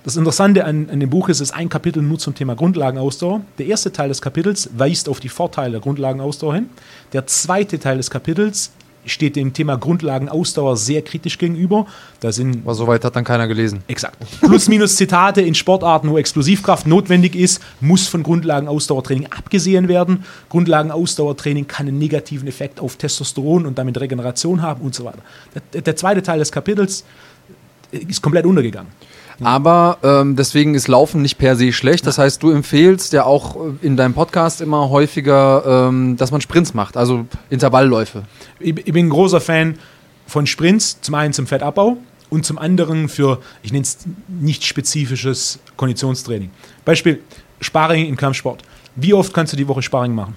Das Interessante an, an, dem Buch ist, es ist ein Kapitel nur zum Thema Grundlagenausdauer. Der erste Teil des Kapitels weist auf die Vorteile der Grundlagenausdauer hin. Der zweite Teil des Kapitels steht dem Thema Grundlagenausdauer sehr kritisch gegenüber. Da sind Aber soweit hat dann keiner gelesen. Exakt. Plus minus Zitate in Sportarten, wo Explosivkraft notwendig ist, muss von Grundlagenausdauertraining abgesehen werden. Grundlagenausdauertraining kann einen negativen Effekt auf Testosteron und damit Regeneration haben und so weiter. Der, der zweite Teil des Kapitels ist komplett untergegangen. Aber ähm, deswegen ist Laufen nicht per se schlecht. Das heißt, du empfehlst ja auch in deinem Podcast immer häufiger, ähm, dass man Sprints macht, also Intervallläufe. Ich, ich bin ein großer Fan von Sprints, zum einen zum Fettabbau und zum anderen für, ich nenne es nicht spezifisches Konditionstraining. Beispiel Sparring im Kampfsport. Wie oft kannst du die Woche Sparring machen?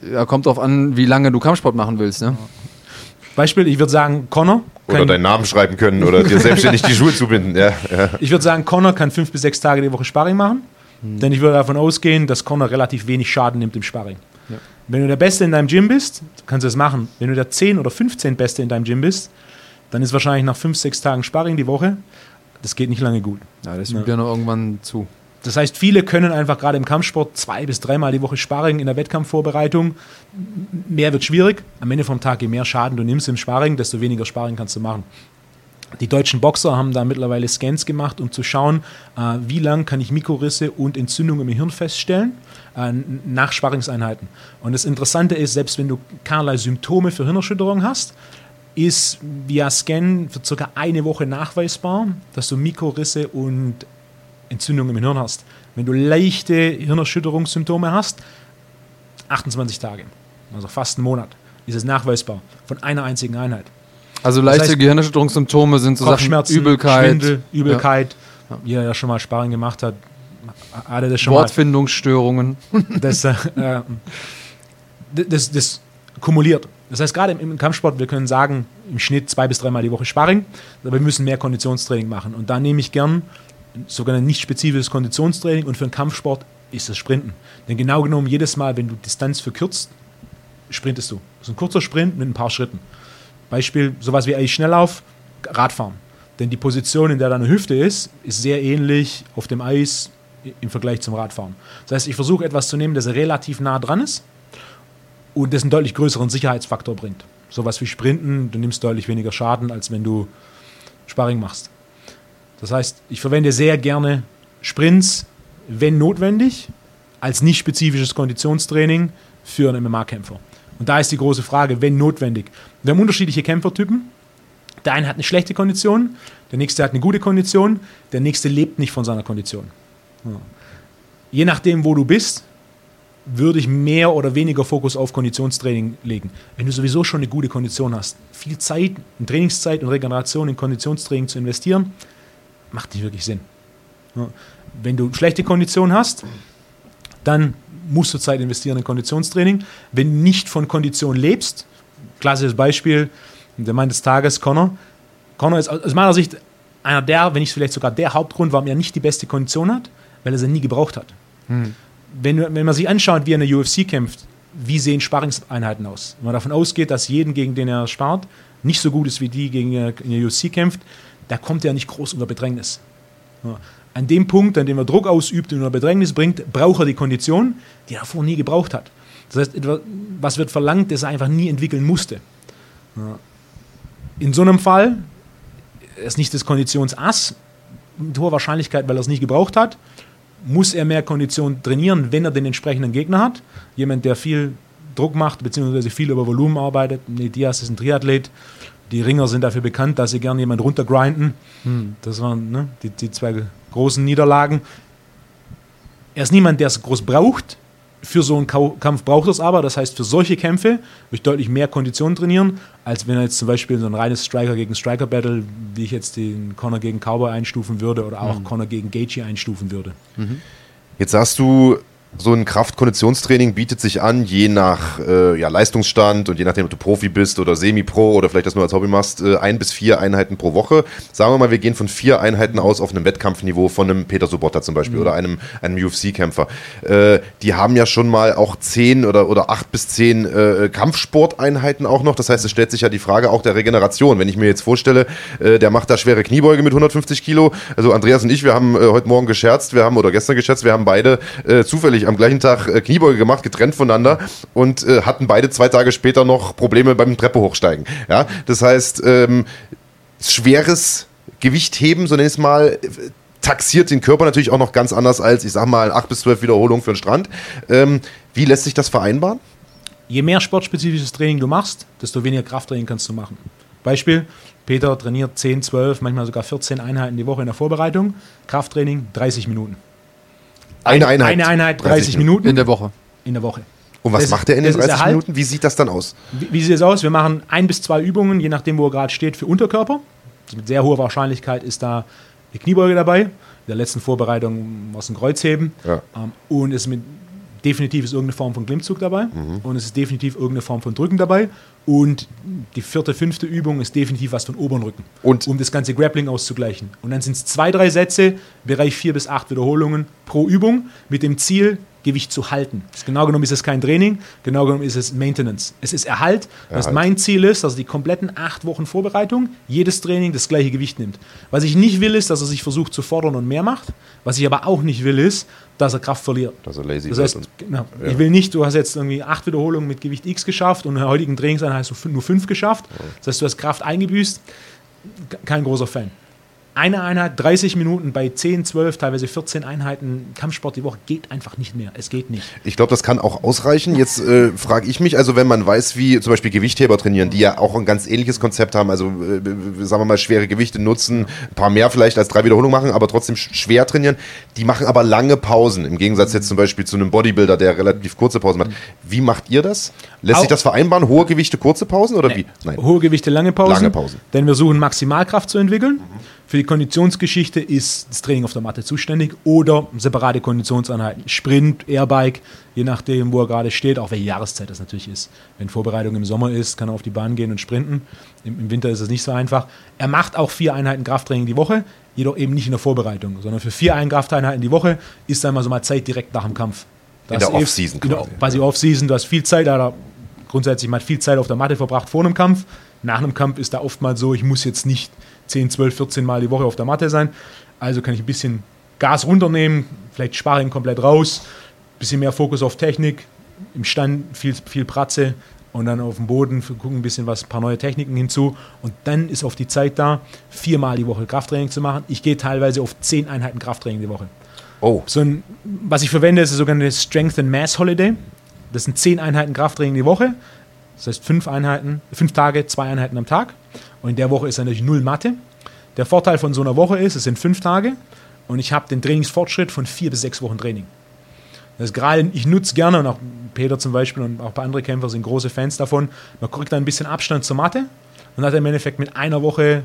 Ja, kommt darauf an, wie lange du Kampfsport machen willst. Ne? Beispiel, ich würde sagen, Connor. Oder deinen Namen schreiben können oder dir selbstständig die Schuhe zubinden. Ja, ja. Ich würde sagen, Connor kann fünf bis sechs Tage die Woche Sparring machen. Hm. Denn ich würde davon ausgehen, dass Connor relativ wenig Schaden nimmt im Sparring. Ja. Wenn du der Beste in deinem Gym bist, kannst du das machen. Wenn du der 10 oder 15 Beste in deinem Gym bist, dann ist wahrscheinlich nach fünf, sechs Tagen Sparring die Woche, das geht nicht lange gut. Ja, das nimmt ja noch irgendwann zu. Das heißt, viele können einfach gerade im Kampfsport zwei bis dreimal die Woche Sparring in der Wettkampfvorbereitung. Mehr wird schwierig. Am Ende vom Tag, je mehr Schaden du nimmst im Sparring, desto weniger Sparring kannst du machen. Die deutschen Boxer haben da mittlerweile Scans gemacht, um zu schauen, äh, wie lang kann ich Mikrorisse und Entzündungen im Hirn feststellen äh, nach Sparringseinheiten. Und das Interessante ist, selbst wenn du keinerlei Symptome für Hirnerschütterung hast, ist via Scan für circa eine Woche nachweisbar, dass du Mikrorisse und Entzündung im Hirn hast, wenn du leichte Hirnerschütterungssymptome hast, 28 Tage, also fast einen Monat, ist es nachweisbar von einer einzigen Einheit. Also leichte das heißt, Gehirnerschütterungssymptome sind so Sachen Übelkeit, Schwindel, Übelkeit. Ja. Wie er ja schon mal Sparring gemacht hat, hat er das schon Wortfindungsstörungen. Mal, das, äh, das, das kumuliert. Das heißt, gerade im, im, Kampfsport, wir können sagen, im Schnitt zwei bis dreimal die Woche Sparring, aber wir müssen mehr Konditionstraining machen. Und da nehme ich gern sogenanntes nicht spezifisches Konditionstraining und für einen Kampfsport ist das Sprinten. Denn genau genommen, jedes Mal, wenn du Distanz verkürzt, sprintest du. Das ist ein kurzer Sprint mit ein paar Schritten. Beispiel, sowas wie eigentlich Schnelllauf, Radfahren. Denn die Position, in der deine Hüfte ist, ist sehr ähnlich auf dem Eis im Vergleich zum Radfahren. Das heißt, ich versuche etwas zu nehmen, das relativ nah dran ist und das einen deutlich größeren Sicherheitsfaktor bringt. Sowas wie Sprinten, du nimmst deutlich weniger Schaden, als wenn du Sparring machst. Das heißt, ich verwende sehr gerne Sprints, wenn notwendig, als nicht spezifisches Konditionstraining für einen MMA-Kämpfer. Und da ist die große Frage, wenn notwendig. Wir haben unterschiedliche Kämpfertypen. Der eine hat eine schlechte Kondition, der nächste hat eine gute Kondition, der nächste lebt nicht von seiner Kondition. Je nachdem, wo du bist, würde ich mehr oder weniger Fokus auf Konditionstraining legen. Wenn du sowieso schon eine gute Kondition hast, viel Zeit, in Trainingszeit und Regeneration in Konditionstraining zu investieren, macht nicht wirklich Sinn. Wenn du schlechte Konditionen hast, dann musst du Zeit investieren in Konditionstraining. Wenn du nicht von Kondition lebst, klassisches Beispiel, der Mann des Tages, Connor. Connor ist aus meiner Sicht einer der, wenn nicht vielleicht sogar der Hauptgrund, warum er nicht die beste Kondition hat, weil er sie nie gebraucht hat. Hm. Wenn, wenn man sich anschaut, wie er in der UFC kämpft, wie sehen Sparringseinheiten aus? Wenn man davon ausgeht, dass jeden, gegen den er spart, nicht so gut ist wie die, gegen er in der UFC kämpft, da kommt er nicht groß unter Bedrängnis. An dem Punkt, an dem er Druck ausübt und unter Bedrängnis bringt, braucht er die Kondition, die er davor nie gebraucht hat. Das heißt, was wird verlangt, das er einfach nie entwickeln musste. In so einem Fall ist nicht das Konditionsass, mit hoher Wahrscheinlichkeit, weil er es nicht gebraucht hat, muss er mehr Kondition trainieren, wenn er den entsprechenden Gegner hat. Jemand, der viel Druck macht, beziehungsweise viel über Volumen arbeitet. Nee, Diaz ist ein Triathlet, die Ringer sind dafür bekannt, dass sie gerne jemanden runtergrinden. Hm. Das waren ne, die, die zwei großen Niederlagen. Er ist niemand, der es groß braucht. Für so einen Kampf braucht er es aber. Das heißt, für solche Kämpfe würde ich deutlich mehr Kondition trainieren, als wenn er jetzt zum Beispiel so ein reines Striker gegen Striker Battle, wie ich jetzt den Connor gegen Cowboy einstufen würde oder auch mhm. Connor gegen Gaethje einstufen würde. Mhm. Jetzt sagst du, so ein Kraftkondtionstraining bietet sich an, je nach äh, ja, Leistungsstand und je nachdem, ob du Profi bist oder Semi-Pro oder vielleicht das nur als Hobby machst, äh, ein bis vier Einheiten pro Woche. Sagen wir mal, wir gehen von vier Einheiten aus auf einem Wettkampfniveau von einem Peter Sobotta zum Beispiel mhm. oder einem, einem UFC-Kämpfer. Äh, die haben ja schon mal auch zehn oder, oder acht bis zehn äh, Kampfsporteinheiten auch noch. Das heißt, es stellt sich ja die Frage auch der Regeneration. Wenn ich mir jetzt vorstelle, äh, der macht da schwere Kniebeuge mit 150 Kilo. Also Andreas und ich, wir haben äh, heute Morgen gescherzt, wir haben oder gestern gescherzt, wir haben beide zufällig am gleichen Tag äh, Kniebeuge gemacht, getrennt voneinander und äh, hatten beide zwei Tage später noch Probleme beim Treppe hochsteigen. Ja, das heißt, ähm, schweres Gewicht heben, so nenne ich es mal, taxiert den Körper natürlich auch noch ganz anders als, ich sag mal, acht bis zwölf Wiederholungen für den Strand. Ähm, wie lässt sich das vereinbaren? Je mehr sportspezifisches Training du machst, desto weniger Krafttraining kannst du machen. Beispiel, Peter trainiert 10, 12, manchmal sogar 14 Einheiten die Woche in der Vorbereitung. Krafttraining 30 Minuten. Eine Einheit? Eine Einheit 30, 30 Minuten. In der Woche. In der Woche. Und was das, macht er in den 30 Minuten? Wie sieht das dann aus? Wie, wie, sieht es aus? Wir machen ein bis zwei Übungen, je nachdem, wo er gerade steht, für Unterkörper. Also mit sehr hoher Wahrscheinlichkeit ist da eine Kniebeuge dabei. In der letzten Vorbereitung war es ein Kreuzheben. Ja. Ähm, und es mit definitiv ist irgendeine Form von Klimmzug dabei mhm. und es ist definitiv irgendeine Form von Drücken dabei und die vierte, fünfte Übung ist definitiv was von oberen Rücken, und? um das ganze Grappling auszugleichen. Und dann sind es zwei, drei Sätze, Bereich vier bis acht Wiederholungen pro Übung mit dem Ziel, Gewicht zu halten. Genau genommen ist es kein Training, genau genommen ist es Maintenance. Es ist Erhalt, was Erhalt. mein Ziel ist, dass er die kompletten acht Wochen Vorbereitung, jedes Training das gleiche Gewicht nimmt. Was ich nicht will, ist, dass er sich versucht zu fordern und mehr macht. Was ich aber auch nicht will, ist, dass er Kraft verliert. Dass er lazy das heißt, wird. Genau, ja. Ich will nicht, du hast jetzt irgendwie acht Wiederholungen mit Gewicht X geschafft und in der heutigen Trainingseinheit hast du nur fünf geschafft. Das heißt, du hast Kraft eingebüßt. Kein großer Fan eine Einheit, 30 Minuten bei 10, 12, teilweise 14 Einheiten Kampfsport die Woche geht einfach nicht mehr. Es geht nicht. Ich glaube, das kann auch ausreichen. Jetzt äh, frage ich mich, also wenn man weiß, wie zum Beispiel Gewichtheber trainieren, die ja auch ein ganz ähnliches Konzept haben, also äh, sagen wir mal schwere Gewichte nutzen, ein paar mehr vielleicht als drei Wiederholungen machen, aber trotzdem schwer trainieren. Die machen aber lange Pausen, im Gegensatz jetzt zum Beispiel zu einem Bodybuilder, der relativ kurze Pausen macht. Wie macht ihr das? Lässt auch sich das vereinbaren? Hohe Gewichte, kurze Pausen oder nee. wie? Nein. Hohe Gewichte, lange Pausen. Lange Pausen. Denn wir suchen Maximalkraft zu entwickeln. Mhm. Für die Konditionsgeschichte ist das Training auf der Matte zuständig oder separate Konditionseinheiten. Sprint, Airbike, je nachdem, wo er gerade steht, auch welche Jahreszeit das natürlich ist. Wenn Vorbereitung im Sommer ist, kann er auf die Bahn gehen und sprinten. Im, im Winter ist es nicht so einfach. Er macht auch vier Einheiten Krafttraining die Woche, jedoch eben nicht in der Vorbereitung, sondern für vier Krafteinheiten die Woche ist dann mal so mal Zeit direkt nach dem Kampf. Das in der Off-Season quasi. Quasi Off-Season, du hast viel Zeit, da grundsätzlich mal viel Zeit auf der Matte verbracht vor einem Kampf. Nach einem Kampf ist da oftmals so, ich muss jetzt nicht 10, 12, 14 Mal die Woche auf der Matte sein. Also kann ich ein bisschen Gas runternehmen, vielleicht Sparring komplett raus, ein bisschen mehr Fokus auf Technik, im Stand viel, viel Pratze und dann auf dem Boden gucken ein bisschen was, ein paar neue Techniken hinzu und dann ist auf die Zeit da, viermal die Woche Krafttraining zu machen. Ich gehe teilweise auf zehn Einheiten Krafttraining die Woche. Oh. So ein, was ich verwende, ist das sogenannte Strength and Mass Holiday. Das sind zehn Einheiten Krafttraining die Woche. Das heißt fünf Einheiten, fünf Tage, zwei Einheiten am Tag. Und in der Woche ist natürlich null Mathe. Der Vorteil von so einer Woche ist, es sind fünf Tage und ich habe den Trainingsfortschritt von vier bis sechs Wochen Training. Das gerade, ich nutze gerne, und auch Peter zum Beispiel und auch ein paar andere Kämpfer sind große Fans davon, man kriegt dann ein bisschen Abstand zur Matte und hat im Endeffekt mit einer Woche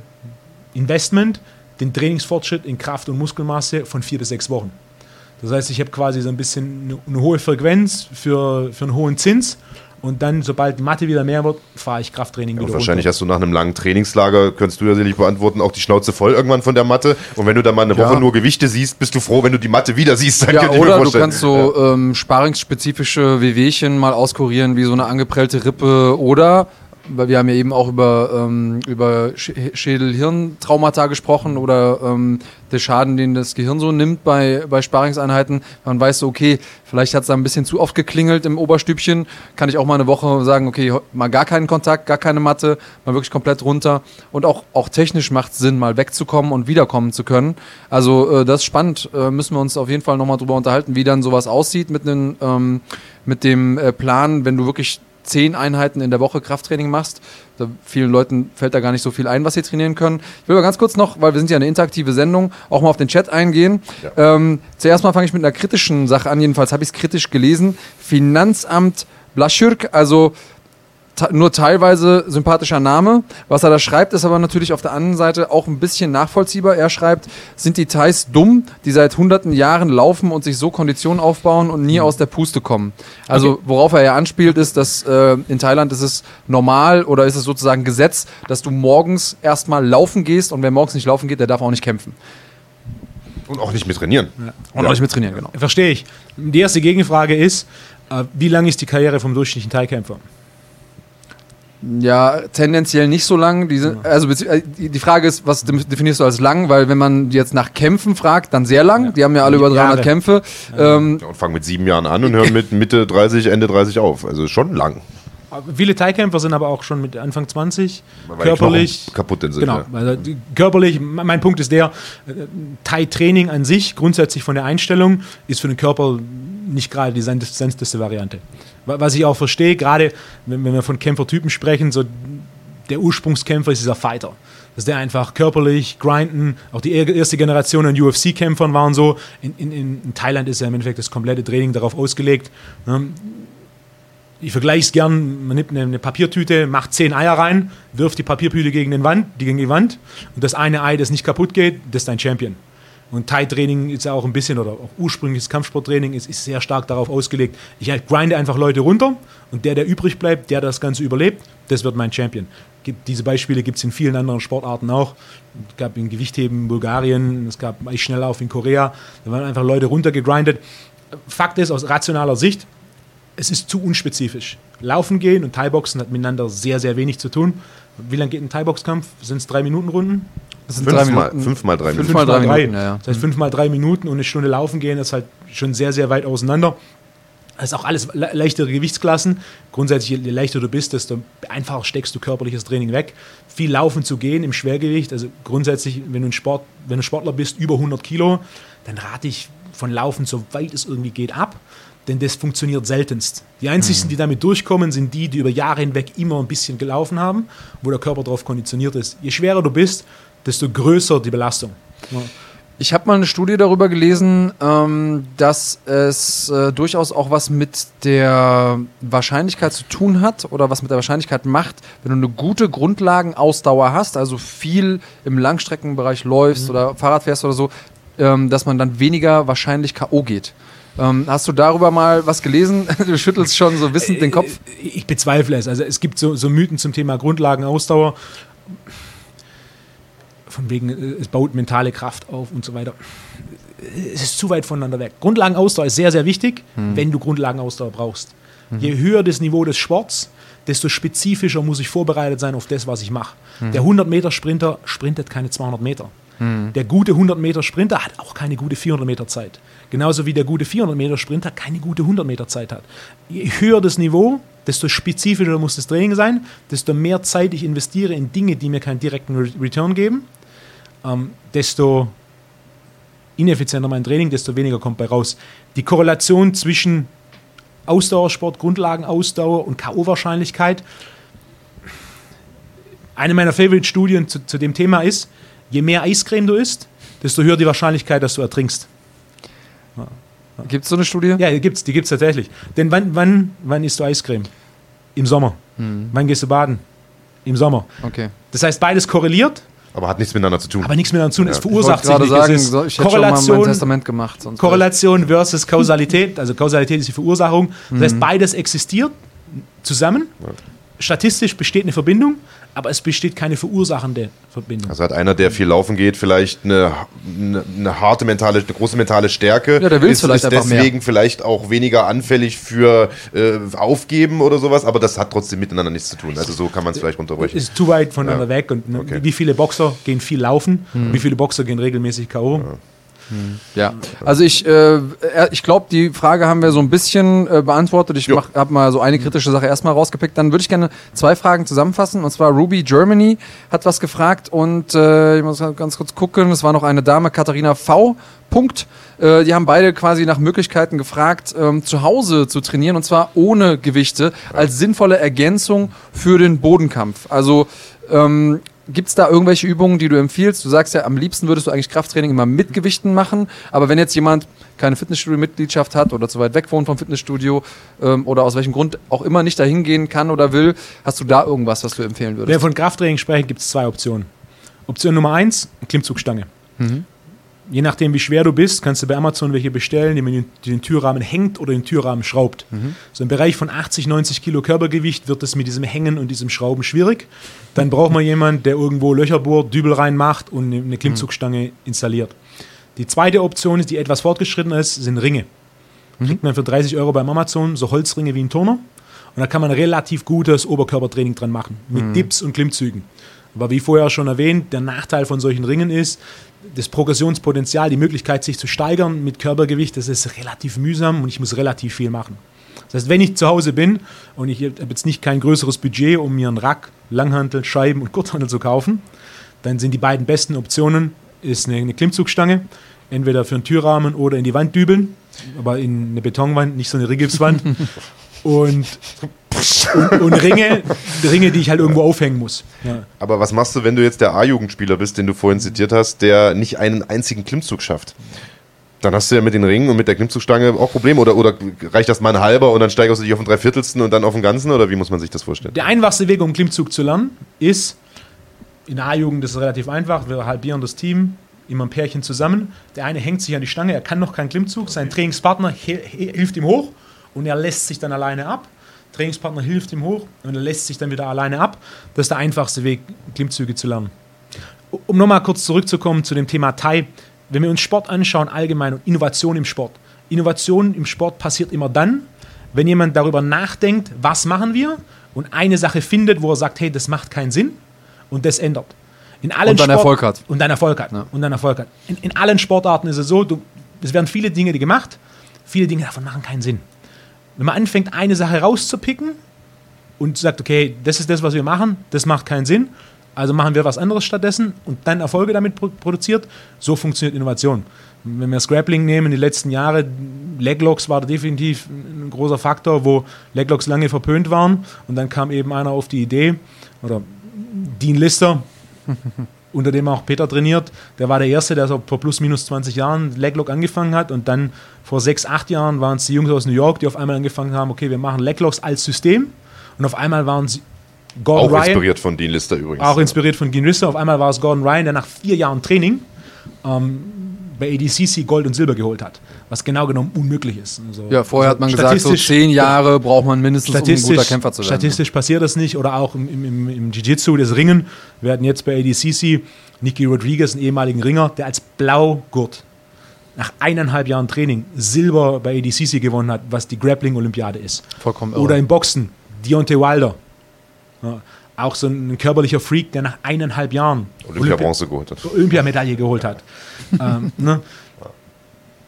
Investment den Trainingsfortschritt in Kraft und Muskelmasse von vier bis sechs Wochen. Das heißt, ich habe quasi so ein bisschen eine, eine hohe Frequenz für, für einen hohen Zins und dann, sobald die Matte wieder mehr wird, fahre ich Krafttraining ja, wieder Wahrscheinlich runter. hast du nach einem langen Trainingslager, könntest du ja sicherlich beantworten, auch die Schnauze voll irgendwann von der Matte. Und wenn du dann mal eine ja. Woche nur Gewichte siehst, bist du froh, wenn du die Matte wieder siehst. Dann ja, oder du kannst so ja. ähm, sparingsspezifische Wehwehchen mal auskurieren, wie so eine angeprellte Rippe oder weil wir haben ja eben auch über, ähm, über Schädel-Hirn-Traumata gesprochen oder ähm, der Schaden, den das Gehirn so nimmt bei, bei Sparingseinheiten. Man weiß so, okay, vielleicht hat es da ein bisschen zu oft geklingelt im Oberstübchen. Kann ich auch mal eine Woche sagen, okay, mal gar keinen Kontakt, gar keine Matte, mal wirklich komplett runter. Und auch, auch technisch macht es Sinn, mal wegzukommen und wiederkommen zu können. Also äh, das ist spannend. Äh, müssen wir uns auf jeden Fall nochmal drüber unterhalten, wie dann sowas aussieht mit, den, ähm, mit dem äh, Plan, wenn du wirklich zehn Einheiten in der Woche Krafttraining machst. Da vielen Leuten fällt da gar nicht so viel ein, was sie trainieren können. Ich will aber ganz kurz noch, weil wir sind ja eine interaktive Sendung, auch mal auf den Chat eingehen. Ja. Ähm, zuerst mal fange ich mit einer kritischen Sache an, jedenfalls habe ich es kritisch gelesen. Finanzamt Blaschürk, also nur teilweise sympathischer Name. Was er da schreibt, ist aber natürlich auf der anderen Seite auch ein bisschen nachvollziehbar. Er schreibt, sind die Thais dumm, die seit hunderten Jahren laufen und sich so Konditionen aufbauen und nie mhm. aus der Puste kommen. Also okay. worauf er ja anspielt, ist, dass äh, in Thailand ist es normal oder ist es sozusagen Gesetz, dass du morgens erstmal laufen gehst und wer morgens nicht laufen geht, der darf auch nicht kämpfen. Und auch nicht mit trainieren. Ja. Und ja. auch nicht mit trainieren, genau. Verstehe ich. Die erste Gegenfrage ist, äh, wie lang ist die Karriere vom durchschnittlichen Thai-Kämpfer? Ja, tendenziell nicht so lang. Diese, also äh, die Frage ist, was definierst du als lang? Weil wenn man jetzt nach Kämpfen fragt, dann sehr lang. Ja. Die haben ja alle über 300 Jahre. Kämpfe. Ja. Ähm, und fangen mit sieben Jahren an und hören mit Mitte 30, Ende 30 auf. Also schon lang. Viele Thai-Kämpfer sind aber auch schon mit Anfang 20 Weil körperlich kaputt sind. Genau, ja. also körperlich. Mein Punkt ist der: äh, Thai-Training an sich, grundsätzlich von der Einstellung, ist für den Körper nicht gerade die sanfteste Variante. Was ich auch verstehe, gerade wenn, wir von Kämpfertypen sprechen, so der Ursprungskämpfer ist dieser Fighter. Dass der einfach körperlich grinden, auch die erste Generation an UFC-Kämpfern waren so. In, in, in Thailand ist ja im Endeffekt das komplette Training darauf ausgelegt. Ne? ich vergleiche es gern, man nimmt eine, eine, Papiertüte, macht zehn Eier rein, wirft die Papiertüte gegen, den Wand, die gegen die Wand und das eine Ei, das nicht kaputt geht, das ist dein Champion. Und Thai-Training ist ja auch ein bisschen, oder auch ursprüngliches Kampfsporttraining ist, ist sehr stark darauf ausgelegt. Ich grinde einfach Leute runter und der, der übrig bleibt, der das Ganze überlebt, das wird mein Champion. Diese Beispiele gibt es in vielen anderen Sportarten auch. Es gab in Gewichtheben in Bulgarien, es gab Schnelllauf in Korea. Da waren einfach Leute runtergegrindet. Fakt ist, aus rationaler Sicht, es ist zu unspezifisch. Laufen gehen und Thai-Boxen hat miteinander sehr, sehr wenig zu tun. Wie lange geht ein Thai-Box-Kampf? Sind es drei Minuten Runden? Das sind fünf drei mal, Minuten. Fünf mal drei Minuten. Fünf mal drei, Minuten, ja, ja. Das heißt, fünf mal drei Minuten und eine Stunde laufen gehen ist halt schon sehr, sehr weit auseinander. Das ist auch alles le leichtere Gewichtsklassen. Grundsätzlich, je leichter du bist, desto einfacher steckst du körperliches Training weg. Viel laufen zu gehen im Schwergewicht, also grundsätzlich, wenn du, ein Sport, wenn du Sportler bist, über 100 Kilo, dann rate ich von Laufen so weit es irgendwie geht ab denn das funktioniert seltenst. Die einzigen, mhm. die damit durchkommen, sind die, die über Jahre hinweg immer ein bisschen gelaufen haben, wo der Körper darauf konditioniert ist. Je schwerer du bist, desto größer die Belastung. Ja. Ich habe mal eine Studie darüber gelesen, ähm, dass es äh, durchaus auch was mit der Wahrscheinlichkeit zu tun hat oder was mit der Wahrscheinlichkeit macht, wenn du eine gute Grundlagenausdauer hast, also viel im Langstreckenbereich läufst mhm. oder Fahrrad fährst oder so, ähm, dass man dann weniger wahrscheinlich K.O. geht. Ähm, hast du darüber mal was gelesen? Du schüttelst schon so wissend den Kopf. Äh, ich bezweifle es. Also es gibt so, so Mythen zum Thema Grundlagenausdauer. Von wegen, äh, es baut mentale Kraft auf und so weiter. Es ist zu weit voneinander weg. Grundlagenausdauer ist sehr, sehr wichtig, hm. wenn du Grundlagenausdauer brauchst. Hm. Je höher das Niveau des Sports, desto spezifischer muss ich vorbereitet sein auf das, was ich mache. Hm. Der 100-Meter-Sprinter sprintet keine 200 Meter. Hm. Der gute 100-Meter-Sprinter hat auch keine gute 400-Meter-Zeit. Genauso wie der gute 400-Meter-Sprinter keine gute 100-Meter-Zeit hat. Je höher das Niveau, desto spezifischer muss das Training sein, desto mehr Zeit ich investiere in Dinge, die mir keinen direkten Return geben, ähm, desto ineffizienter mein Training, desto weniger kommt bei raus. Die Korrelation zwischen Ausdauersport, Grundlagenausdauer und K.O.-Wahrscheinlichkeit. Eine meiner Favorite-Studien zu, zu, dem Thema ist, je mehr Eiscreme du isst, desto höher die Wahrscheinlichkeit, dass du ertrinkst. Gibt es so eine Studie? Ja, die gibt es die gibt's tatsächlich. Denn wann, wann, wann isst du Eiscreme? Im Sommer. Hm. Wann gehst du baden? Im Sommer. Okay. Das heißt, beides korreliert. Aber hat nichts miteinander zu tun. Aber nichts miteinander zu tun. Ja. Es verursacht ich sich nicht. Sagen, es ist ich Korrelation, mein Testament gemacht. Korrelation versus Kausalität. Also Kausalität ist die Verursachung. Das heißt, mhm. beides existiert zusammen. Ja. Statistisch besteht eine Verbindung, aber es besteht keine verursachende Verbindung. Also hat einer, der viel laufen geht, vielleicht eine, eine, eine harte mentale, eine große mentale Stärke. Ja, der will ist, vielleicht ist deswegen mehr. vielleicht auch weniger anfällig für äh, Aufgeben oder sowas, aber das hat trotzdem miteinander nichts zu tun. Also so kann man es vielleicht runterbrechen. Ist zu weit voneinander ja. weg und ne, okay. wie viele Boxer gehen viel laufen, hm. wie viele Boxer gehen regelmäßig K.O. Ja. Hm. Ja, also ich, äh, ich glaube, die Frage haben wir so ein bisschen äh, beantwortet. Ich habe mal so eine kritische Sache erstmal rausgepickt. Dann würde ich gerne zwei Fragen zusammenfassen. Und zwar Ruby Germany hat was gefragt und äh, ich muss ganz kurz gucken. Es war noch eine Dame, Katharina V. Punkt. Äh, die haben beide quasi nach Möglichkeiten gefragt, ähm, zu Hause zu trainieren und zwar ohne Gewichte als sinnvolle Ergänzung für den Bodenkampf. Also ähm, Gibt es da irgendwelche Übungen, die du empfiehlst? Du sagst ja, am liebsten würdest du eigentlich Krafttraining immer mit Gewichten machen, aber wenn jetzt jemand keine Fitnessstudio-Mitgliedschaft hat oder zu weit weg wohnt vom Fitnessstudio ähm, oder aus welchem Grund auch immer nicht dahin gehen kann oder will, hast du da irgendwas, was du empfehlen würdest? Wenn wir von Krafttraining sprechen, gibt es zwei Optionen. Option Nummer eins, Klimmzugstange. Mhm je nachdem, wie schwer du bist, kannst du bei Amazon welche bestellen, die man den, den Türrahmen hängt oder den Türrahmen schraubt. Mhm. So im Bereich von 80, 90 Kilo Körpergewicht wird es mit diesem Hängen und diesem Schrauben schwierig. Dann braucht man jemanden, der irgendwo Löcher bohrt, Dübel reinmacht und eine Klimmzugstange installiert. Die zweite Option ist, die etwas fortgeschritten ist, sind Ringe. Mhm. Kriegt man für 30 Euro beim Amazon so Holzringe wie ein Turner. Und da kann man relativ gutes Oberkörpertraining dran machen. Mit mhm. Dips und Klimmzügen. Aber wie vorher schon erwähnt, der Nachteil von solchen Ringen ist, das Progressionspotenzial, die Möglichkeit, sich zu steigern mit Körpergewicht, das ist relativ mühsam und ich muss relativ viel machen. Das heißt, wenn ich zu Hause bin und ich habe jetzt nicht kein größeres Budget, um mir einen Rack, Langhantel, Scheiben und Kurzhantel zu kaufen, dann sind die beiden besten Optionen ist eine, eine Klimmzugstange, entweder für einen Türrahmen oder in die Wand dübeln, aber in eine Betonwand, nicht so eine Rigipswand. und und, und, Ringe, Ringe, die ich halt irgendwo aufhängen muss. Ja. Aber was machst du, wenn du jetzt der A-Jugendspieler bist, den du vorhin zitiert hast, der nicht einen einzigen Klimmzug schafft? Dann hast du ja mit den Ringen und mit der Klimmzugstange auch Probleme. Oder, oder reicht das mal ein halber und dann steigerst du dich auf den Dreiviertelsten und dann auf den Ganzen? Oder wie muss man sich das vorstellen? Der einfachste Weg, um Klimmzug zu lernen, ist, in der A-Jugend ist es relativ einfach, wir halbieren das Team, immer ein Pärchen zusammen. Der eine hängt sich an die Stange, er kann noch keinen Klimmzug, sein Trainingspartner hilft ihm hoch und er lässt sich dann alleine ab. Trainingspartner hilft ihm hoch und er lässt sich dann wieder alleine ab. Das ist der einfachste Weg, Klimmzüge zu lernen. Um nochmal kurz zurückzukommen zu dem Thema Thai wenn wir uns Sport anschauen, allgemein und Innovation im Sport. Innovation im Sport passiert immer dann, wenn jemand darüber nachdenkt, was machen wir und eine Sache findet, wo er sagt, hey, das macht keinen Sinn und das ändert. In allen und dann Sport Erfolg hat. Und dann Erfolg hat. Ja. Und dann Erfolg hat. In, in, allen Sportarten ist es so, du, es werden viele Dinge gemacht, viele Dinge davon machen keinen Sinn. Wenn man anfängt, eine Sache rauszupicken und sagt, okay, das ist das, was wir machen, das macht keinen Sinn, also machen wir was anderes stattdessen und dann Erfolge damit produziert. So funktioniert Innovation. Wenn wir Scrappling nehmen, die letzten Jahre, Leglocks war definitiv ein großer Faktor, wo Leglocks lange verpönt waren und dann kam eben einer auf die Idee, oder Dean Lister, unter dem auch Peter trainiert, der war der Erste, der so vor plus minus 20 Jahren Leglock angefangen hat und dann vor sechs, acht Jahren waren es die Jungs aus New York, die auf einmal angefangen haben, okay, wir machen Leglocks als System und auf einmal waren sie Gordon auch Ryan, inspiriert von Dean Lister übrigens. Auch inspiriert von Dean Lister. Auf einmal war es Gordon Ryan, der nach vier Jahren Training ähm, bei ADCC Gold und Silber geholt hat, was genau genommen unmöglich ist. Also, ja, vorher also hat man gesagt, so zehn Jahre braucht man mindestens, um ein guter Kämpfer zu werden. Statistisch passiert das nicht oder auch im, im, im Jiu-Jitsu, das Ringen. Wir hatten jetzt bei ADCC Nicky Rodriguez, einen ehemaligen Ringer, der als Blaugurt nach eineinhalb Jahren Training Silber bei ADCC gewonnen hat, was die Grappling-Olympiade ist. Vollkommen Oder irre. im Boxen, Deontay Wilder, ja, auch so ein körperlicher Freak, der nach eineinhalb Jahren Olympia-Bronze geholt hat. Olympiamedaille geholt hat. ähm, ne?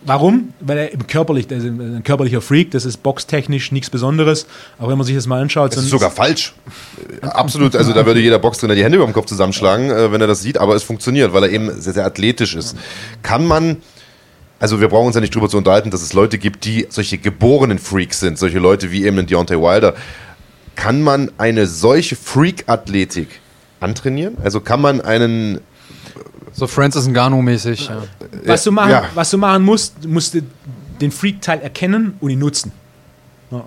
Warum? Weil er körperlich, der ist ein körperlicher Freak, das ist boxtechnisch nichts Besonderes. Aber wenn man sich das mal anschaut. Das ist sogar falsch. Absolut, also da würde jeder Boxtrainer die Hände über den Kopf zusammenschlagen, äh, wenn er das sieht, aber es funktioniert, weil er eben sehr, sehr athletisch ist. Kann man. Also wir brauchen uns ja nicht drüber zu unterhalten, dass es Leute gibt, die solche geborenen Freaks sind, solche Leute wie eben ein Deontay Wilder. Kann man eine solche Freak-Athletik antrainieren? Also kann man einen so Francis Ngannou-mäßig. Ja. Was, du machen, ja. was du machen musst, musst du den Freak-Teil erkennen und ihn nutzen. Ja.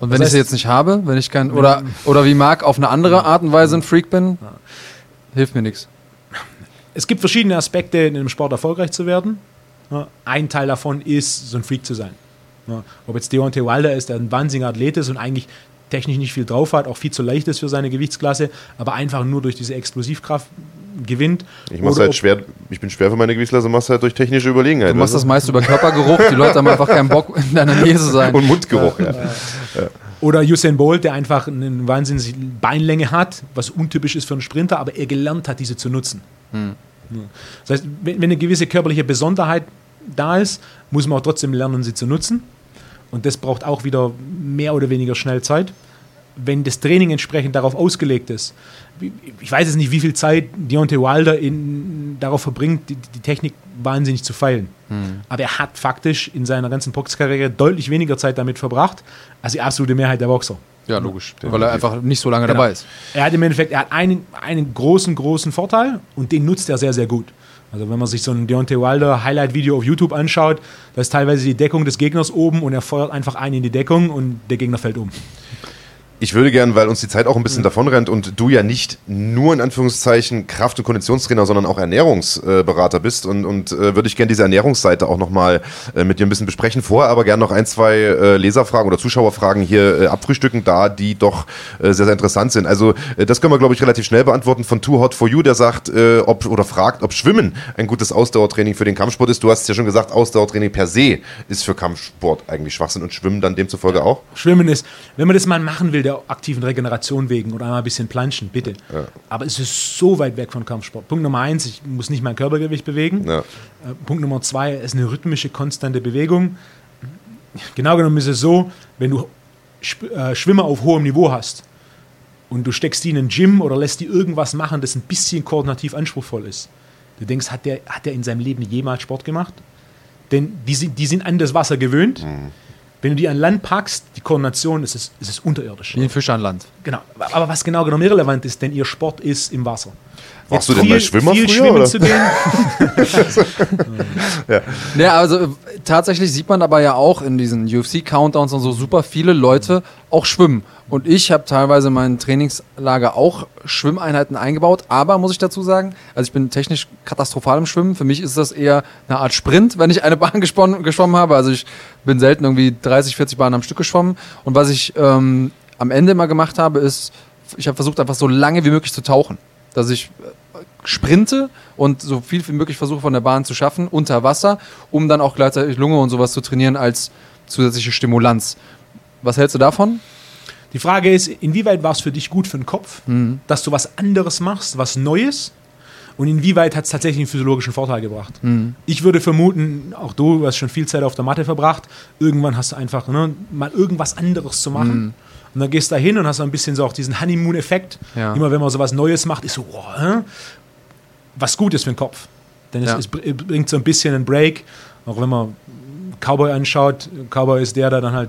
Und wenn das heißt, ich sie jetzt nicht habe, wenn ich kein oder oder wie Marc auf eine andere Art und Weise ein Freak bin, hilft mir nichts. Es gibt verschiedene Aspekte, in einem Sport erfolgreich zu werden. Ein Teil davon ist, so ein Freak zu sein. Ob jetzt Deontay Wilder ist, der ein wahnsinniger Athlet ist und eigentlich technisch nicht viel drauf hat, auch viel zu leicht ist für seine Gewichtsklasse, aber einfach nur durch diese Explosivkraft gewinnt. Ich mach's halt schwer, ich bin schwer für meine Gewichtsklasse, machst halt durch technische Überlegenheit. Du machst das meist über Körpergeruch, die Leute haben einfach keinen Bock in deiner Nähe zu sein. Und Mundgeruch, ja. ja. Oder Usain Bolt, der einfach eine wahnsinnige Beinlänge hat, was untypisch ist für einen Sprinter, aber er gelernt hat, diese zu nutzen. Hm. Das heißt, wenn eine gewisse körperliche Besonderheit da ist, muss man auch trotzdem lernen, sie zu nutzen. Und das braucht auch wieder mehr oder weniger schnell Zeit. Wenn das Training entsprechend darauf ausgelegt ist, ich weiß jetzt nicht, wie viel Zeit Deontay Wilder in, darauf verbringt, die, die, Technik wahnsinnig zu feilen. Hm. Aber er hat faktisch in seiner ganzen Boxkarriere deutlich weniger Zeit damit verbracht, als die absolute Mehrheit der Boxer. Ja, logisch. Ja. Weil er einfach nicht so lange genau. dabei ist. Er hat im Endeffekt er hat einen, einen großen, großen Vorteil und den nutzt er sehr, sehr gut. Also wenn man sich so ein Deontay Wilder Highlight-Video auf YouTube anschaut, da ist teilweise die Deckung des Gegners oben und er feuert einfach einen in die Deckung und der Gegner fällt um. Ich würde gern, weil uns die Zeit auch ein bisschen mhm. davonrennt und du ja nicht nur in Anführungszeichen Kraft- und Konditionstrainer, sondern auch Ernährungsberater bist und, und äh, würde ich gerne diese Ernährungsseite auch nochmal äh, mit dir ein bisschen besprechen. Vorher aber gerne noch ein, zwei äh, Leserfragen oder Zuschauerfragen hier äh, abfrühstücken, da die doch äh, sehr, sehr interessant sind. Also äh, das können wir, glaube ich, relativ schnell beantworten von Too Hot For You, der sagt äh, ob oder fragt, ob Schwimmen ein gutes Ausdauertraining für den Kampfsport ist. Du hast ja schon gesagt, Ausdauertraining per se ist für Kampfsport eigentlich Schwachsinn und Schwimmen dann demzufolge auch? Schwimmen ist, wenn man das mal machen will, der aktiven Regeneration wegen oder einmal ein bisschen planschen, bitte. Ja. Aber es ist so weit weg von Kampfsport. Punkt Nummer eins, ich muss nicht mein Körpergewicht bewegen. Ja. Äh, Punkt Nummer zwei, es ist eine rhythmische, konstante Bewegung. Genau genommen ist es so, wenn du äh, Schwimmer auf hohem Niveau hast und du steckst die in ein Gym oder lässt die irgendwas machen, das ein bisschen koordinativ anspruchsvoll ist. Du denkst, hat der, hat der in seinem Leben jemals Sport gemacht? Denn die sind, die sind an das Wasser gewöhnt. Mhm Wenn du die an Land packst, die Koordination ist es, ist es unterirdisch. Wie ein Fisch an Land. Genau. Aber was genau genommen irrelevant ist, denn ihr Sport ist im Wasser. Warst du denn mal Schwimmer viel früher, schwimmen oder? zu gehen? ja. ja, also tatsächlich sieht man aber ja auch in diesen UFC-Countdowns und so super viele Leute auch schwimmen. Und ich habe teilweise in meinen Trainingslager auch Schwimmeinheiten eingebaut. Aber muss ich dazu sagen, also ich bin technisch katastrophal im Schwimmen. Für mich ist das eher eine Art Sprint, wenn ich eine Bahn geschwommen habe. Also ich bin selten irgendwie 30, 40 Bahnen am Stück geschwommen. Und was ich ähm, am Ende immer gemacht habe, ist, ich habe versucht, einfach so lange wie möglich zu tauchen dass ich äh, sprinte und so viel wie möglich versuche von der Bahn zu schaffen unter Wasser, um dann auch gleichzeitig Lunge und sowas zu trainieren als zusätzliche Stimulanz. Was hältst du davon? Die Frage ist, inwieweit war es für dich gut für den Kopf, mhm. dass du was anderes machst, was Neues? Und inwieweit hat es tatsächlich einen physiologischen Vorteil gebracht? Mhm. Ich würde vermuten, auch du hast schon viel Zeit auf der Matte verbracht, irgendwann hast du einfach ne, mal irgendwas anderes zu machen. Mhm und dann gehst du da hin und hast ein bisschen so auch diesen Honeymoon-Effekt. Ja. Immer wenn man so was Neues macht, ist so, oh, hä? was gut ist für den Kopf. Denn es, ja. es, bringt so ein bisschen einen Break. Auch wenn man Cowboy anschaut, Cowboy ist der, der dann halt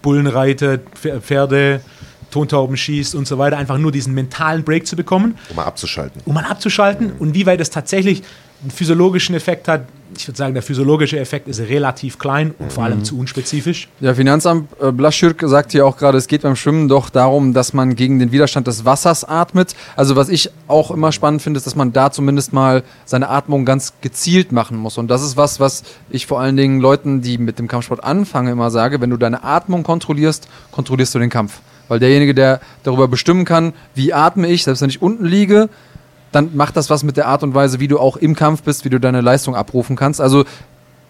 Bullen reitet, Pferde, Tontauben schießt und so weiter. Einfach nur diesen mentalen Break zu bekommen. Um mal abzuschalten. Um mal abzuschalten. Mhm. Und wie weit es tatsächlich einen physiologischen Effekt hat, ich würde sagen, der physiologische Effekt ist relativ klein und vor allem mhm. zu unspezifisch. Ja, Finanzamt äh, Blaschürk sagt hier auch gerade, es geht beim Schwimmen doch darum, dass man gegen den Widerstand des Wassers atmet. Also was ich auch immer spannend finde, ist, dass man da zumindest mal seine Atmung ganz gezielt machen muss. Und das ist was, was ich vor allen Dingen Leuten, die mit dem Kampfsport anfangen, immer sage, wenn du deine Atmung kontrollierst, kontrollierst du den Kampf. Weil derjenige, der darüber bestimmen kann, wie atme ich, selbst wenn ich unten liege, dann macht das was mit der Art und Weise, wie du auch im Kampf bist, wie du deine Leistung abrufen kannst. Also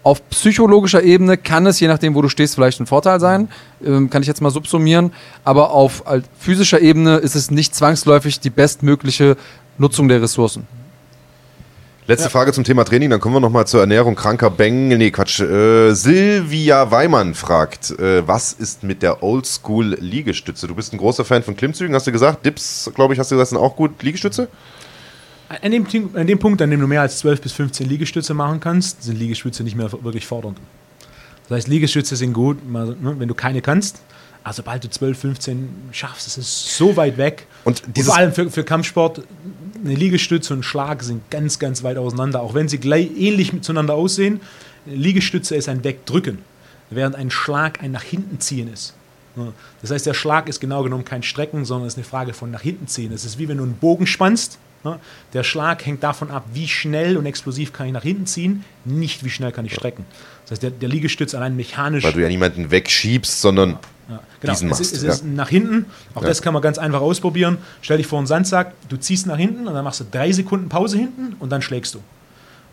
auf psychologischer Ebene kann es, je nachdem, wo du stehst, vielleicht ein Vorteil sein. Ähm, kann ich jetzt mal subsumieren. Aber auf halt, physischer Ebene ist es nicht zwangsläufig die bestmögliche Nutzung der Ressourcen. Letzte ja. Frage zum Thema Training, dann kommen wir nochmal zur Ernährung kranker Bengel. Nee, Quatsch. Äh, Silvia Weimann fragt, äh, was ist mit der Oldschool-Liegestütze? Du bist ein großer Fan von Klimmzügen, hast du gesagt. Dips, glaube ich, hast du gesagt, sind auch gut. Liegestütze? An dem, an dem Punkt, an dem du mehr als 12 bis 15 Liegestütze machen kannst, sind Liegestütze nicht mehr wirklich fordernd. Das heißt, Liegestütze sind gut, ne, wenn du keine kannst. Aber sobald du 12, 15 schaffst, ist es so weit weg. Und, und vor allem für, für Kampfsport, eine Liegestütze und ein Schlag sind ganz, ganz weit auseinander. Auch wenn sie gleich ähnlich miteinander aussehen. Eine Liegestütze ist ein Wegdrücken, während ein Schlag ein nach hinten ziehen ist. Das heißt, der Schlag ist genau genommen kein Strecken, sondern es ist eine Frage von nach hinten ziehen. Es ist wie wenn du einen Bogen spannst? Der Schlag hängt davon ab, wie schnell und explosiv kann ich nach hinten ziehen, nicht wie schnell kann ich strecken. Das heißt, der, der Liegestütz allein mechanisch. Weil du ja niemanden wegschiebst, sondern ja, genau. diesen machst. Es ist, es ist nach hinten. Auch ja. das kann man ganz einfach ausprobieren. Stell dich vor einen Sandsack, du ziehst nach hinten und dann machst du drei Sekunden Pause hinten und dann schlägst du.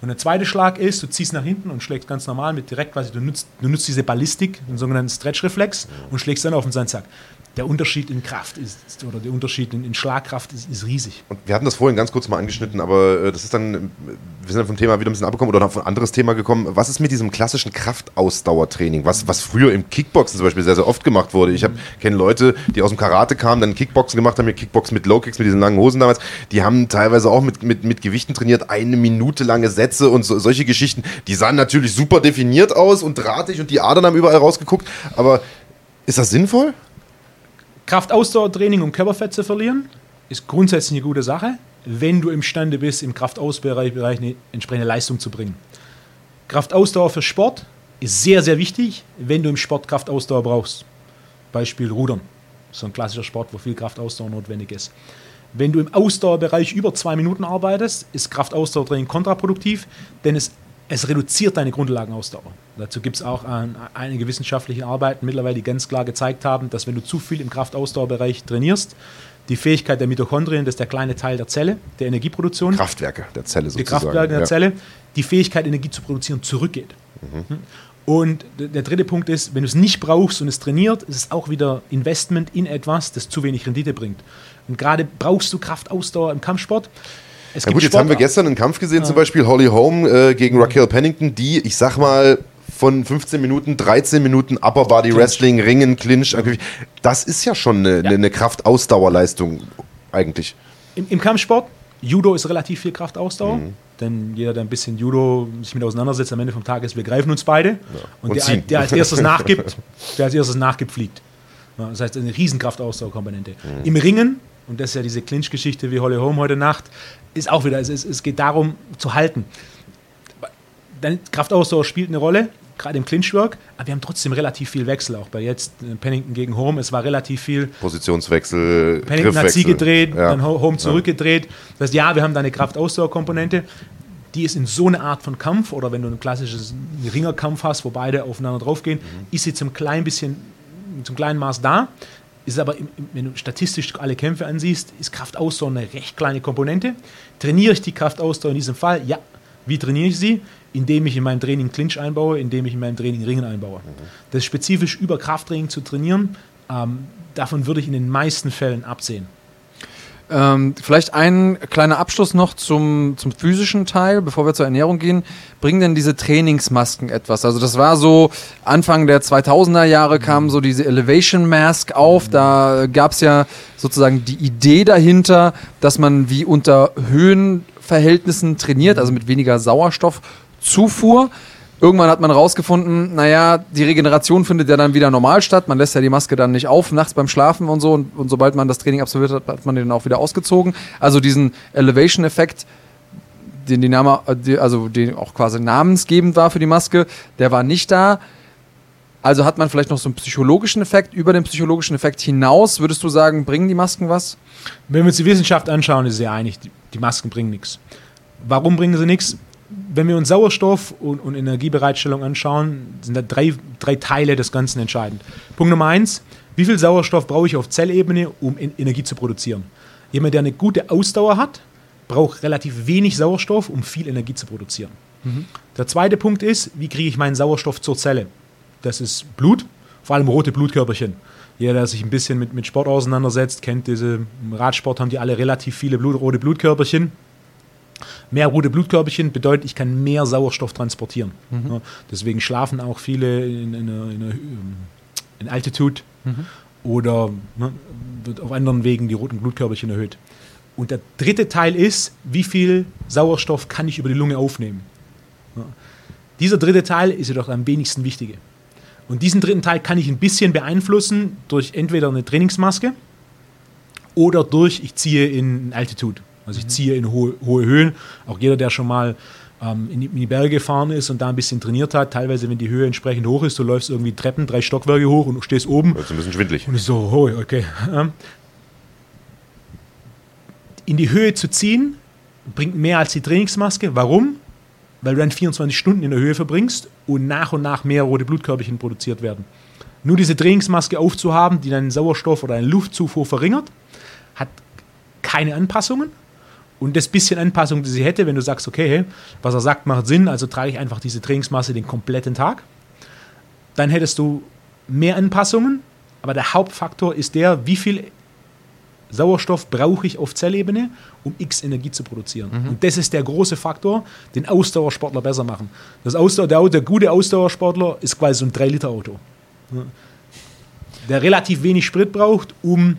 Und der zweite Schlag ist, du ziehst nach hinten und schlägst ganz normal mit direkt, quasi du nutzt, du nutzt diese Ballistik, den sogenannten Stretch-Reflex und schlägst dann auf den Sandsack der Unterschied in Kraft ist, oder der Unterschied in, in Schlagkraft ist, ist, riesig. Und wir hatten das vorhin ganz kurz mal angeschnitten, aber äh, das ist dann, wir sind dann vom Thema wieder ein bisschen abgekommen oder auf ein anderes Thema gekommen. Was ist mit diesem klassischen Kraftausdauertraining, was, was früher im Kickboxen zum Beispiel sehr, sehr oft gemacht wurde? Ich kenne Leute, die aus dem Karate kamen, dann Kickboxen gemacht haben, Kickboxen mit Low Kicks, mit diesen langen Hosen damals. Die haben teilweise auch mit, mit, mit Gewichten trainiert, eine Minute lange Sätze und so, solche Geschichten. Die sahen natürlich super definiert aus und drahtig und die Adern haben überall rausgeguckt, aber ist das sinnvoll? Kraftausdauertraining, um Körperfett zu verlieren, ist grundsätzlich eine gute Sache, wenn du imstande bist, im Kraftausbereich eine entsprechende Leistung zu bringen. Kraftausdauer für Sport ist sehr, sehr wichtig, wenn du im Sport Kraftausdauer brauchst. Beispiel Rudern. So ein klassischer Sport, wo viel Kraftausdauer notwendig ist. Wenn du im Ausdauerbereich über zwei Minuten arbeitest, ist Kraftausdauertraining kontraproduktiv, denn es es reduziert deine Grundlagenausdauer. Dazu gibt es auch einige wissenschaftliche Arbeiten mittlerweile, die ganz klar gezeigt haben, dass wenn du zu viel im Kraftausdauerbereich trainierst, die Fähigkeit der Mitochondrien, das ist der kleine Teil der Zelle, der Energieproduktion. Kraftwerke der Zelle sozusagen. Die Kraftwerke der ja. Zelle, die Fähigkeit, Energie zu produzieren, zurückgeht. Mhm. Und der dritte Punkt ist, wenn du es nicht brauchst und es trainiert, ist es auch wieder Investment in etwas, das zu wenig Rendite bringt. Und gerade brauchst du Kraftausdauer im Kampfsport. Es ja gut, jetzt haben wir gestern einen Kampf gesehen, ja. zum Beispiel Holly Holm äh, gegen Raquel Pennington, die, ich sag mal, von 15 Minuten, 13 Minuten Upper Body Clinch. Wrestling, Ringen, Clinch. Das ist ja schon eine, ja. eine Kraftausdauerleistung eigentlich. Im, Im, Kampfsport, Judo ist relativ viel Kraftausdauer. Mhm. Denn jeder, der ein bisschen Judo sich mit auseinandersetzt, am Ende vom Tag ist, wir greifen uns beide. Ja. Und, und der, der, als erstes nachgibt, der als erstes nachgibt, fliegt. Das heißt, eine Riesenkraftausdauerkomponente. Mhm. Im Ringen, und das ist ja diese Clinch-Geschichte wie Holly Home heute Nacht, ist auch wieder, es, es geht darum zu halten. Dann Kraftausdauer spielt eine Rolle, gerade im Clinchwork, aber wir haben trotzdem relativ viel Wechsel, auch bei jetzt äh, Pennington gegen Home, es war relativ viel Positionswechsel, Pennington hat sie gedreht, ja. dann Home zurückgedreht. Das heißt, ja, wir haben da eine Kraftausdauerkomponente, die ist in so einer Art von Kampf oder wenn du ein klassisches Ringerkampf hast, wo beide aufeinander draufgehen, mhm. ist sie zum kleinen bisschen, zum kleinen Maß da. Ist aber, wenn du statistisch alle Kämpfe ansiehst, ist Kraftausdauer eine recht kleine Komponente. Trainiere ich die Kraftausdauer in diesem Fall? Ja. Wie trainiere ich sie? indem ich in meinem Training Clinch einbaue, indem ich in meinem Training Ringen einbaue. Mhm. Das spezifisch über Krafttraining zu trainieren, ähm, davon würde ich in den meisten Fällen absehen. Ähm, vielleicht ein kleiner Abschluss noch zum, zum physischen Teil, bevor wir zur Ernährung gehen. Bringen denn diese Trainingsmasken etwas? Also das war so, Anfang der 2000er Jahre kam so diese Elevation Mask auf. Da gab es ja sozusagen die Idee dahinter, dass man wie unter Höhenverhältnissen trainiert, also mit weniger Sauerstoff Zufuhr. Irgendwann hat man rausgefunden, naja, die Regeneration findet ja dann wieder normal statt. Man lässt ja die Maske dann nicht auf, nachts beim Schlafen und so. Und, und sobald man das Training absolviert hat, hat man den auch wieder ausgezogen. Also diesen Elevation-Effekt, den die Name, also den auch quasi namensgebend war für die Maske, der war nicht da. Also hat man vielleicht noch so einen psychologischen Effekt. Über den psychologischen Effekt hinaus, würdest du sagen, bringen die Masken was? Wenn wir uns die Wissenschaft anschauen, ist sie einig, die Masken bringen nichts. Warum bringen sie nichts? Wenn wir uns Sauerstoff und, und, Energiebereitstellung anschauen, sind da drei, drei Teile des Ganzen entscheidend. Punkt Nummer eins, wie viel Sauerstoff brauche ich auf Zellebene, um Energie zu produzieren? Jemand, der eine gute Ausdauer hat, braucht relativ wenig Sauerstoff, um viel Energie zu produzieren. Mhm. Der zweite Punkt ist, wie kriege ich meinen Sauerstoff zur Zelle? Das ist Blut, vor allem rote Blutkörperchen. Jeder, der sich ein bisschen mit, mit Sport auseinandersetzt, kennt diese, im Radsport haben die alle relativ viele Blut, rote Blutkörperchen. Mehr rote Blutkörperchen bedeutet, ich kann mehr Sauerstoff transportieren. Mhm. Ja, deswegen schlafen auch viele in, in, in, in Altitude mhm. oder ne, wird auf anderen Wegen die roten Blutkörperchen erhöht. Und der dritte Teil ist, wie viel Sauerstoff kann ich über die Lunge aufnehmen. Ja. Dieser dritte Teil ist jedoch am wenigsten wichtige. Und diesen dritten Teil kann ich ein bisschen beeinflussen durch entweder eine Trainingsmaske oder durch, ich ziehe in Altitude. Also ich ziehe in hohe, hohe Höhen. Auch jeder, der schon mal ähm, in, die, in, die, Berge gefahren ist und da ein bisschen trainiert hat, teilweise, wenn die Höhe entsprechend hoch ist, du läufst irgendwie Treppen, drei Stockwerke hoch und du stehst oben. Das ist ein bisschen schwindlig. Und ich so, oh, okay. Ähm, in die Höhe zu ziehen, bringt mehr als die Trainingsmaske. Warum? Weil du dann 24 Stunden in der Höhe verbringst und nach und nach mehr rote Blutkörperchen produziert werden. Nur diese Trainingsmaske aufzuhaben, die deinen Sauerstoff oder deine Luftzufuhr verringert, hat keine Anpassungen, und das bisschen Anpassung, die sie hätte, wenn du sagst, okay, was er sagt, macht Sinn, also trage ich einfach diese Trainingsmasse den kompletten Tag, dann hättest du mehr Anpassungen, aber der Hauptfaktor ist der, wie viel Sauerstoff brauche ich auf Zellebene, um X Energie zu produzieren. Mhm. Und das ist der große Faktor, den Ausdauersportler besser machen. Das Ausdauer, der, der gute Ausdauersportler ist quasi so ein 3-Liter-Auto. Der relativ wenig Sprit braucht, um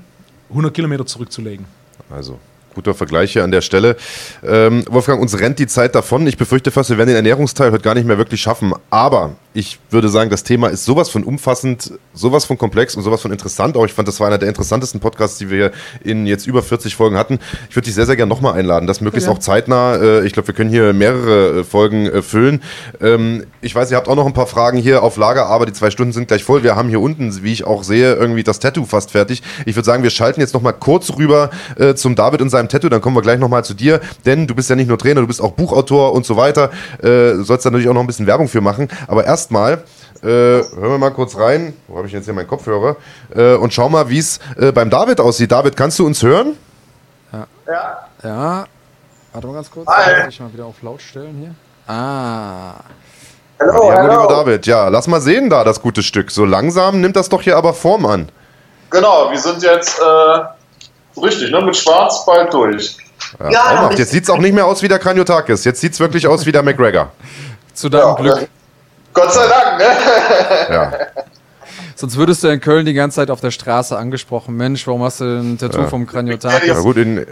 100 Kilometer zurückzulegen. Also Guter Vergleich hier an der Stelle. Ähm, Wolfgang, uns rennt die Zeit davon. Ich befürchte fast, wir werden den Ernährungsteil heute gar nicht mehr wirklich schaffen. Aber ich würde sagen, das Thema ist sowas von umfassend, sowas von komplex und sowas von interessant. Auch ich fand, das war einer der interessantesten Podcasts, die wir in jetzt über 40 Folgen hatten. Ich würde dich sehr, sehr gerne nochmal einladen, das möglichst ja. auch zeitnah. Äh, ich glaube, wir können hier mehrere äh, Folgen äh, füllen. Ähm, ich weiß, ihr habt auch noch ein paar Fragen hier auf Lager, aber die zwei Stunden sind gleich voll. Wir haben hier unten, wie ich auch sehe, irgendwie das Tattoo fast fertig. Ich würde sagen, wir schalten jetzt nochmal kurz rüber zum David und seinem Tattoo. Dann kommen wir gleich nochmal zu dir, denn du bist ja nicht nur Trainer, du bist auch Buchautor und so weiter. Du sollst da natürlich auch noch ein bisschen Werbung für machen. Aber erstmal äh, hören wir mal kurz rein. Wo habe ich jetzt hier meinen Kopfhörer? Äh, und schau mal, wie es äh, beim David aussieht. David, kannst du uns hören? Ja. Ja. ja. Warte mal ganz kurz. Hi. Muss ich mal wieder auf laut stellen hier. Ah. Hallo, hallo. lieber David. Ja, lass mal sehen da das gute Stück. So langsam nimmt das doch hier aber Form an. Genau, wir sind jetzt äh, richtig, ne? Mit Schwarz bald durch. Ja, ja Jetzt sieht es auch nicht mehr aus wie der Kraniotakis. Jetzt sieht es wirklich aus wie der McGregor. Zu deinem ja, Glück. Gott sei Dank, ne? Ja. Sonst würdest du in Köln die ganze Zeit auf der Straße angesprochen. Mensch, warum hast du ein Tattoo ja. vom Kraniotakis? Ja, gut, in,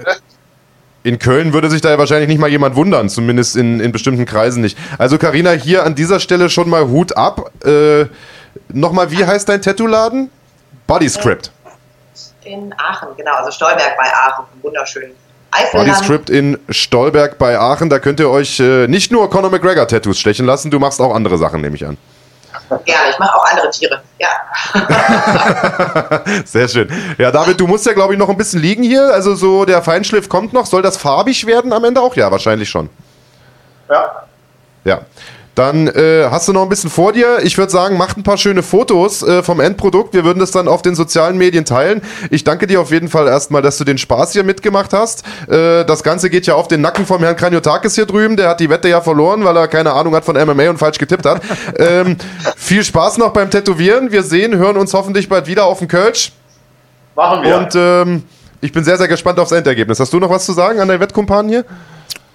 In Köln würde sich da ja wahrscheinlich nicht mal jemand wundern, zumindest in, in bestimmten Kreisen nicht. Also Karina, hier an dieser Stelle schon mal Hut ab. Äh, Nochmal, wie heißt dein Tattoo-Laden? Bodyscript. In Aachen, genau, also Stolberg bei Aachen, wunderschön. Bodyscript in Stolberg bei Aachen, da könnt ihr euch äh, nicht nur Conor McGregor Tattoos stechen lassen, du machst auch andere Sachen, nehme ich an. Gerne, ich mache auch andere Tiere, ja. Sehr schön. Ja, David, du musst ja, glaube ich, noch ein bisschen liegen hier. Also so der Feinschliff kommt noch. Soll das farbig werden am Ende auch? Ja, wahrscheinlich schon. Ja. Ja. Dann äh, hast du noch ein bisschen vor dir. Ich würde sagen, macht ein paar schöne Fotos äh, vom Endprodukt. Wir würden das dann auf den sozialen Medien teilen. Ich danke dir auf jeden Fall erstmal, dass du den Spaß hier mitgemacht hast. Äh, das Ganze geht ja auf den Nacken vom Herrn Kranjotakis hier drüben. Der hat die Wette ja verloren, weil er keine Ahnung hat von MMA und falsch getippt hat. ähm, viel Spaß noch beim Tätowieren. Wir sehen, hören uns hoffentlich bald wieder auf dem Kölsch. Machen wir. Und ähm, ich bin sehr, sehr gespannt aufs Endergebnis. Hast du noch was zu sagen an deinen Wettkumpanen hier?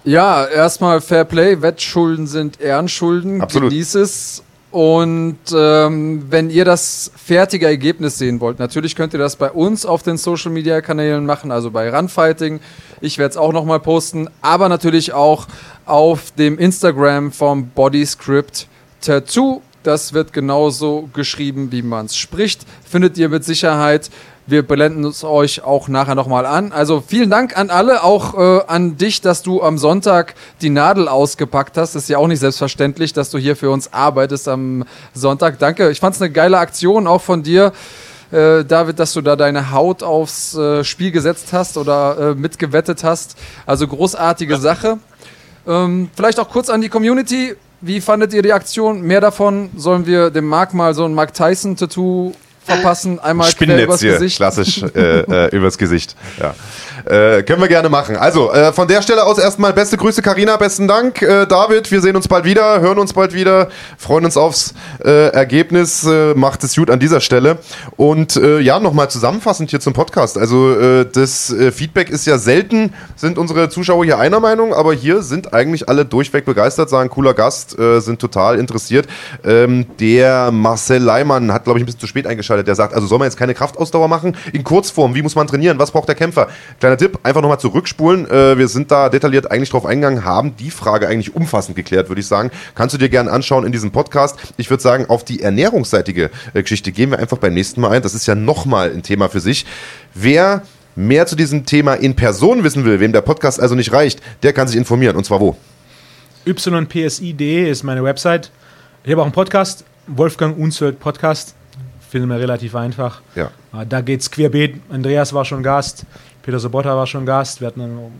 Ja, erstmal Fair Play. Wettschulden sind Ehrenschulden. Absolut. Genieß es. Und ähm, wenn ihr das fertige Ergebnis sehen wollt, natürlich könnt ihr das bei uns auf den Social Media Kanälen machen, also bei Runfighting. Ich werde es auch nochmal posten, aber natürlich auch auf dem Instagram vom Bodyscript Tattoo. Das wird genauso geschrieben, wie man es spricht. Findet ihr mit Sicherheit. Wir blenden es euch auch nachher nochmal an. Also vielen Dank an alle, auch äh, an dich, dass du am Sonntag die Nadel ausgepackt hast. Ist ja auch nicht selbstverständlich, dass du hier für uns arbeitest am Sonntag. Danke. Ich fand es eine geile Aktion auch von dir. Äh, David, dass du da deine Haut aufs äh, Spiel gesetzt hast oder äh, mitgewettet hast. Also großartige Sache. Ähm, vielleicht auch kurz an die Community. Wie fandet ihr die Aktion? Mehr davon sollen wir dem Mark mal so ein Mark Tyson-Tattoo verpassen. Einmal quer übers hier, Gesicht. klassisch äh, äh, übers Gesicht. Ja. Äh, können wir gerne machen. Also, äh, von der Stelle aus erstmal beste Grüße, Karina, besten Dank. Äh, David, wir sehen uns bald wieder, hören uns bald wieder, freuen uns aufs äh, Ergebnis. Äh, macht es gut an dieser Stelle. Und äh, ja, nochmal zusammenfassend hier zum Podcast. Also, das Feedback ist ja selten, sind unsere Zuschauer hier einer Meinung, aber hier sind eigentlich alle durchweg begeistert, sagen, cooler Gast, sind total interessiert. Ähm, der Marcel Leimann hat, glaube ich, ein bisschen zu spät eingeschaltet. Der sagt, also soll man jetzt keine Kraftausdauer machen? In Kurzform, wie muss man trainieren? Was braucht der Kämpfer? Kleiner Tipp, einfach nochmal zurückspulen. Äh, wir sind da detailliert eigentlich drauf eingegangen, haben die Frage eigentlich umfassend geklärt, würde ich sagen. Kannst du dir gerne anschauen in diesem Podcast. Ich würde sagen, auf die ernährungsseitige äh, Geschichte gehen wir einfach beim nächsten Mal ein. Das ist ja nochmal ein Thema für sich. Wer mehr zu diesem Thema in Person wissen will, wem der Podcast also nicht reicht, der kann sich informieren. Und zwar wo? ypsi.de ist meine Website. Ich habe auch einen Podcast, Wolfgang Unzöld Podcast. Finden wir relativ einfach. Ja. Ah, Da geht's querbeet. Andreas war schon Gast, Peter Sobotta war schon Gast. Wir hatten einen,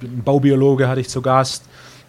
einen Baubiologe hatte ich zu Gast.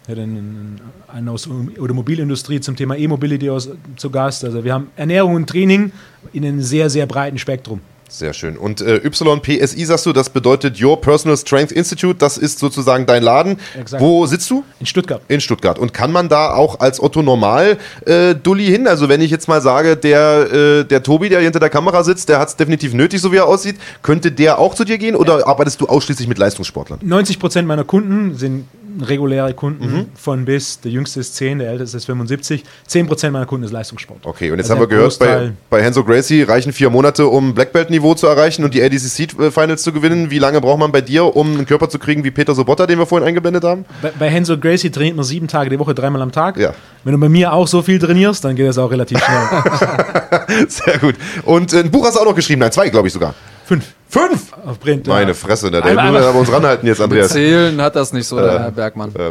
Wir hatten einen, aus Automobilindustrie zum Thema E-Mobility zu Gast. Also wir haben Ernährung und Training in einem sehr, sehr breiten Spektrum. Sehr schön. Und äh, YPSI sagst du, das bedeutet Your Personal Strength Institute. Das ist sozusagen dein Laden. Exakt. Wo sitzt du? In Stuttgart. In Stuttgart. Und kann man da auch als Otto Normal äh, Dulli hin? Also wenn ich jetzt mal sage, der, äh, der Tobi, der hinter der Kamera sitzt, der hat es definitiv nötig, so wie er aussieht, könnte der auch zu dir gehen oder arbeitest du ausschließlich mit Leistungssportlern? 90 Prozent meiner Kunden sind reguläre Kunden von bis. Der jüngste ist 10, der älteste ist 75. 10 Prozent meiner Kunden ist Leistungssport. Okay, und jetzt Also haben wir gehört, bei, Großteil- bei Henzo Gracie reichen vier Monate, um Black Belt-Niveau zu erreichen und die ADCC Finals zu gewinnen. Wie lange braucht man bei dir, um einen Körper zu kriegen wie Peter Sobotta, den wir vorhin eingeblendet haben? Bei, bei Henzo Gracie trainiert man sieben Tage die Woche, dreimal am Tag. Ja. Wenn du bei mir auch so viel trainierst, dann geht das auch relativ schnell. Sehr gut. Und äh, ein Buch hast du auch noch geschrieben, nein, zwei, glaube ich sogar. Fünf Fünf! auf Print. Meine ja. Fresse, da Einmal- müssen wir aber uns ranhalten jetzt, Andreas. Zählen hat das nicht so, der Herr Bergmann. Äh,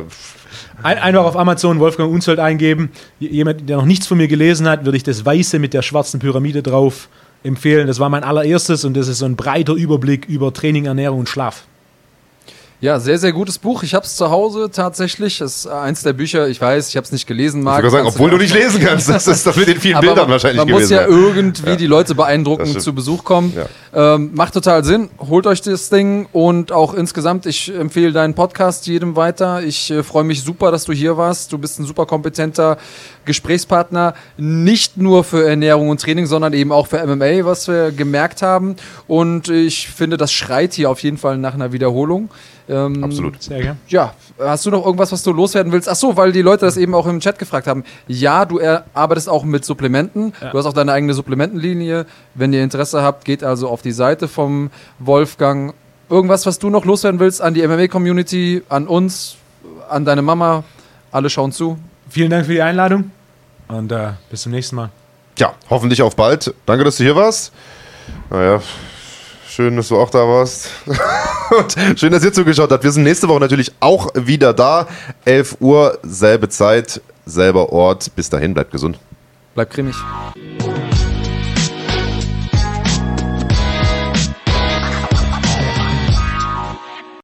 Ein, einfach auf Amazon Wolfgang Unzold eingeben. Jemand, der noch nichts von mir gelesen hat, würde ich das Weiße mit der schwarzen Pyramide drauf empfehlen. Das war mein allererstes und das ist so ein breiter Überblick über Training, Ernährung und Schlaf. Ja, sehr, sehr gutes Buch. Ich habe es zu Hause tatsächlich. Das ist eins der Bücher, ich weiß, ich habe es nicht gelesen, ich Marc. würde sagen, obwohl du nicht lesen kannst. Das ist doch mit den vielen Aber Bildern man, wahrscheinlich man gewesen. muss ja irgendwie die Leute beeindrucken, zu Besuch kommen. Ja. Ähm, macht total Sinn. Holt euch das Ding und auch insgesamt, ich empfehle deinen Podcast jedem weiter. Ich äh, freue mich super, dass du hier warst. Du bist ein super kompetenter Gesprächspartner, nicht nur für Ernährung und Training, sondern eben auch für MMA, was wir gemerkt haben. Und ich finde, das schreit hier auf jeden Fall nach einer Wiederholung. Ähm, Absolut. Sehr gerne. ja, hast du noch irgendwas, was du loswerden willst? Ach so, weil die Leute das eben auch im Chat gefragt haben. Ja, du arbeitest auch mit Supplementen. Du hast auch deine eigene Supplementenlinie. Wenn ihr Interesse habt, geht also auf die Seite vom Wolfgang irgendwas, was du noch loswerden willst an die MMA-Community, an uns, an deine Mama? Alle schauen zu. Vielen Dank für die Einladung und äh, bis zum nächsten Mal. Ja, hoffentlich auf bald. Danke, dass du hier warst. Naja, schön, dass du auch da warst. und schön, dass ihr zugeschaut habt. Wir sind nächste Woche natürlich auch wieder da. 11 Uhr, selbe Zeit, selber Ort. Bis dahin, bleibt gesund. Bleibt cremig.